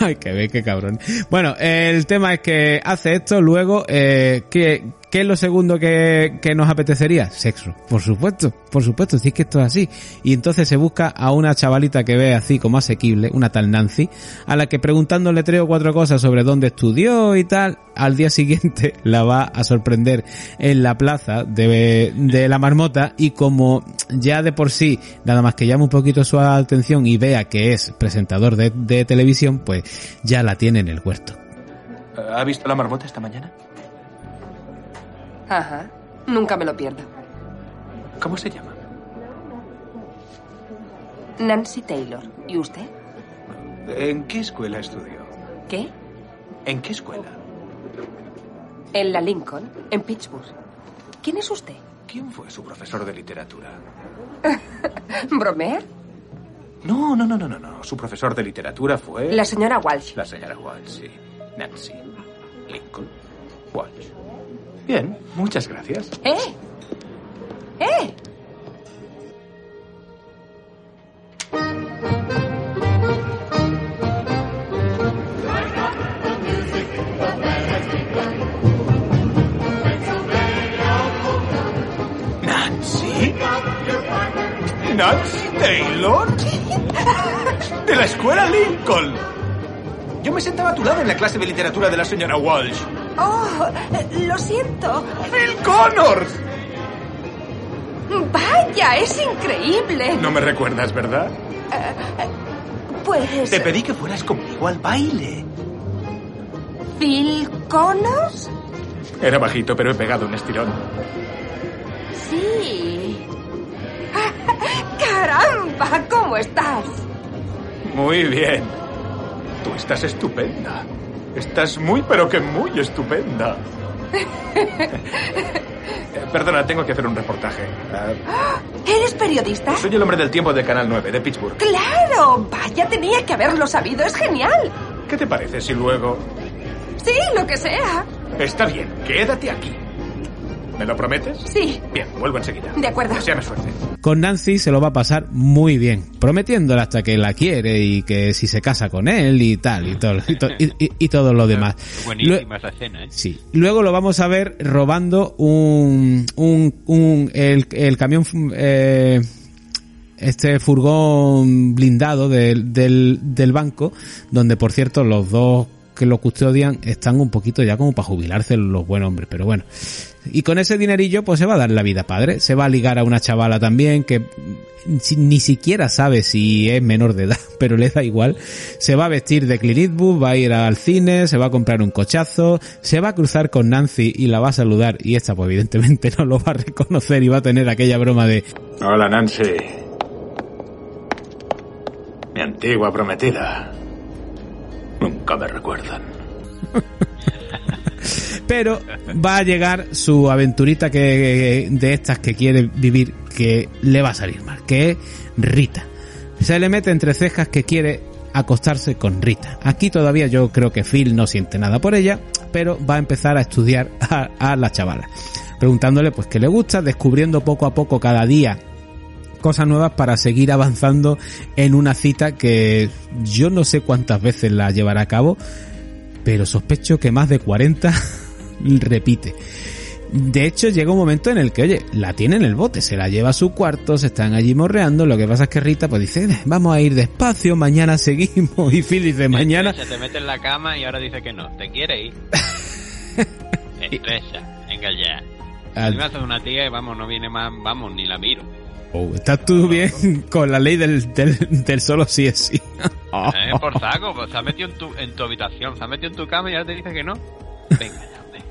Ay, que ve, qué cabrón. Bueno, el tema es que hace esto, luego, eh, ¿qué, qué es lo segundo que, que nos apetecería? Sexo, por supuesto, por supuesto, si es que esto es así. Y entonces se busca a una chavalita que ve así como asequible, una tal Nancy, a la que preguntándole tres o cuatro cosas sobre dónde estudió y tal, al día siguiente la va a sorprender en la plaza de, de la marmota y como ya de por sí, nada más que llama un poquito su atención y vea que es presentador de, de televisión, pues ya la tiene en el huerto. ¿Ha visto la marmota esta mañana? Ajá. Nunca me lo pierdo. ¿Cómo se llama? Nancy Taylor. ¿Y usted? ¿En qué escuela estudió? ¿Qué? ¿En qué escuela? En la Lincoln, en Pittsburgh. ¿Quién es usted? ¿Quién fue su profesor de literatura? ¿Bromear? No, no, no, no, no, no. Su profesor de literatura fue... La señora Walsh. La señora Walsh, sí. Nancy. Lincoln. Walsh. Bien, muchas gracias. ¡Eh! ¡Eh! ¿Nancy? ¿Nancy Taylor? De la escuela Lincoln. Yo me sentaba a tu lado en la clase de literatura de la señora Walsh. ¡Oh! Lo siento. ¡Phil Connors! ¡Vaya! ¡Es increíble! No me recuerdas, ¿verdad? Pues. Te pedí que fueras conmigo al baile. ¿Phil Connors? Era bajito, pero he pegado un estirón. Sí. ¡Caramba! ¿Cómo estás? Muy bien. Tú estás estupenda. Estás muy, pero que muy estupenda. Eh, Perdona, tengo que hacer un reportaje. Ah, ¿Eres periodista? soy el hombre del tiempo de Canal 9, de Pittsburgh. ¡Claro! Vaya, tenía que haberlo sabido. Es genial. ¿Qué te parece si luego... Sí, lo que sea. Está bien, quédate aquí. ¿Me lo prometes? Sí, Bien, vuelvo enseguida. de acuerdo. Deseame suerte. Con Nancy se lo va a pasar muy bien, prometiéndole hasta que la quiere y que si se casa con él y tal, y todo, y, to- y- y- y todo lo demás. Buenísima esa escena, ¿eh? Sí. Luego lo vamos a ver robando un, un, un el, el camión, eh, este furgón blindado del, del, del banco, donde por cierto los dos que lo custodian están un poquito ya como para jubilarse los buenos hombres, pero bueno. Y con ese dinerillo pues se va a dar la vida padre, se va a ligar a una chavala también que ni siquiera sabe si es menor de edad, pero le da igual. Se va a vestir de Clint va a ir al cine, se va a comprar un cochazo, se va a cruzar con Nancy y la va a saludar y esta pues evidentemente no lo va a reconocer y va a tener aquella broma de Hola, Nancy. Mi antigua prometida. Nunca me recuerdan. pero va a llegar su aventurita que de estas que quiere vivir que le va a salir mal, que es Rita. Se le mete entre cejas que quiere acostarse con Rita. Aquí todavía yo creo que Phil no siente nada por ella, pero va a empezar a estudiar a, la chavala, preguntándole pues qué le gusta, descubriendo poco a poco cada día cosas nuevas para seguir avanzando en una cita que yo no sé cuántas veces la llevará a cabo, pero sospecho que más de 40 repite. De hecho, llega un momento en el que, oye, la tiene en el bote, se la lleva a su cuarto, se están allí morreando, lo que pasa es que Rita pues dice, "Eh, vamos a ir despacio, mañana seguimos, y Phil dice, mañana... Se te mete en la cama y ahora dice que no. ¿Te quiere ir? Estresa. Venga ya. Al- mí me hace una tía y vamos, no viene más, vamos, ni la miro. Oh, ¿Estás tú bien con la ley del, del, del solo sí es sí? Eh, por saco, pues se ha metido en tu, en tu habitación, se ha metido en tu cama y ahora te dice que no. Venga ya, hombre.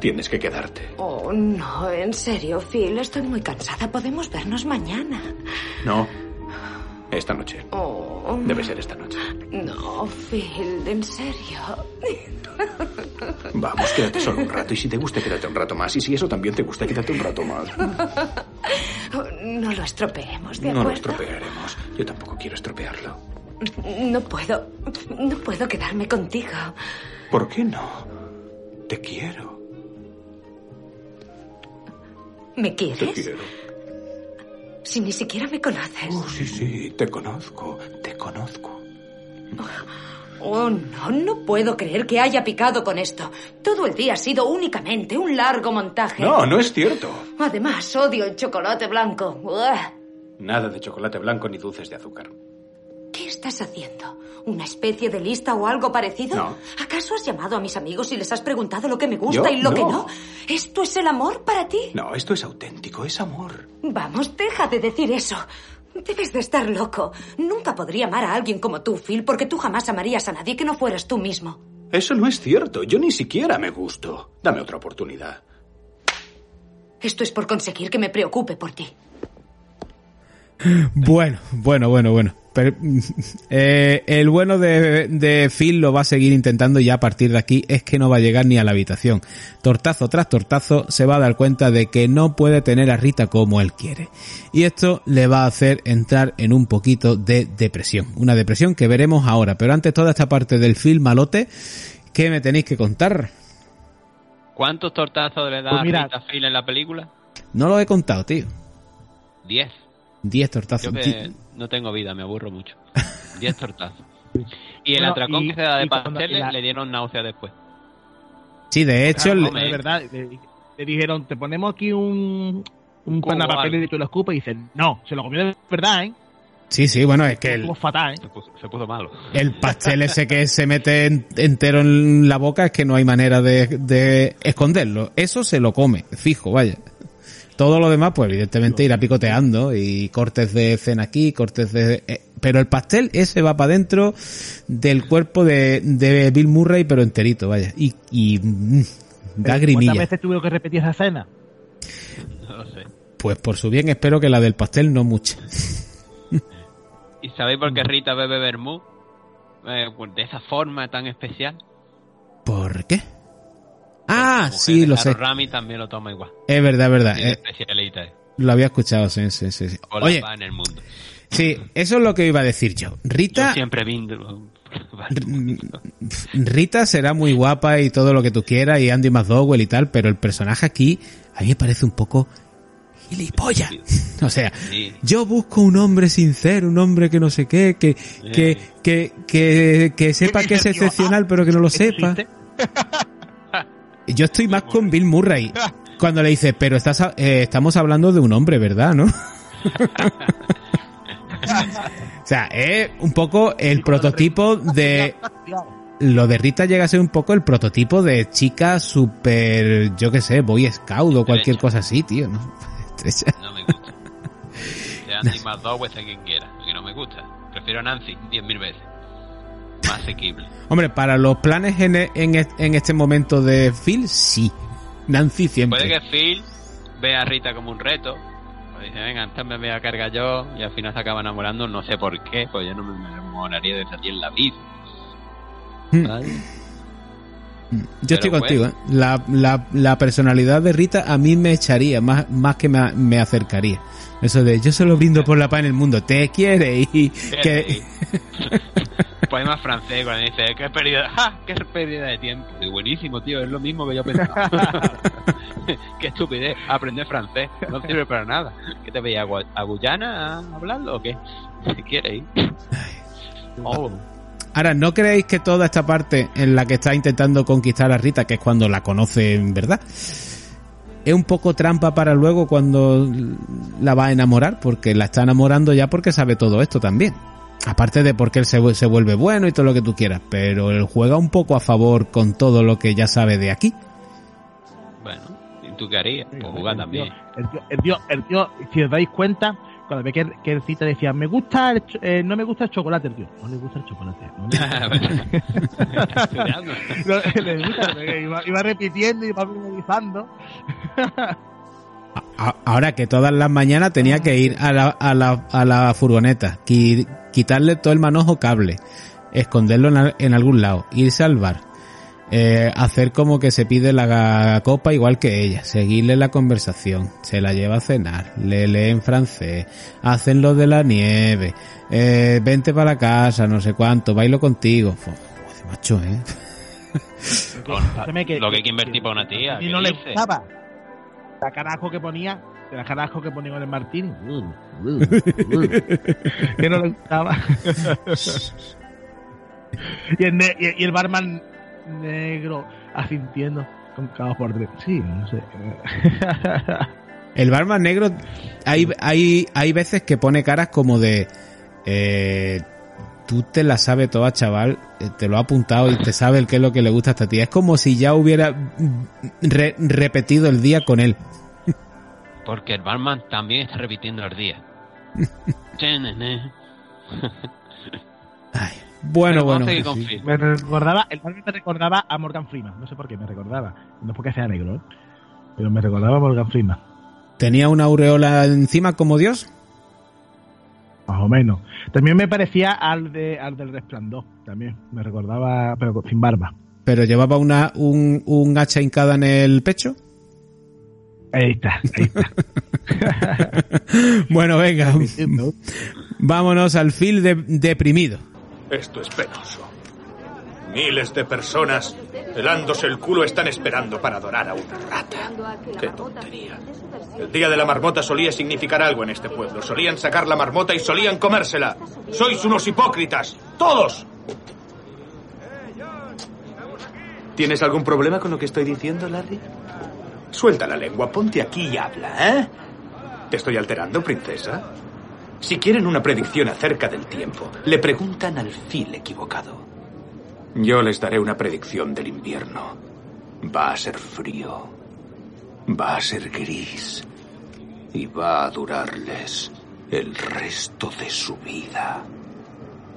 Tienes que quedarte. Oh, no, en serio, Phil, estoy muy cansada. Podemos vernos mañana. No. Esta noche. Oh, Debe ser esta noche. no, Phil, en serio. Vamos, quédate solo un rato. Y si te gusta, quédate un rato más. Y si eso también te gusta, quédate un rato más. No lo estropeemos, ¿de No lo acuerdo? estropearemos. Yo tampoco quiero estropearlo. No puedo. No puedo quedarme contigo. ¿Por qué no? Te quiero. ¿Me Te quieres? quiero. Si ni siquiera me conoces. Oh, sí, sí, te conozco. Te conozco. Oh, no, no puedo creer que haya picado con esto. Todo el día ha sido únicamente un largo montaje. No, no es cierto. Además, odio el chocolate blanco. Uah. Nada de chocolate blanco ni dulces de azúcar. ¿Qué estás haciendo? ¿Una especie de lista o algo parecido? No. ¿Acaso has llamado a mis amigos y les has preguntado lo que me gusta Yo y lo que no? ¿Esto es el amor para ti? No, esto es auténtico, es amor. Vamos, deja de decir eso. Debes de estar loco. Nunca podría amar a alguien como tú, Phil, porque tú jamás amarías a nadie que no fueras tú mismo. Eso no es cierto. Yo ni siquiera me gusto. Dame otra oportunidad. Esto es por conseguir que me preocupe por ti. Bueno, bueno, bueno, bueno. Pero, eh, el bueno de, de Phil lo va a seguir intentando y ya a partir de aquí es que no va a llegar ni a la habitación. Tortazo tras tortazo se va a dar cuenta de que no puede tener a Rita como él quiere. Y esto le va a hacer entrar en un poquito de depresión. Una depresión que veremos ahora. Pero antes toda esta parte del film malote, ¿qué me tenéis que contar? ¿Cuántos tortazos le da Pues mira- a Rita Phil en la película? No lo he contado, tío. Diez. Diez Yo tortazos. que Ti- no tengo vida, me aburro mucho. Diez tortazos. Y el Bueno, atracón y- que se da de pasteles la- le dieron náusea después. Sí, de hecho, Claro, le- de verdad, le, le dijeron, te ponemos aquí un, un Cubo papel y tú lo escupes y dicen, no, se lo comió de verdad, ¿eh? sí, sí, bueno, es que el, fatal, ¿eh? Se puso, se puso malo. El pastel ese que se mete en- entero en la boca es que no hay manera de, de esconderlo. Eso se lo come, fijo, vaya. Todo lo demás, pues evidentemente irá picoteando y cortes de cena aquí, cortes de... eh, pero el pastel ese va para dentro del cuerpo de, de Bill Murray, pero enterito, vaya. Y, y mm, da ¿Cuántas grimilla. veces tuvieron que repetir esa escena? No lo sé. Pues por su bien espero que la del pastel no mucha. ¿Y sabéis por qué Rita bebe vermú? Eh, pues de esa forma tan especial. ¿Por qué? Ah, sí, lo sé. Rami también lo toma igual. Es verdad, es verdad. Eh, especialita. eh. lo había escuchado, sí, sí, sí. Oye, en el mundo. Sí, eso es lo que iba a decir yo. Yo Rita, siempre brindo Rita será muy guapa y todo lo que tú quieras y Andy McDowell y tal, pero el personaje aquí a mí me parece un poco gilipollas. O sea, yo busco un hombre sincero, un hombre que no sé qué, que, que, que, que, que sepa que es excepcional pero que no lo sepa. Yo estoy más con Bill Murray. Cuando le dice, pero estás, eh, estamos hablando de un hombre, ¿verdad? ¿No? o sea, es un poco el prototipo de... Lo de Rita llega a ser un poco el prototipo de chica super, yo qué sé, boy scout o cualquier cosa así, tío, ¿no? No me gusta. Sea Nancy McDowell a quien quiera, que no me gusta. Prefiero a Nancy 10.000 veces. Más asequible. Hombre, para los planes en, en, en este momento de Phil, sí. Nancy siempre. Puede que Phil vea a Rita como un reto. Pues dice, venga, entonces me voy a cargar yo. Y al final se acaba enamorando, no sé por qué. Pues yo no me enamoraría de ti en la vida. ¿Vale? Yo estoy contigo, ¿eh? la, la, la, personalidad de Rita a mí me echaría, más, más que me, me acercaría. Eso de yo solo brindo por la paz en el mundo, te quiere y que... Poema francés cuando dice, qué pérdida, ¡Ja! qué pérdida de tiempo. Y buenísimo, tío, es lo mismo que yo pensaba. qué estupidez, aprender francés, no sirve para nada. ¿Qué te veía a Guyana a hablarlo o qué? Si quieres ir. Oh. Ahora, ¿no creéis que toda esta parte en la que está intentando conquistar a Rita, que es cuando la conoce en verdad, es un poco trampa para luego cuando la va a enamorar? Porque la está enamorando ya porque sabe todo esto también. Aparte de porque él se, se vuelve bueno y todo lo que tú quieras, pero él juega un poco a favor con todo lo que ya sabe de aquí. Bueno, ¿y tú qué harías? Pues jugar también. El tío, el tío, el tío, si os dais cuenta, cuando ve que, que el cita decía, me gusta el, eh, no me gusta el chocolate, el tío, no le gusta el chocolate. No le, le gusta, iba, iba, repitiendo y iba memorizando. Ahora que todas las mañanas tenía que ir a la, a la, a la furgoneta, quitarle todo el manojo cable, esconderlo en, en algún lado, irse al bar, eh, hacer como que se pide la copa igual que ella, seguirle la conversación, se la lleva a cenar, le lee en francés, hacen lo de la nieve, eh, vente para la casa, no sé cuánto, bailo contigo. Macho, eh. lo que hay que invertir para una tía. Y no le gustaba. La carajo que ponía, la carajo que ponía en el Martín. que no le gustaba. y, el, y el barman negro asintiendo con caos por dentro. Sí, no sé. El barman negro, hay, hay, hay veces que pone caras como de. Eh, tú te la sabes toda, chaval. eh, Te lo ha apuntado y te sabe el qué es lo que le gusta a esta tía. Es como si ya hubiera re- repetido el día con él. Porque el barman también está repitiendo el día. Bueno, vamos bueno. sí. Phil. Me recordaba, el barman me recordaba a Morgan Freeman. No sé por qué me recordaba. No es porque sea negro, ¿eh? Pero me recordaba a Morgan Freeman. Tenía una aureola encima como Dios. Más o menos. También me parecía al, de, al del resplandor. También me recordaba, pero sin barba. Pero llevaba una, un, un hacha hincada en el pecho. Ahí está, ahí está. Bueno, venga. Vámonos al fil de, deprimido. Esto es penoso. Miles de personas helándose el culo están esperando para adorar a una rata. Qué tontería. El día de la marmota solía significar algo en este pueblo. Solían sacar la marmota y solían comérsela. Sois unos hipócritas. Todos. ¿Tienes algún problema con lo que estoy diciendo, Larry? Suelta la lengua, ponte aquí y habla, ¿eh? ¿Te estoy alterando, princesa? Si quieren una predicción acerca del tiempo, le preguntan al fil equivocado. Yo les daré una predicción del invierno. Va a ser frío. Va a ser gris. Y va a durarles el resto de su vida.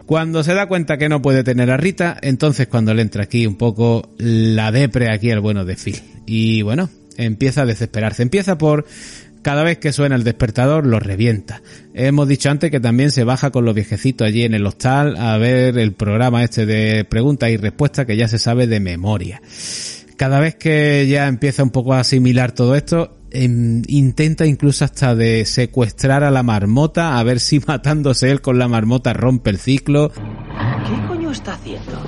Cuando se da cuenta que no puede tener a Rita, entonces cuando le entra aquí un poco la depre aquí al bueno de Phil. Y bueno, empieza a desesperarse. Empieza por cada vez que suena el despertador lo revienta. Hemos dicho antes que también se baja con los viejecitos allí en el hostal a ver el programa este de preguntas y respuestas que ya se sabe de memoria. Cada vez que ya empieza un poco a asimilar todo esto, em, intenta incluso hasta de secuestrar a la marmota a ver si matándose él con la marmota rompe el ciclo. ¿Qué coño está haciendo?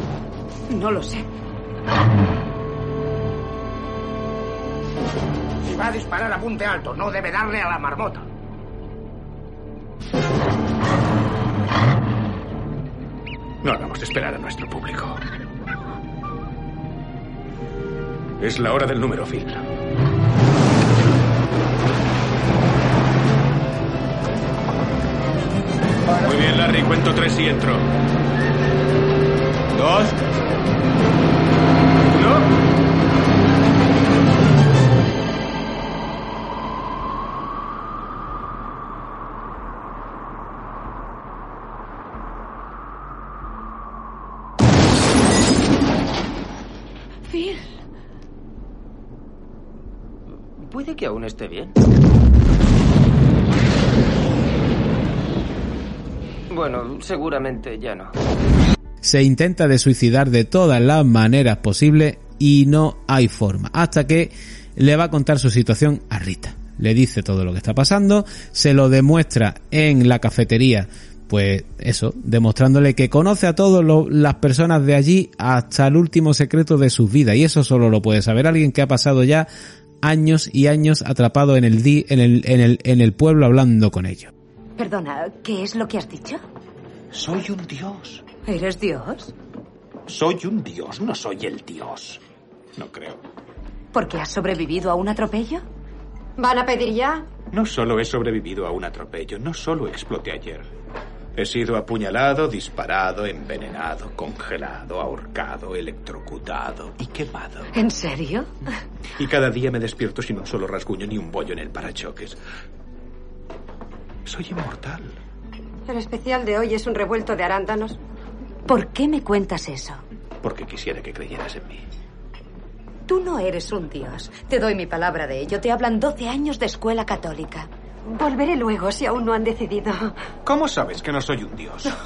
No lo sé. Si va a disparar, apunte alto. No debe darle a la marmota. No hagamos esperar a nuestro público. Es la hora del número, Phil. Muy bien, Larry, cuento tres y entro. Dos. Uno. Puede que aún esté bien. Bueno, seguramente ya no. Se intenta de suicidar de todas las maneras posibles y no hay forma. Hasta que le va a contar su situación a Rita. Le dice todo lo que está pasando, se lo demuestra en la cafetería, pues eso, demostrándole que conoce a todas las personas de allí hasta el último secreto de sus vidas. Y eso solo lo puede saber alguien que ha pasado ya años y años atrapado en el, di- en el, en el, en el pueblo hablando con ellos. Perdona, ¿qué es lo que has dicho? Soy un dios. ¿Eres Dios? Soy un dios, no soy el dios. No creo. ¿Porque has sobrevivido a un atropello? ¿Van a pedir ya? No solo he sobrevivido a un atropello, no solo exploté ayer. He sido apuñalado, disparado, envenenado, congelado, ahorcado, electrocutado y quemado. ¿En serio? Y cada día me despierto sin un solo rasguño ni un bollo en el parachoques. Soy inmortal. El especial de hoy es un revuelto de arándanos. ¿Por qué me cuentas eso? Porque quisiera que creyeras en mí. Tú no eres un dios. Te doy mi palabra de ello. Te hablan 12 años de escuela católica. Volveré luego si aún no han decidido. ¿Cómo sabes que no soy un dios?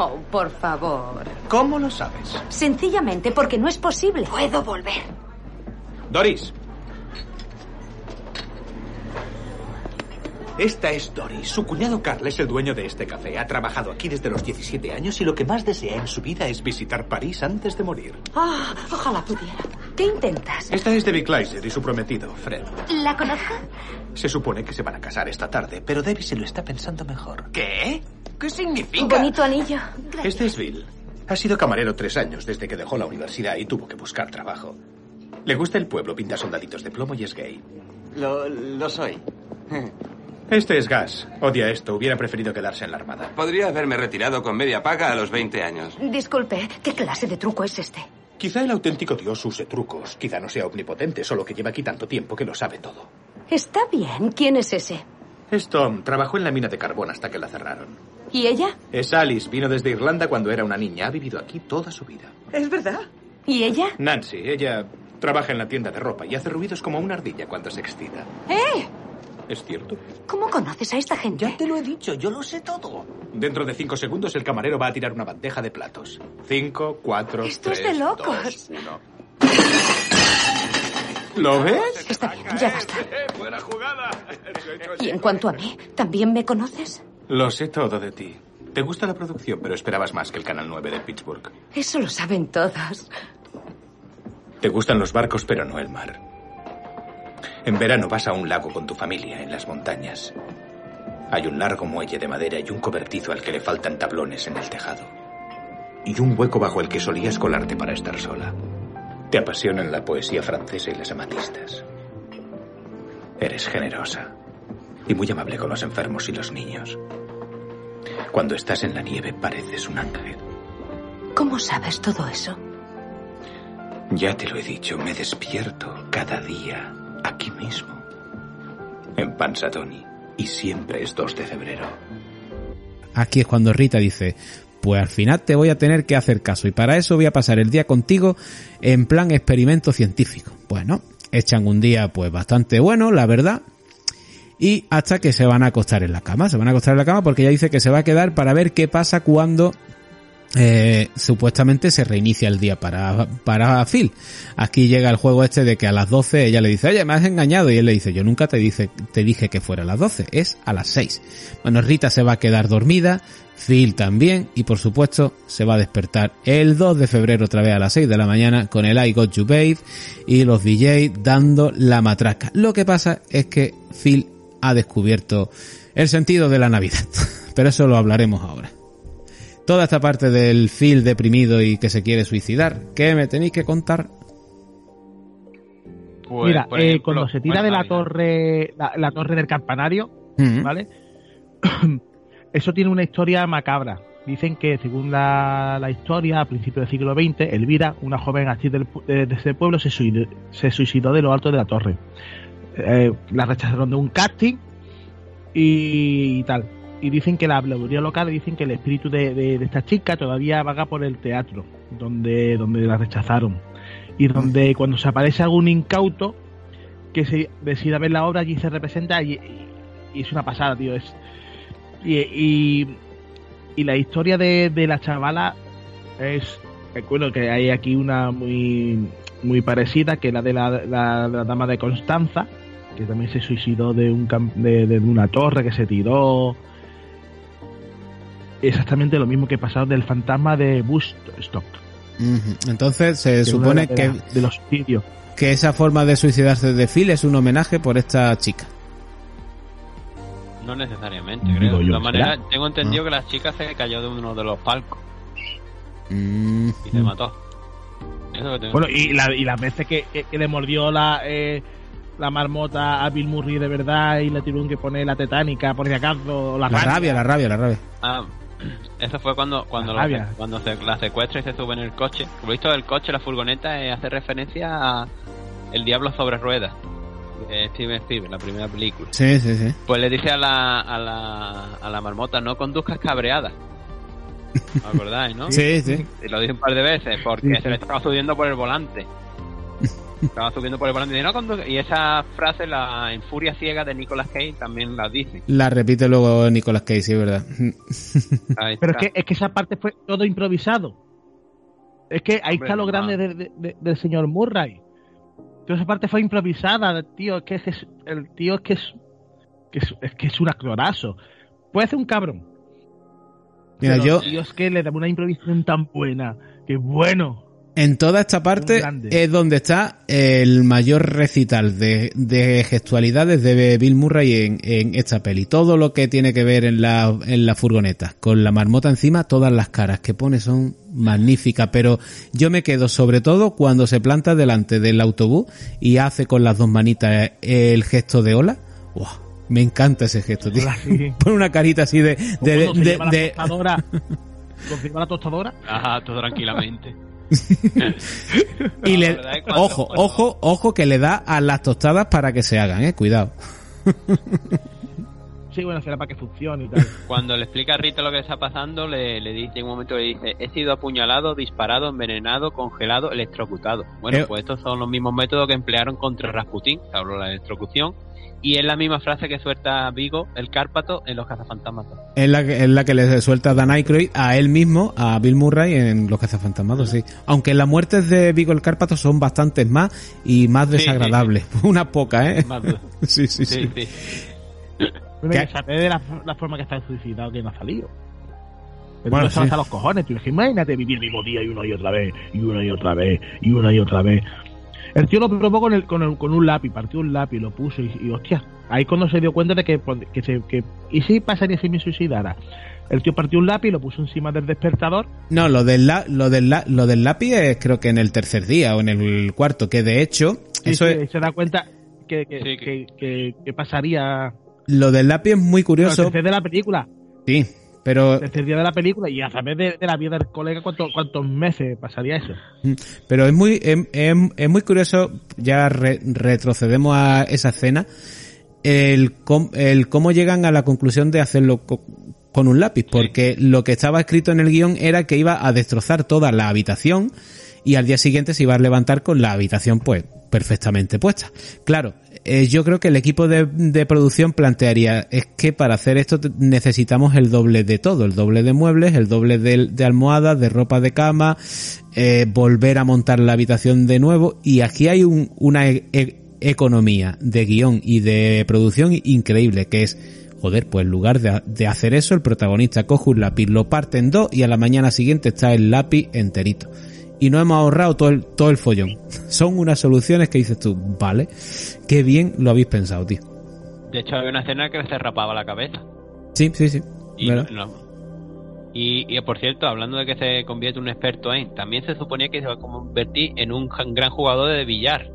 Oh, por favor. ¿Cómo lo sabes? Sencillamente porque no es posible. Puedo volver. Doris. Esta es Doris. Su cuñado Carl es el dueño de este café. Ha trabajado aquí desde los 17 años y lo que más desea en su vida es visitar París antes de morir. Ah, ojalá pudiera. ¿Qué intentas? Esta es Debbie Kleiser y su prometido, Fred. ¿La conozco? Se supone que se van a casar esta tarde, pero Debbie se lo está pensando mejor. ¿Qué? ¿Qué Un significa? bonito anillo. Este es Bill. Ha sido camarero tres años desde que dejó la universidad y tuvo que buscar trabajo. Le gusta el pueblo, pinta soldaditos de plomo y es gay. Lo, lo soy. Este es Gas. Odia esto. Hubiera preferido quedarse en la armada. Podría haberme retirado con media paga a los 20 años. Disculpe, ¿qué clase de truco es este? Quizá el auténtico dios use trucos. Quizá no sea omnipotente, solo que lleva aquí tanto tiempo que lo sabe todo. Está bien. ¿Quién es ese? Es Tom. Trabajó en la mina de carbón hasta que la cerraron. ¿Y ella? Es Alice. Vino desde Irlanda cuando era una niña. Ha vivido aquí toda su vida. ¿Es verdad? ¿Y ella? Nancy. Ella trabaja en la tienda de ropa y hace ruidos como una ardilla cuando se excita. ¡Eh! ¿Es cierto? ¿Cómo conoces a esta gente? Ya te lo he dicho, yo lo sé todo. Dentro de cinco segundos el camarero va a tirar una bandeja de platos. Cinco, cuatro, Esto es tres, de locos. dos, uno. ¿Lo ves? Está bien, ya basta. Buena jugada. Y en cuanto a mí, ¿también me conoces? Lo sé todo de ti. Te gusta la producción, pero esperabas más que el Canal 9 de Pittsburgh. Eso lo saben todos. Te gustan los barcos, pero no el mar. En verano vas a un lago con tu familia, en las montañas. Hay un largo muelle de madera y un cobertizo al que le faltan tablones en el tejado. Y un hueco bajo el que solías colarte para estar sola. Te apasionan la poesía francesa y las amatistas. Eres generosa y muy amable con los enfermos y los niños. Cuando estás en la nieve pareces un ángel. ¿Cómo sabes todo eso? Ya te lo he dicho, me despierto cada día aquí mismo, en Pansatoni, y siempre es 2 de febrero. Aquí es cuando Rita dice, pues al final te voy a tener que hacer caso y para eso voy a pasar el día contigo en plan experimento científico. Bueno, echan un día pues bastante bueno, la verdad, y hasta que se van a acostar en la cama, se van a acostar en la cama porque ella dice que se va a quedar para ver qué pasa cuando eh, supuestamente se reinicia el día para, para Phil. Aquí llega el juego este de que a las 12 ella le dice, oye, me has engañado. Y él le dice, yo nunca te, dice, te dije que fuera a las 12, es a las 6. Bueno, Rita se va a quedar dormida, Phil también, y por supuesto se va a despertar el 2 de febrero otra vez a las 6 de la mañana con el I Got You Babe y los DJ dando la matraca. Lo que pasa es que Phil ha descubierto el sentido de la Navidad. Pero eso lo hablaremos ahora toda esta parte del Phil deprimido y que se quiere suicidar. ¿Qué me tenéis que contar? Pues, Mira, eh, cuando se tira de la torre, la, torre del campanario, ¿vale? Eso tiene una historia macabra. Dicen que, según la, historia, a principios del siglo XX, Elvira, una joven actriz de, ese pueblo, se suicidó, de lo alto de la torre. Eh, la rechazaron de un casting y tal y dicen que la habladuría local dicen que el espíritu de, esta chica todavía vaga por el teatro donde, donde la rechazaron. Y donde cuando se aparece algún incauto que se decida ver la obra allí se representa y, es una pasada tío es y, y, la historia de, la chavala es recuerdo que hay aquí una muy muy parecida que la de la, la, dama de Constanza que también se suicidó de un de, de una torre que se tiró exactamente lo mismo que pasado del fantasma de Stock. Entonces se supone que de los que esa forma de suicidarse de Phil es un homenaje por esta chica. No necesariamente, creo. De todas maneras, tengo entendido que la chica se cayó de uno de los palcos. Mm. Y se mató. bueno, y, la, y las veces que, le mordió la, eh, la marmota a Bill Murray de verdad y le tuvieron que poner la tetánica por si acaso. La, la rabia, la rabia, la rabia. Ah, eso fue cuando cuando, cuando se la secuestra y se sube en el coche. Por visto, el coche, la furgoneta, eh, hace referencia a El Diablo sobre Ruedas de Steven Spielberg, la primera película. Sí, sí, sí. Pues le dice a la, a la, a la marmota, no conduzcas cabreada. ¿Os acordáis, no? Sí, sí. Y lo dice un par de veces, porque se le estaba subiendo por el volante. Estaba subiendo por el volante y, y esa frase, la en furia ciega de Nicolas Cage, también la dice. La repite luego Nicolas Cage, sí, verdad. Pero es que, es que esa parte fue todo improvisado. Es que ahí está lo grande del señor Murray. Toda esa parte fue improvisada, tío. Es que es, el tío es que es, que es, que es un actorazo. Puede ser un cabrón. Mira, yo. Tío, es que le da una improvisación tan buena. Que bueno. En toda esta parte es donde está el mayor recital de, gestualidades de Bill Murray en, esta peli. Todo lo que tiene que ver en la, en la furgoneta, con la marmota encima, todas las caras que pone son magníficas, pero yo me quedo sobre todo cuando se planta delante del autobús y hace con las dos manitas el gesto de hola. Me encanta ese gesto, tío. Pone una carita así de... de, de, de, la tostadora? Ajá, todo tranquilamente. Y le, ojo, ojo, ojo que le da a las tostadas para que se hagan, eh, cuidado. Sí, bueno, será para que funcione y tal. Cuando le explica a Rita lo que está pasando, le, le dice en un momento le dice, he sido apuñalado, disparado, envenenado, congelado, electrocutado. Bueno, eh. pues estos son los mismos métodos que emplearon contra Rasputin, se habló de la electrocución y es la misma frase que suelta Vigo, el Cárpato, en Los Cazafantasmas. Es la, es la que le suelta Dan Aykroyd a él mismo, a Bill Murray, en Los Cazafantasmas, sí. Aunque las muertes de Vigo el Cárpato son bastantes más y más desagradables. Una poca, ¿eh? sí, sí, sí. Sí, de la, forma que está suicidado que no ha salido. bueno, sí. hasta los cojones, tío. Imagínate vivir el mismo día y una y otra vez, y una y otra vez, y una y otra vez. El tío lo probó con, el, con, el, con un lápiz, partió un lápiz, lo puso y, hostia, ahí cuando se dio cuenta de que, pues, que, se, que y si pasaría si me suicidara. El tío partió un lápiz, lo puso encima del despertador. No, lo del, lo del, lo del lápiz es creo que en el tercer día o en el cuarto, que de hecho... eso Se da cuenta que, que, que, pasaría... Lo del lápiz es muy curioso. El tercer de la película. Sí, pero... Tercer día de la película y a través de, la vida del colega, ¿cuántos, meses pasaría eso? Mm, pero es muy, es, muy curioso, ya retrocedemos a esa escena, el, el cómo llegan a la conclusión de hacerlo con un lápiz, porque lo que estaba escrito en el guion era que iba a destrozar toda la habitación y al día siguiente se iba a levantar con la habitación pues perfectamente puesta. Claro, eh, yo creo que el equipo de, producción plantearía, es que para hacer esto necesitamos el doble de todo, el doble de muebles, el doble de, de almohadas, de ropa de cama, eh, volver a montar la habitación de nuevo, y aquí hay un- una e- e- economía de guion y de producción increíble, que es, joder, pues en lugar de, de hacer eso, el protagonista coge un lápiz, lo parte en dos y a la mañana siguiente está el lápiz enterito. Y no hemos ahorrado todo el, todo el follón. Son unas soluciones que dices tú, vale, qué bien lo habéis pensado, tío. De hecho, había una escena que se rapaba la cabeza. Sí, sí, sí. Y, y, y, por cierto, hablando de que se convierte en un experto en, también se suponía que se va a convertir en un gran jugador de billar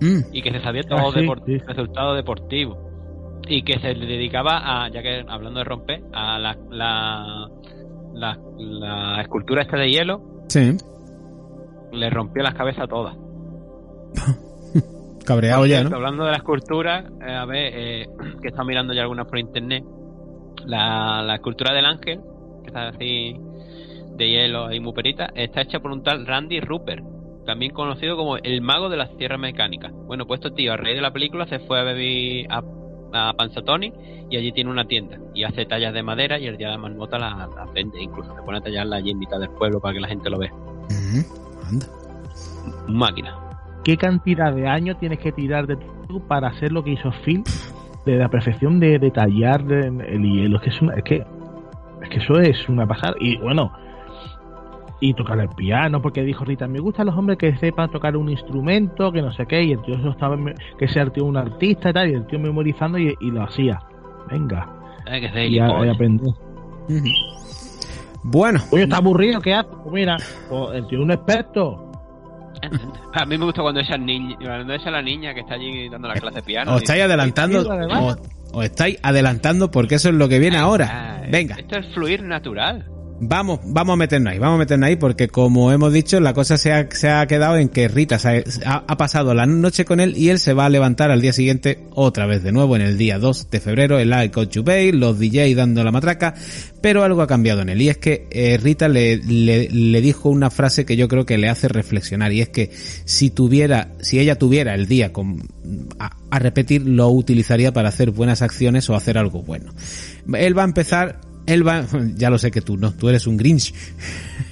Mm. y que se sabía Ah, todos sí, los depor- resultados deportivos y que se le dedicaba a, ya que hablando de romper, a la, la, la, la escultura esta de hielo, Sí. Le rompió las cabezas todas. Cabreado Por ya, ¿no? Hablando de la escultura, eh, a ver, eh, que he estado mirando ya algunas por internet, la, la escultura del ángel, que está así de hielo y muy perita, está hecha por un tal Randy Rupert, también conocido como el mago de las tierras mecánicas. Bueno, pues este tío, a raíz de la película, se fue a beber a, a Panzatoni y allí tiene una tienda y hace tallas de madera y el día de la marmota las la vende, incluso se pone a tallarla allí en mitad del pueblo para que la gente lo vea. Anda. Máquina. ¿Qué cantidad de años tienes que tirar de tú para hacer lo que hizo Phil? De la perfección de detallar el hielo. Es que, es, una, es que es que eso es una pasada. Y bueno, y tocar el piano, porque dijo Rita, me gustan los hombres que sepan tocar un instrumento, que no sé qué, y el tío eso estaba, que sea el tío un artista y tal, y el tío memorizando y, y lo hacía. Venga. Hay que ser Y, a- y aprender. Bueno. Oye, está aburrido, ¿qué hace? Pues mira, pues un experto. A mí me gusta cuando esa niña, cuando esa la niña que está allí dando la clase de piano. Os estáis adelantando, os, os estáis adelantando porque eso es lo que viene ahora. Venga. Esto es fluir natural. Vamos, vamos a meternos ahí, vamos a meternos ahí porque como hemos dicho, la cosa se ha, quedado en que Rita ha, pasado la noche con él y él se va a levantar al día siguiente otra vez de nuevo en el día 2 de febrero, el I Got Babe, los DJ dando la matraca, pero algo ha cambiado en él y es que eh, Rita le, dijo una frase que yo creo que le hace reflexionar y es que si tuviera, si ella tuviera el día con, a repetir, lo utilizaría para hacer buenas acciones o hacer algo bueno. Él va a empezar él va, ya lo sé que tú no, tú eres un Grinch.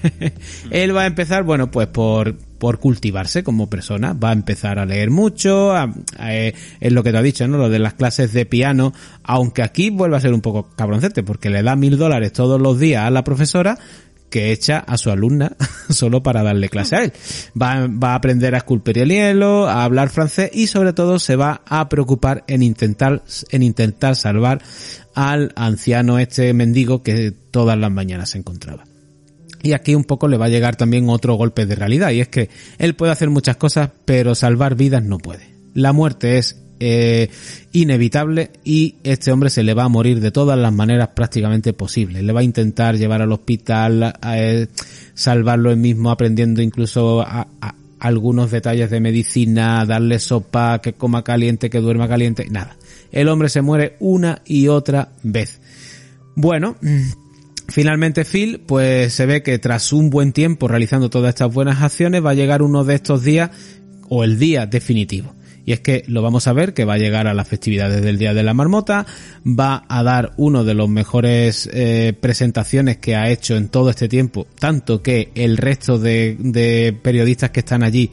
él va a empezar, bueno, pues por, por cultivarse como persona, va a empezar a leer mucho, a, a, eh, es lo que te ha dicho, ¿no? Lo de las clases de piano, aunque aquí vuelve a ser un poco cabroncete, porque le da mil dólares todos los días a la profesora, que echa a su alumna solo para darle clase a él. Va, va a aprender a esculpir el hielo, a hablar francés y sobre todo se va a preocupar en intentar, en intentar salvar al anciano este mendigo que todas las mañanas se encontraba. Y aquí un poco le va a llegar también otro golpe de realidad y es que él puede hacer muchas cosas pero salvar vidas no puede. La muerte es eh, inevitable y este hombre se le va a morir de todas las maneras prácticamente posibles. Le va a intentar llevar al hospital, a, eh, salvarlo él mismo aprendiendo incluso algunos detalles de medicina, darle sopa, que coma caliente, que duerma caliente, nada. El hombre se muere una y otra vez. Bueno, finalmente Phil, pues se ve que tras un buen tiempo realizando todas estas buenas acciones va a llegar uno de estos días o el día definitivo. Y es que lo vamos a ver que va a llegar a las festividades del Día de la Marmota, va a dar uno de los mejores eh, presentaciones que ha hecho en todo este tiempo, tanto que el resto de, de periodistas que están allí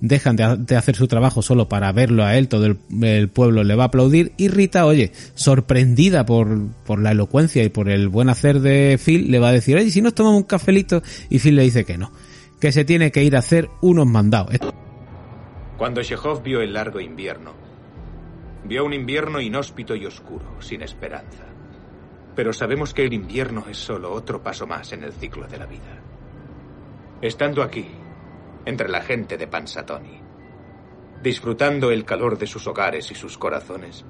dejan de, hacer su trabajo solo para verlo a él, todo el, el, pueblo le va a aplaudir y Rita, oye, sorprendida por, por la elocuencia y por el buen hacer de Phil, le va a decir, oye, si nos tomamos un cafelito y Phil le dice que no, que se tiene que ir a hacer unos mandados. Cuando Chekhov vio el largo invierno, vio un invierno inhóspito y oscuro, sin esperanza. Pero sabemos que el invierno es solo otro paso más en el ciclo de la vida. Estando aquí, entre la gente de Pansatoni, disfrutando el calor de sus hogares y sus corazones,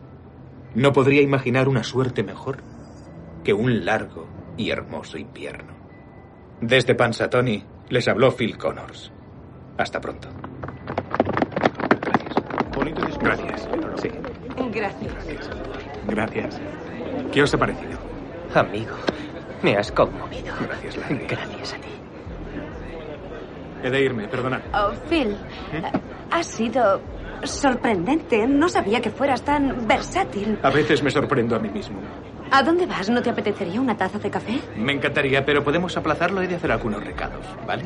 no podría imaginar una suerte mejor que un largo y hermoso invierno. Desde Pansatoni les habló Phil Connors. Hasta pronto. Gracias. Sí. Gracias. Gracias. ¿Qué os ha parecido? Amigo, me has conmovido. Gracias, Larry. Gracias a ti. He de irme, perdonad. Oh, Phil, ¿Mm? ha sido Sorprendente. No sabía que fueras tan versátil. A veces me sorprendo a mí mismo. ¿A dónde vas? ¿No te apetecería una taza de café? Me encantaría, pero podemos aplazarlo y de hacer algunos recados, ¿vale?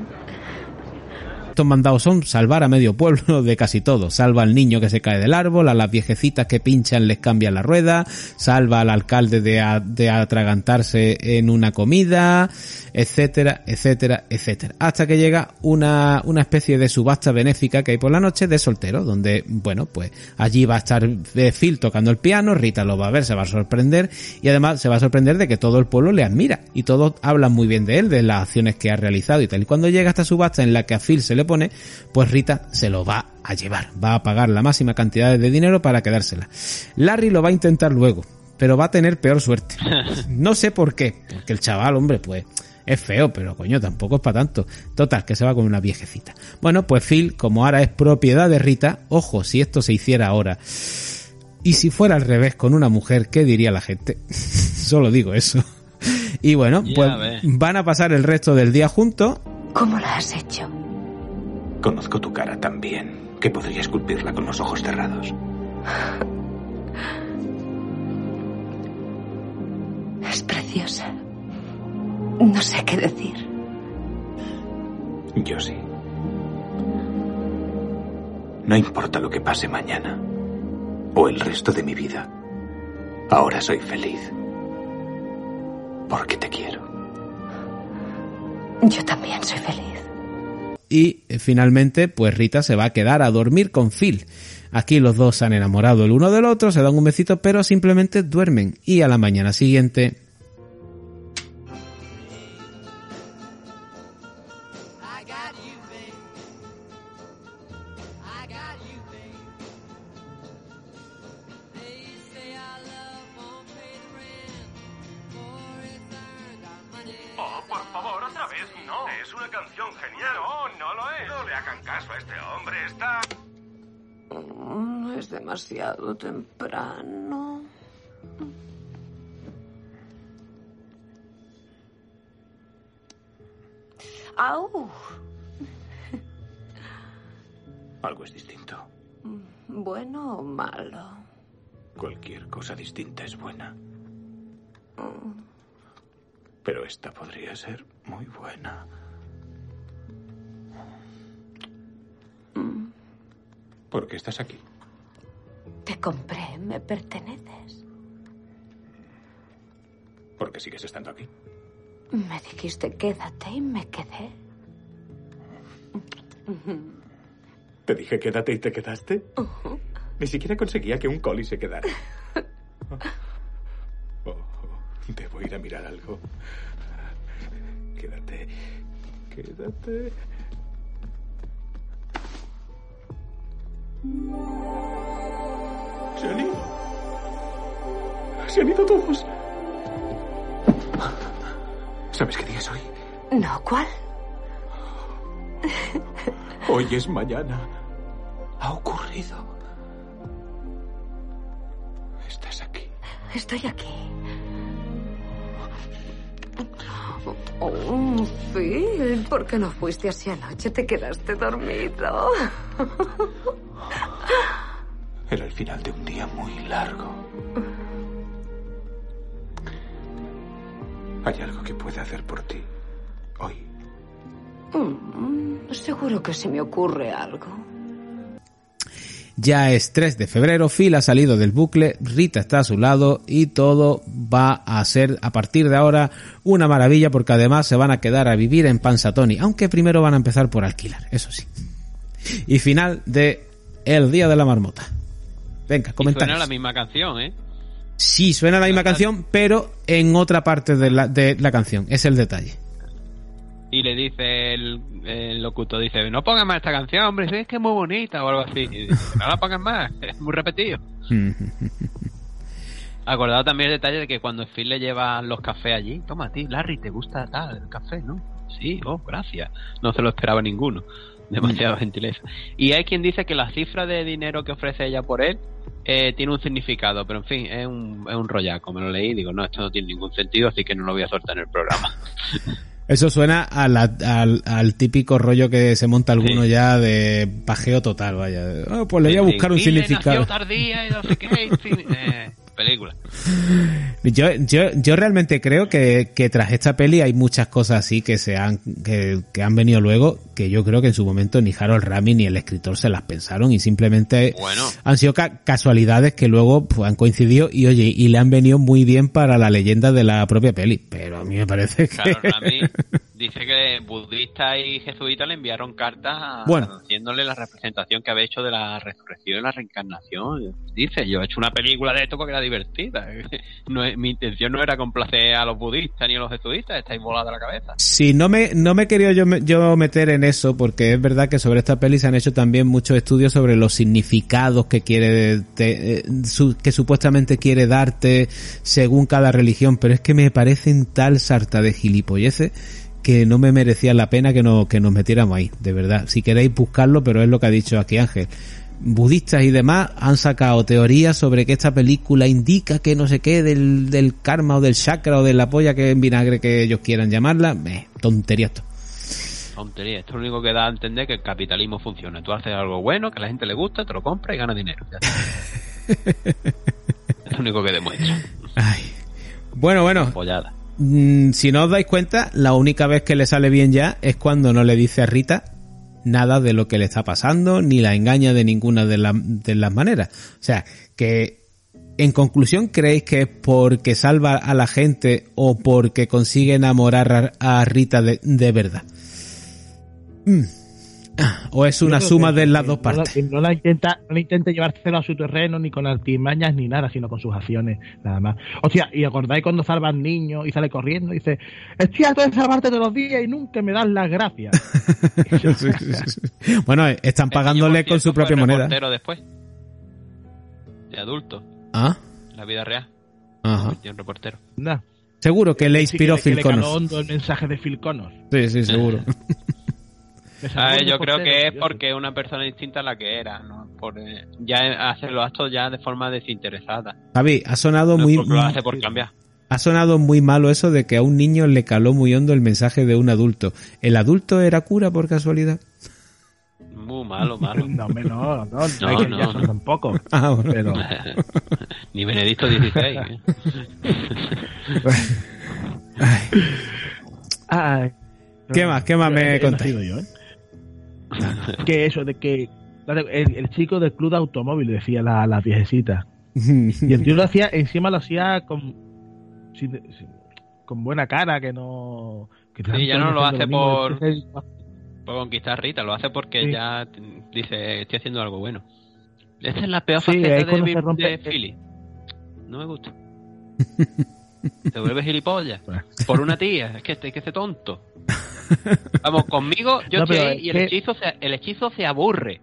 Estos mandados son salvar a medio pueblo de casi todo. Salva al niño que se cae del árbol, a las viejecitas que pinchan les cambian la rueda, salva al alcalde de, atragantarse en una comida, etcétera, etcétera, etcétera. Hasta que llega una, una especie de subasta benéfica que hay por la noche de soltero, donde, bueno, pues allí va a estar eh, Phil tocando el piano, Rita lo va a ver, se va a sorprender y además se va a sorprender de que todo el pueblo le admira y todos hablan muy bien de él, de las acciones que ha realizado y tal. Y cuando llega esta subasta en la que a Phil se le pone, pues Rita se lo va a llevar, va a pagar la máxima cantidad de dinero para quedársela. Larry lo va a intentar luego, pero va a tener peor suerte. No sé por qué, porque el chaval, hombre, pues es feo, pero coño, tampoco es para tanto. Total, que se va con una viejecita. Bueno, pues Phil, como ahora es propiedad de Rita, ojo, si esto se hiciera ahora. Y si fuera al revés con una mujer, ¿qué diría la gente? Solo digo eso. Y bueno, pues van a pasar el resto del día juntos. ¿Cómo lo has hecho? Conozco tu cara tan bien que podría esculpirla con los ojos cerrados. Es preciosa. No sé qué decir. Yo sí. No importa lo que pase mañana o el resto de mi vida. Ahora soy feliz. Porque te quiero. Yo también soy feliz. Y eh, finalmente pues Rita se va a quedar a dormir con Phil. Aquí los dos se han enamorado el uno del otro, se dan un besito, pero simplemente duermen y a la mañana siguiente demasiado temprano. Au. Algo es distinto. Bueno o malo. Cualquier cosa distinta es buena. Pero esta podría ser muy buena. ¿Por qué estás aquí? Te compré, me perteneces. ¿Por qué sigues estando aquí? Me dijiste quédate y me quedé. Te dije quédate y te quedaste. Ni siquiera conseguía que un coli se quedara. Oh, debo ir a mirar algo. Quédate. Quédate. Se han ido. Se han ido todos. ¿Sabes qué día es hoy? No, ¿cuál? Hoy es mañana. Ha ocurrido. Estás aquí. Estoy aquí. Oh, Phil, ¿por qué no fuiste así anoche? Te quedaste dormido. Era el final de un día muy largo. ¿Hay algo que pueda hacer por ti hoy? Mm, seguro que se me ocurre algo. Ya es 3 de febrero, Phil ha salido del bucle, Rita está a su lado y todo va a ser a partir de ahora una maravilla porque además se van a quedar a vivir en Pansatoni, aunque primero van a empezar por alquilar, eso sí. Y final de El Día de la Marmota. Venga, Y suena la misma canción, ¿eh? Sí, suena la misma canción, pero en otra parte de la, de la canción, es el detalle. Y le dice el, el locutor, dice, no pongas más esta canción, hombre, si es que es muy bonita o algo así. Y dice, no la pongas más, es muy repetido. Acordado también el detalle de que cuando Phil le lleva los cafés allí, toma a ti, Larry, ¿te gusta tal el café, no? Sí, oh, gracias. No se lo esperaba ninguno. Demasiada gentileza. Y hay quien dice que la cifra de dinero que ofrece ella por él eh, tiene un significado, pero en fin, es un, es un rollaco. Me lo leí y digo, no, esto no tiene ningún sentido, así que no lo voy a soltar en el programa. Eso suena a la- al, al típico rollo que se monta alguno ya de pajeo total, vaya. Ah, pues le voy a buscar un significado. nació tardía y no sé qué, y fin- eh, película. Yo, yo, yo realmente creo que, que tras esta peli hay muchas cosas así que se han, que, que han venido luego, que yo creo que en su momento ni Harold Ramis ni el escritor se las pensaron y simplemente Bueno. han sido ca- casualidades que luego pues, han coincidido y oye, y le han venido muy bien para la leyenda de la propia peli. Pero a mí me parece que... Rami dice que budistas y jesuitas le enviaron cartas Bueno. haciéndole la representación que había hecho de la resurrección y la reencarnación. Dice, yo he hecho una película de esto porque era divertida. No es- mi intención no era complacer a los budistas ni a los jesuitas, estáis volados la cabeza. Si no me, no me quería yo, me- yo meter en eso, porque es verdad que sobre esta peli se han hecho también muchos estudios sobre los significados que quiere, te- eh, su- que supuestamente quiere darte según cada religión, pero es que me parecen tal sarta de gilipolleces que no me merecía la pena que, no, que nos metiéramos ahí, de verdad. Si queréis buscarlo, pero es lo que ha dicho aquí Ángel. Budistas y demás han sacado teorías sobre que esta película indica que no sé qué del, del karma o del chakra o de la polla que en vinagre que ellos quieran llamarla. Eh, tontería esto. Tontería, esto es lo único que da a entender que el capitalismo funciona. Tú haces algo bueno, que a la gente le gusta, te lo compra y gana dinero. Es lo único que demuestra. Bueno, bueno. Mm, si no os dais cuenta, la única vez que le sale bien ya es cuando no le dice a Rita nada de lo que le está pasando, ni la engaña de ninguna de, la- las maneras. O sea, que en conclusión, ¿creéis que es porque salva a la gente o porque consigue enamorar a, Rita de, de verdad? Mm. ¿O es una suma que- de las dos no la- partes? No la, intenta, no la intenta llevárselo a su terreno ni con artimañas ni nada, sino con sus acciones, nada más. Hostia, y acordáis cuando salva al niño y sale corriendo y dice, estoy harto de salvarte todos los días y nunca me das las gracias. Bueno, eh, están pagándole con su propia moneda. Reportero después. De adulto, Ah, la vida real. ajá. Y un reportero. Nah. Seguro que le Sí, inspiró que Phil le caló hondo el mensaje de Phil Connors. Sí, sí, seguro. Ah, yo creo que es porque es una persona distinta a la que era, ¿no? Por, eh, ya hace los actos ya de forma desinteresada. Javi, ha sonado No muy, porque lo hace por cambiar. ha sonado muy malo eso de que a un niño le caló muy hondo el mensaje de un adulto. ¿El adulto era cura por casualidad? Muy malo, malo. No, no, no, no, No, hay que no, ya son no. tampoco. Ah, bueno. Pero, Ni Benedicto XVI. ¿eh? Ay, ¿Qué más? ¿Qué más me He contáis? nacido yo, ¿eh? Que eso de que el, el chico del club de automóvil decía la, la viejecita y el tío lo hacía encima lo hacía con sin- sin- con buena cara que no que Sí, ya no lo hace por, mismo. por conquistar a Rita, lo hace porque Sí. ya dice, estoy haciendo algo bueno. Esta es la peor Sí, faceta de, rompe- Philly. No me gusta. Te vuelve gilipollas. Por una tía, es que, es que este tonto. Vamos, conmigo yo No, estoy ahí y el que- hechizo, se, el hechizo se aburre.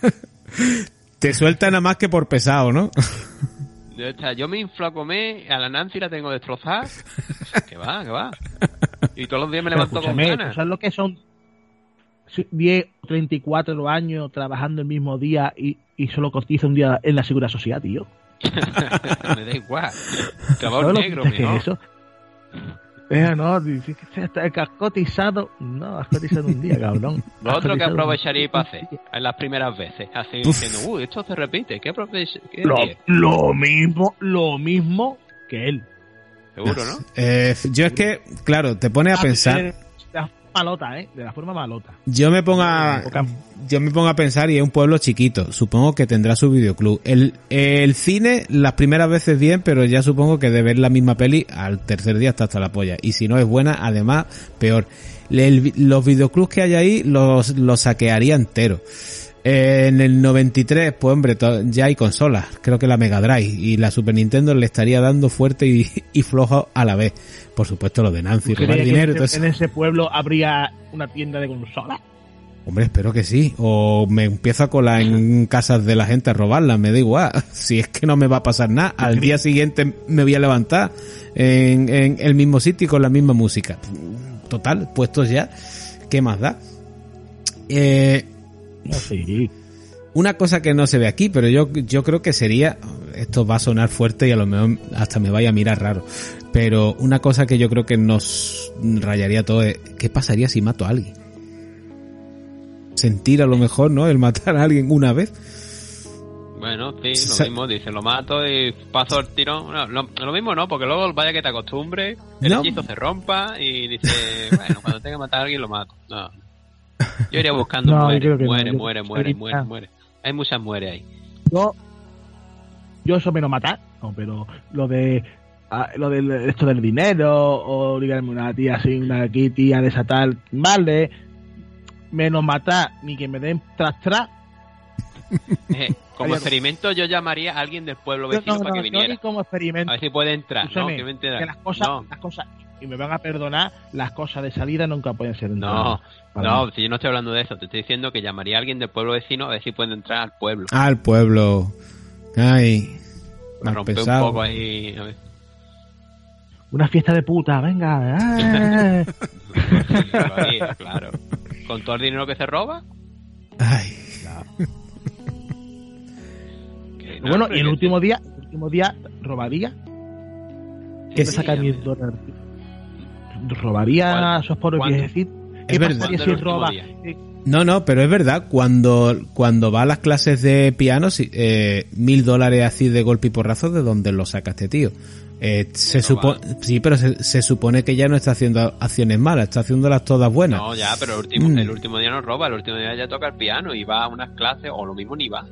Te suelta nada más que por pesado, ¿no? O sea, yo me inflo a comer, a la Nancy la tengo destrozada. Que va, que va. Y todos los días me levanto con ganas. ¿tú ¿sabes lo que son 10 34 años trabajando el mismo día y, y solo cotiza un día en la seguridad social, tío? me da igual. Trabajo ¿Sabes lo negro, que es mejor. eso? Eh, no, dice que está has cotizado. No, has cotizado un día, cabrón. Lo otro que aprovecharía para hacer en las primeras veces, así Uf. diciendo, uy, esto se repite, ¿qué aprovecha? qué Lo, haría?". lo mismo, lo mismo que él. Seguro, ¿no? Eh, yo es que, claro, te pone a Ah, pensar. Forma malota, ¿eh? De la forma malota. Yo me pongo a, yo me pongo a pensar y es un pueblo chiquito. Supongo que tendrá su videoclub. El, el cine, las primeras veces bien, pero ya supongo que de ver la misma peli al tercer día está hasta la polla. Y si no es buena, además, peor. El- los videoclubs que hay ahí los, los saquearía entero. En el 93, pues hombre, ya hay consolas. Creo que la Mega Drive y la Super Nintendo le estaría dando fuerte y, y flojo a la vez. Por supuesto, lo de Nancy, ¿Tú robar dinero en en ese pueblo habría una tienda de consolas? Hombre, espero que sí. O me empiezo a colar en casas de la gente a robarlas, me da igual. Si es que no me va a pasar nada, al día siguiente me voy a levantar en, en el mismo sitio y con la misma música. Total, puestos ya, ¿qué más da? Eh, una cosa que no se ve aquí, pero yo, yo creo que sería, esto va a sonar fuerte y a lo mejor hasta me vaya a mirar raro. Pero una cosa que yo creo que nos rayaría todo es, ¿qué pasaría si mato a alguien? Sentir a lo mejor, ¿no? El matar a alguien una vez. Bueno, sí, Sa- lo mismo, dice, lo mato y paso el tirón. No, lo, lo mismo no, porque luego vaya que te acostumbres, el No. hechizo se rompa y dice, bueno, cuando tenga que matar a alguien lo mato. No. Yo iría buscando, No, muere, no, muere, muere, muere, muere, muere. Hay muchas muere ahí. Yo, yo eso menos matar, no, pero lo de ah, lo de esto del dinero o ligarme una tía así, una aquí tía de esa tal, vale, menos matar ni que me den tras tras. Eh, como experimento yo llamaría a alguien del pueblo vecino no, para que viniera. ni como experimento. A ver si puede entrar, ¿no? Que me que las cosas, las cosas, y me van a perdonar, las cosas de salida nunca pueden ser No, no, mí. si yo no estoy hablando de eso, te estoy diciendo que llamaría a alguien del pueblo vecino a ver si puede entrar al pueblo. Al pueblo. Ay. Romper pensado. un poco ahí. a ver. Una fiesta de puta, venga. eh. Claro. Con todo el dinero que se roba. Ay. No, bueno, y el último día, el último día robaría. Que sí, saca mil dólares. Robaría a esos pobres ¿Cuándo? viejecitos. Es ¿Qué verdad. pasaría ¿Cuándo si roba? Eh, No, no, pero es verdad, cuando, cuando va a las clases de piano, eh, mil dólares así de golpe y porrazo, ¿de dónde lo saca este tío? Eh, se supone, sí, pero se, se supone que ya no está haciendo acciones malas, está haciéndolas todas buenas. No, ya, pero el último, Mm. el último día no roba, el último día ya toca el piano y va a unas clases o lo mismo ni va.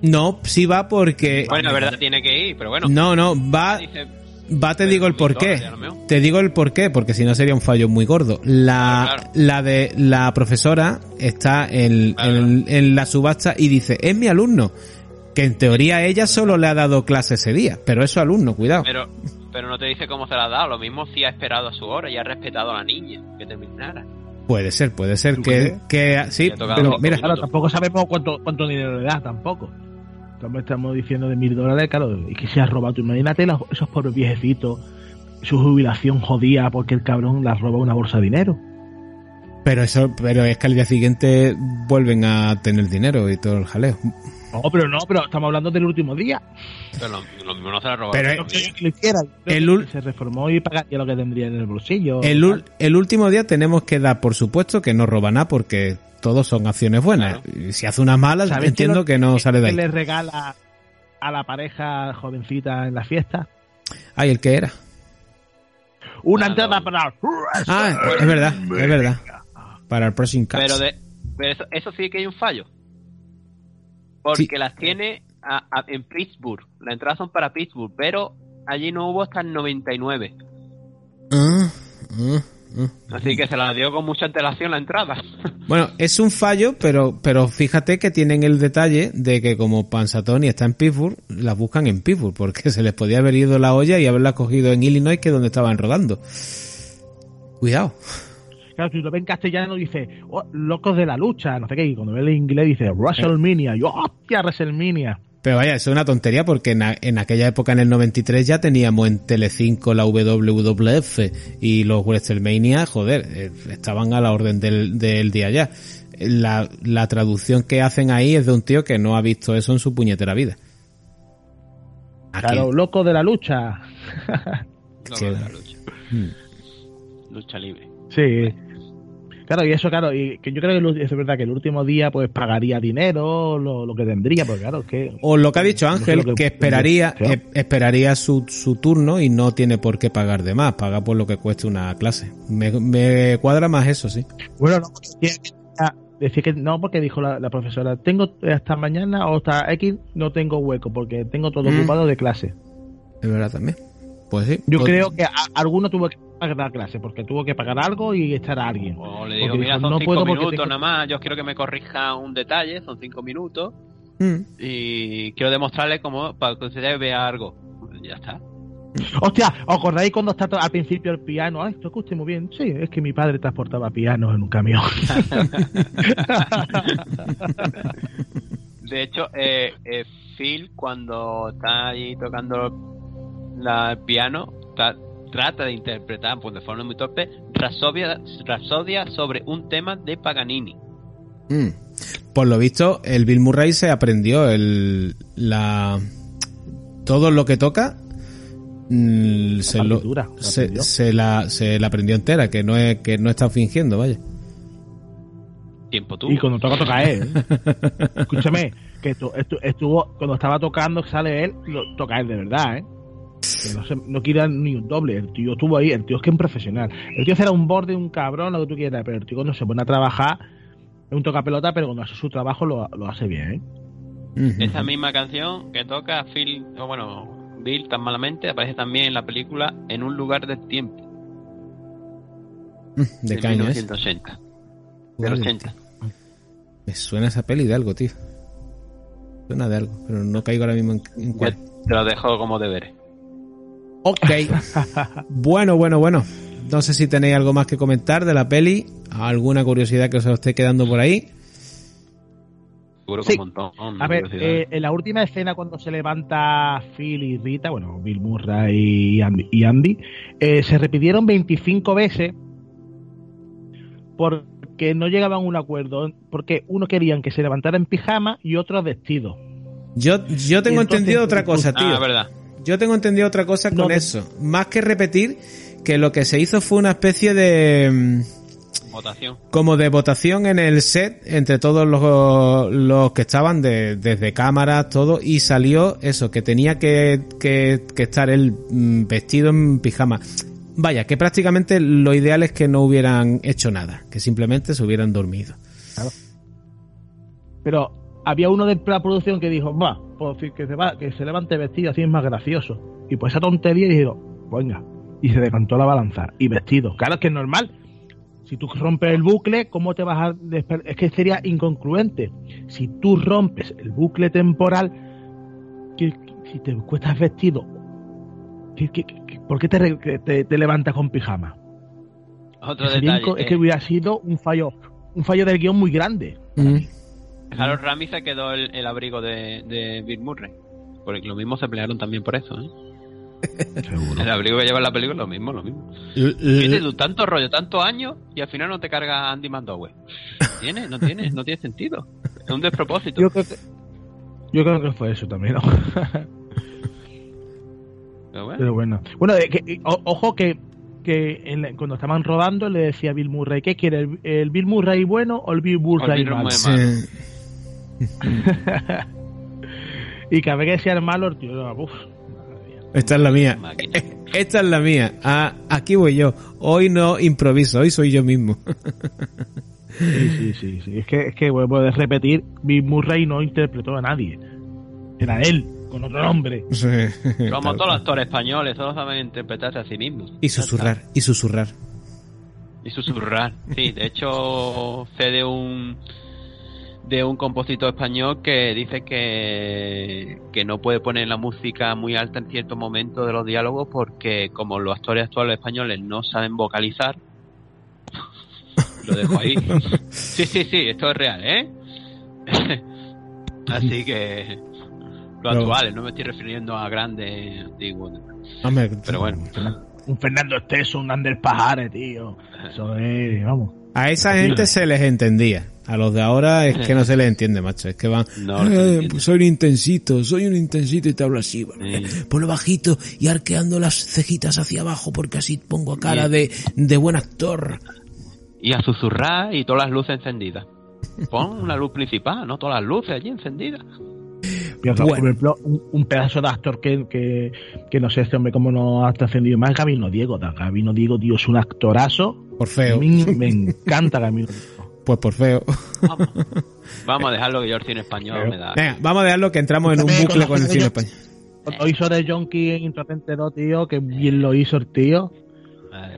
No, sí va porque... Bueno, es verdad, tiene que ir, pero bueno. No, no, va, Dice, va te digo el porqué. Te digo el porqué, porque si no sería un fallo muy gordo. La, Claro, claro. la de la profesora está en, en, en la subasta y dice, es mi alumno. Que en teoría ella solo le ha dado clase ese día, pero es su alumno, cuidado. pero, pero no te dice cómo se la ha dado. Lo mismo si ha esperado a su hora y ha respetado a la niña que terminara. Puede ser, puede ser ¿Tú que, que sí, pero mira, Claro, tampoco sabemos cuánto, cuánto dinero le da, tampoco. Como estamos diciendo de mil dólares, claro, y que se ha robado. Tú imagínate esos pobres viejecitos, su jubilación jodida porque el cabrón la roba una bolsa de dinero. pero eso, pero es que al día siguiente vuelven a tener dinero y todo el jaleo. No, pero no, pero estamos hablando del último día. Pero lo, lo mismo no se la roba. Pero el. Que lo hiciera. El ul- se reformó y pagaría lo que tendría en el bolsillo. El, ul- el último día tenemos que dar por supuesto que no roba nada porque todos son acciones buenas. Y si hace unas malas, ¿Sabes entiendo lo- que no sale de que ahí. le regala a la pareja jovencita en la fiesta? Ay, el que era. Una Ah, entrada no. para... Ah, es verdad, es verdad. Para el Pressing Cats. Pero, de, pero eso, eso sí que hay un fallo. Porque las tiene a- a- en Pittsburgh. Las entradas son para Pittsburgh, pero allí no hubo hasta el 99. Ah, ah, ah. Así que se la dio con mucha antelación la entrada. Bueno, es un fallo, pero, pero fíjate que tienen el detalle de que como Pansatoni está en Pittsburgh, las buscan en Pittsburgh, porque se les podía haber ido la olla y haberla cogido en Illinois, que es donde estaban rodando. Cuidado. Claro, si lo ve en castellano dice, oh, locos de la lucha, no sé qué, y cuando ve el inglés dice, WrestleMania, yo, hostia, WrestleMania. Pero vaya, eso es una tontería porque en, a- en aquella época, en el 93, ya teníamos en Telecinco la WWF y los WrestleMania, joder, eh, estaban a la orden del, del día ya. La, la traducción que hacen ahí es de un tío que no ha visto eso en su puñetera vida. Claro, locos de la lucha. Que- de la lucha. Hmm. Lucha libre. Sí. Claro, y eso, claro, y que yo creo que es verdad que el último día pues pagaría dinero, lo, lo que tendría, porque claro, es que... O lo que ha dicho No sé Ángel, que- que esperaría, Sí. eh, esperaría su, su turno y no tiene por qué pagar de más, paga por lo que cueste una clase. Me, me cuadra más eso, sí. Bueno, no, decía que- no, porque dijo la, la profesora, tengo hasta mañana o hasta X no tengo hueco, porque tengo todo Mm. ocupado de clase. Es verdad también. Pues sí. Yo Pues- creo que a- alguno tuvo que pagar la clase, porque tuvo que pagar algo y echar a alguien. O le digo, Porque mira, dijo, son no cinco puedo minutos tengo- nada más. Yo quiero que me corrija un detalle, son cinco minutos. Mm. Y quiero demostrarle cómo, para que usted vea algo. Ya está. Hostia, ¿os acordáis cuando está to- al principio el piano? Ay, esto escucha muy bien. Sí, es que mi padre transportaba pianos en un camión. De hecho, eh, eh, Phil, cuando está ahí tocando la, el piano, ta- trata de interpretar, pues de forma muy torpe, Rapsodia, Rapsodia sobre un tema de Paganini. Mm. Por lo visto, el Bill Murray se aprendió el, la, todo lo que toca mm, se, lo- se, la, se la aprendió entera, que no es que no está fingiendo, vaya. Tiempo tú. Y cuando toca, toca él. Escúchame, que estu- estu- estuvo, cuando estaba tocando, que sale él, lo, toca él de verdad, ¿eh? Que no, se, no quiera ni un doble. El tío estuvo ahí, el tío es que es un profesional. El tío será un borde, un cabrón, lo que tú quieras, pero el tío cuando se pone a trabajar, es un toca pelota, pero cuando hace su trabajo lo, lo hace bien, ¿eh? Esa misma canción que toca Phil, o bueno, Bill tan malamente, aparece también en la película En un lugar del tiempo. ¿De de qué año es? 1980. Del Vale. 80. Me suena esa peli de algo, tío. Suena de algo, pero no caigo ahora mismo en, en cuál. te lo dejo como deberes. Ok. bueno, bueno, bueno. No sé si tenéis algo más que comentar de la peli. ¿Alguna curiosidad que os esté quedando por ahí? Seguro que Sí. un montón. A ver, eh, en la última escena cuando se levanta Phil y Rita, bueno, Bill Murray y Andy, y Andy, eh, se repitieron 25 veces porque no llegaban a un acuerdo, porque uno querían que se levantara en pijama y otro vestido. Yo, yo tengo entonces, entendido otra cosa, Ah, tío. verdad. Yo tengo entendido otra cosa con no. eso. Más que repetir, que lo que se hizo fue una especie de... mm, Votación. como de votación en el set entre todos los, los que estaban de- desde cámaras, todo, y salió eso, que tenía que, que, que estar él mm, vestido en pijama. Vaya, que prácticamente lo ideal es que no hubieran hecho nada, que simplemente se hubieran dormido. Pero había uno de la producción que dijo, va, pues que se, va, que se levante vestido, así es más gracioso. Y pues esa tontería dijeron, venga, y se decantó la balanza, y vestido. Claro, es que es normal. Si tú rompes el bucle, ¿cómo te vas a Es que sería incongruente. Si tú rompes el bucle temporal, que, que- si te cuestas vestido, ¿qué- qué- qué- ¿por qué te, levantas con pijama? Otro detalle. inco- es que eh, hubiera sido un fallo, un fallo del guion muy grande. Harold Ramis se quedó el, el abrigo de, de Bill Murray. Porque lo mismo se pelearon también por eso, ¿eh? El abrigo que lleva en la película, lo mismo, lo mismo. Fíjate tú, tanto rollo, tantos años y al final no te carga Andy Mandowe. ¿Tiene? No tiene, no tiene sentido. Es un despropósito. Yo creo que, yo creo que fue eso también, ¿no? Pero bueno, Pero bueno. Bueno, eh, que- o- ojo que, que en cuando estaban rodando le decía a Bill Murray, ¿qué quiere? ¿El, el Bill Murray bueno o el Bill Murray Bill malo? Murray malo. y cada vez que decía el malo, el tío, uf, Esta es la mía. Esta es la mía. Ah, aquí voy yo. Hoy no improviso, hoy soy yo mismo. sí, sí, sí, sí. Es que, es que vuelvo a repetir, Bill Murray no interpretó a nadie. Era él, con otro nombre. como todos los actores españoles, todos saben interpretarse a sí mismos. Y susurrar, y susurrar. Y susurrar. Sí, de hecho, sé de un de un compositor español que dice que, que no puede poner la música muy alta en ciertos momentos de los diálogos porque como los actores actuales españoles no saben vocalizar, lo dejo ahí. Sí, sí, sí, esto es real, ¿eh? Así que lo Pero- actuales, no me estoy refiriendo a grandes antiguos. Pero bueno. Un Fernando Esteso, un Ander Pajares, tío. Eso es, vamos. A esa gente se les entendía. A los de ahora es que no se les entiende, macho. Es que van. No, "Eh, pues soy un intensito, soy un intensito y te hablo así. ¿vale? Ponlo bajito y arqueando las cejitas hacia abajo porque así pongo cara de, de buen actor. y a susurrar y todas las luces encendidas. Pon una luz principal, no todas las luces allí encendidas. Por ejemplo, un, un pedazo de actor que, que, que no sé este hombre cómo no ha trascendido más, Gabino Diego. Da- Gabino Diego, tío, es un actorazo. Por feo. A mí me encanta Gabino Diego. Pues por feo. Vamos a dejarlo que yo el cine español me da. Venga, vamos a dejarlo que entramos en un bucle con el cine español. Cuando hizo de Jonky en Intratente 2, tío, que bien lo hizo el tío.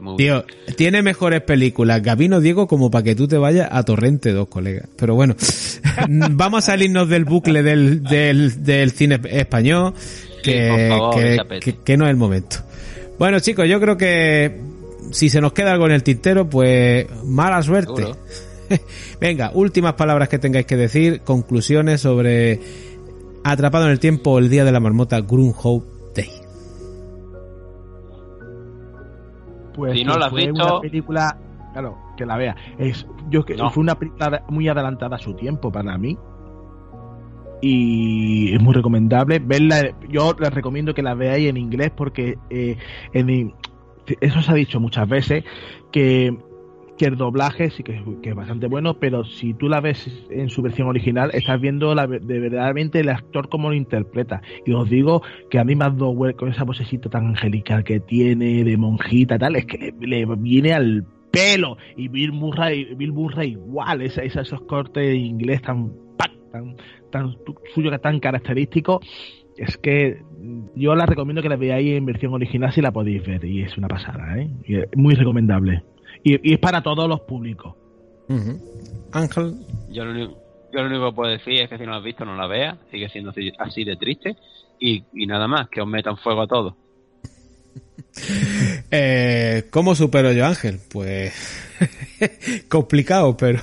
Muy Tío, tiene mejores películas Gabino Diego como para que tú te vayas a Torrente 2, colega. Pero bueno, vamos a salirnos del bucle del, del, del cine español, que, por favor, que, chapete. que- que no es el momento. Bueno, chicos, yo creo que si se nos queda algo en el tintero, pues mala suerte. Seguro. Venga, últimas palabras que tengáis que decir, conclusiones sobre Atrapado en el tiempo, el día de la marmota, Groundhog Day. Pues Si no la has fue visto- una película, claro, que la vea. Es, yo que No. fue una película muy adelantada a su tiempo para mí. y es muy recomendable verla. Yo les recomiendo que la veáis en inglés porque eh, en, eso se ha dicho muchas veces que, que el doblaje sí que, que, es bastante bueno, pero si tú la ves en su versión original, estás viendo la, de verdaderamente el actor como lo interpreta. Y os digo que a mí ha dado con esa vocecita tan angelical que tiene, de monjita, tal, es que le, viene al pelo. Y Bill Murray, Bill Murray igual, esa, esa, esos cortes de inglés tan, tan, tan suyo tan característico. Es que yo la recomiendo que la veáis en versión original si la podéis ver. Y es una pasada, ¿eh? Muy recomendable. Y, y, es para todos los públicos. Uh -huh. Ángel. Yo lo, único, yo lo único que puedo decir es que si no la has visto, no la veas. Sigue siendo así, así de triste. Y, y, nada más, que os metan fuego a todos. eh, ¿Cómo supero yo, Ángel? Pues complicado, pero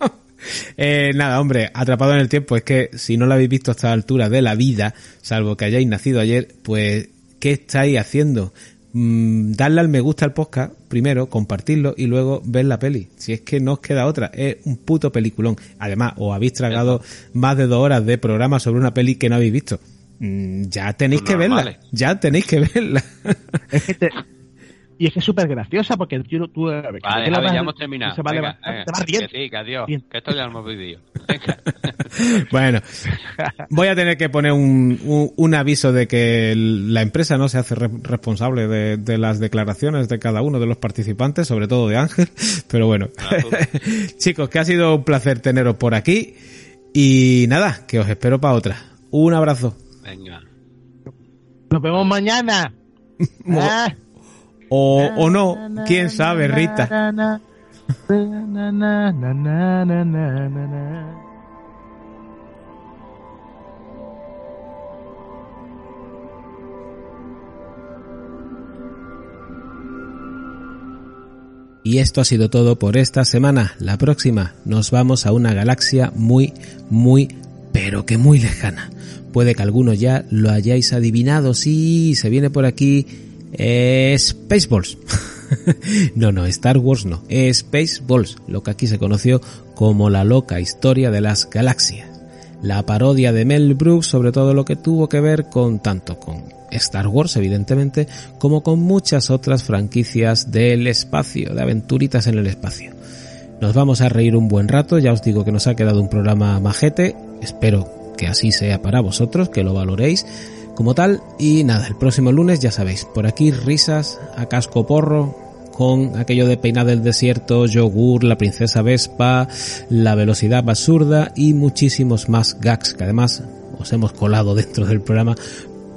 eh, nada, hombre, atrapado en el tiempo. Es que si no lo habéis visto a esta altura de la vida, salvo que hayáis nacido ayer, pues, ¿qué estáis haciendo? Mm, darle al me gusta al podcast, primero, compartirlo y luego ver la peli. Si es que no os queda otra, es un puto peliculón. Además, os habéis tragado más de dos horas de programa sobre una peli que no habéis visto. Mm, ya tenéis que verla, vale. ya tenéis que verla. Es que te, y es que es súper graciosa porque tú... tú vale, que Javi, ya hemos terminado. Se va venga, a venga, te vas bien. Que sí, que adiós. Bien. Que esto ya lo hemos vivido. bueno, voy a tener que poner un, un, un, aviso de que la empresa no se hace re responsable de, de, las declaraciones de cada uno de los participantes, sobre todo de Ángel. Pero bueno, chicos, que ha sido un placer teneros por aquí. Y nada, que os espero para otra. Un abrazo. Venga. Nos vemos mañana. ah. O, o no, quién sabe, Rita. Y esto ha sido todo por esta semana. La próxima nos vamos a una galaxia muy, muy, pero que muy lejana. Puede que algunos ya lo hayáis adivinado. Sí, se viene por aquí eh, Spaceballs. no, no, Star Wars no. Spaceballs, lo que aquí se conoció como la loca historia de las galaxias. La parodia de Mel Brooks sobre todo lo que tuvo que ver con tanto con Star Wars, evidentemente, como con muchas otras franquicias del espacio, de aventuritas en el espacio. Nos vamos a reír un buen rato, ya os digo que nos ha quedado un programa majete, espero que así sea para vosotros, que lo valoréis como tal. Y nada, el próximo lunes ya sabéis, por aquí risas a casco porro con aquello de peinar del desierto, yogur, la princesa Vespa, la velocidad absurda y muchísimos más gags que además os hemos colado dentro del programa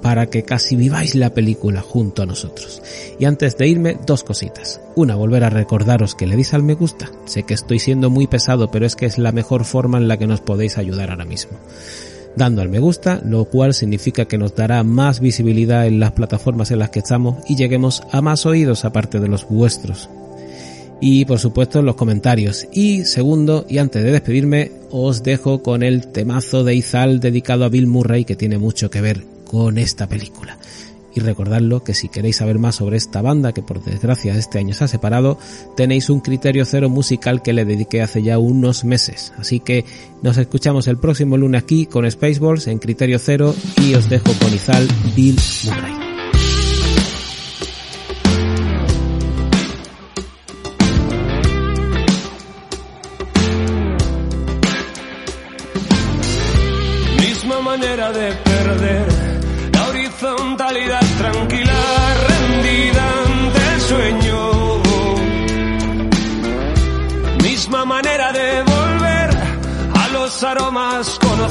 para que casi viváis la película junto a nosotros. Y antes de irme, dos cositas. Una, volver a recordaros que le deis al me gusta. Sé que estoy siendo muy pesado, pero es que es la mejor forma en la que nos podéis ayudar ahora mismo dando al me gusta, lo cual significa que nos dará más visibilidad en las plataformas en las que estamos y lleguemos a más oídos aparte de los vuestros. Y por supuesto los comentarios. Y segundo, y antes de despedirme, os dejo con el temazo de Izal dedicado a Bill Murray que tiene mucho que ver con esta película y recordadlo que si queréis saber más sobre esta banda que por desgracia este año se ha separado, tenéis un criterio cero musical que le dediqué hace ya unos meses. Así que nos escuchamos el próximo lunes aquí con Spaceballs en criterio cero y os dejo con Izal Bill Murray. Manera de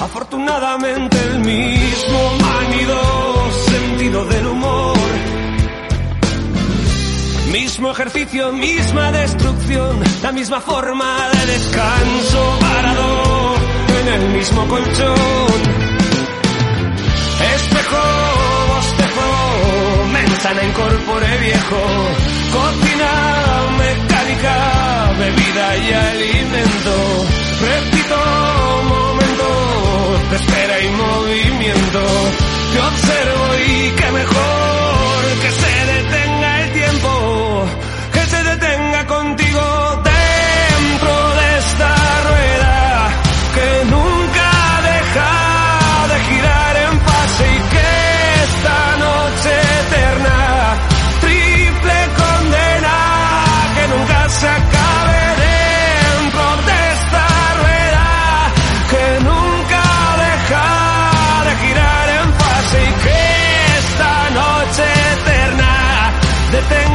Afortunadamente el mismo manido sentido del humor. Mismo ejercicio, misma destrucción, la misma forma de descanso parado en el mismo colchón. Espejo, bostezo, manzana incorpore viejo, cocina mecánica, bebida y alimento. Repito, momento de espera y movimiento. Yo observo y que mejor que se detenga el tiempo, que se detenga contigo dentro de esta rueda que nunca deja de girar en paz y que esta noche eterna, triple condena, que nunca se acabe eterna detenga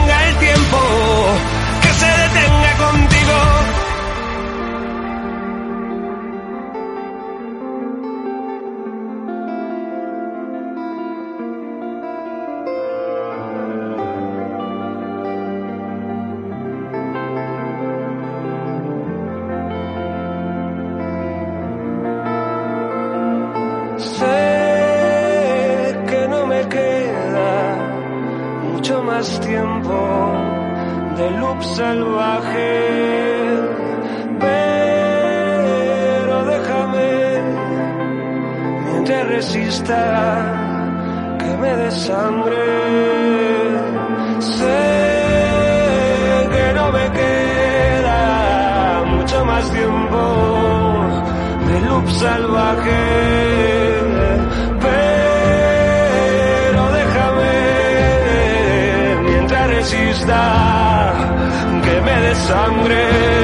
que me dé sangre. Sé que no me queda mucho más tiempo de loop salvaje. Pero déjame mientras resista que me dé sangre.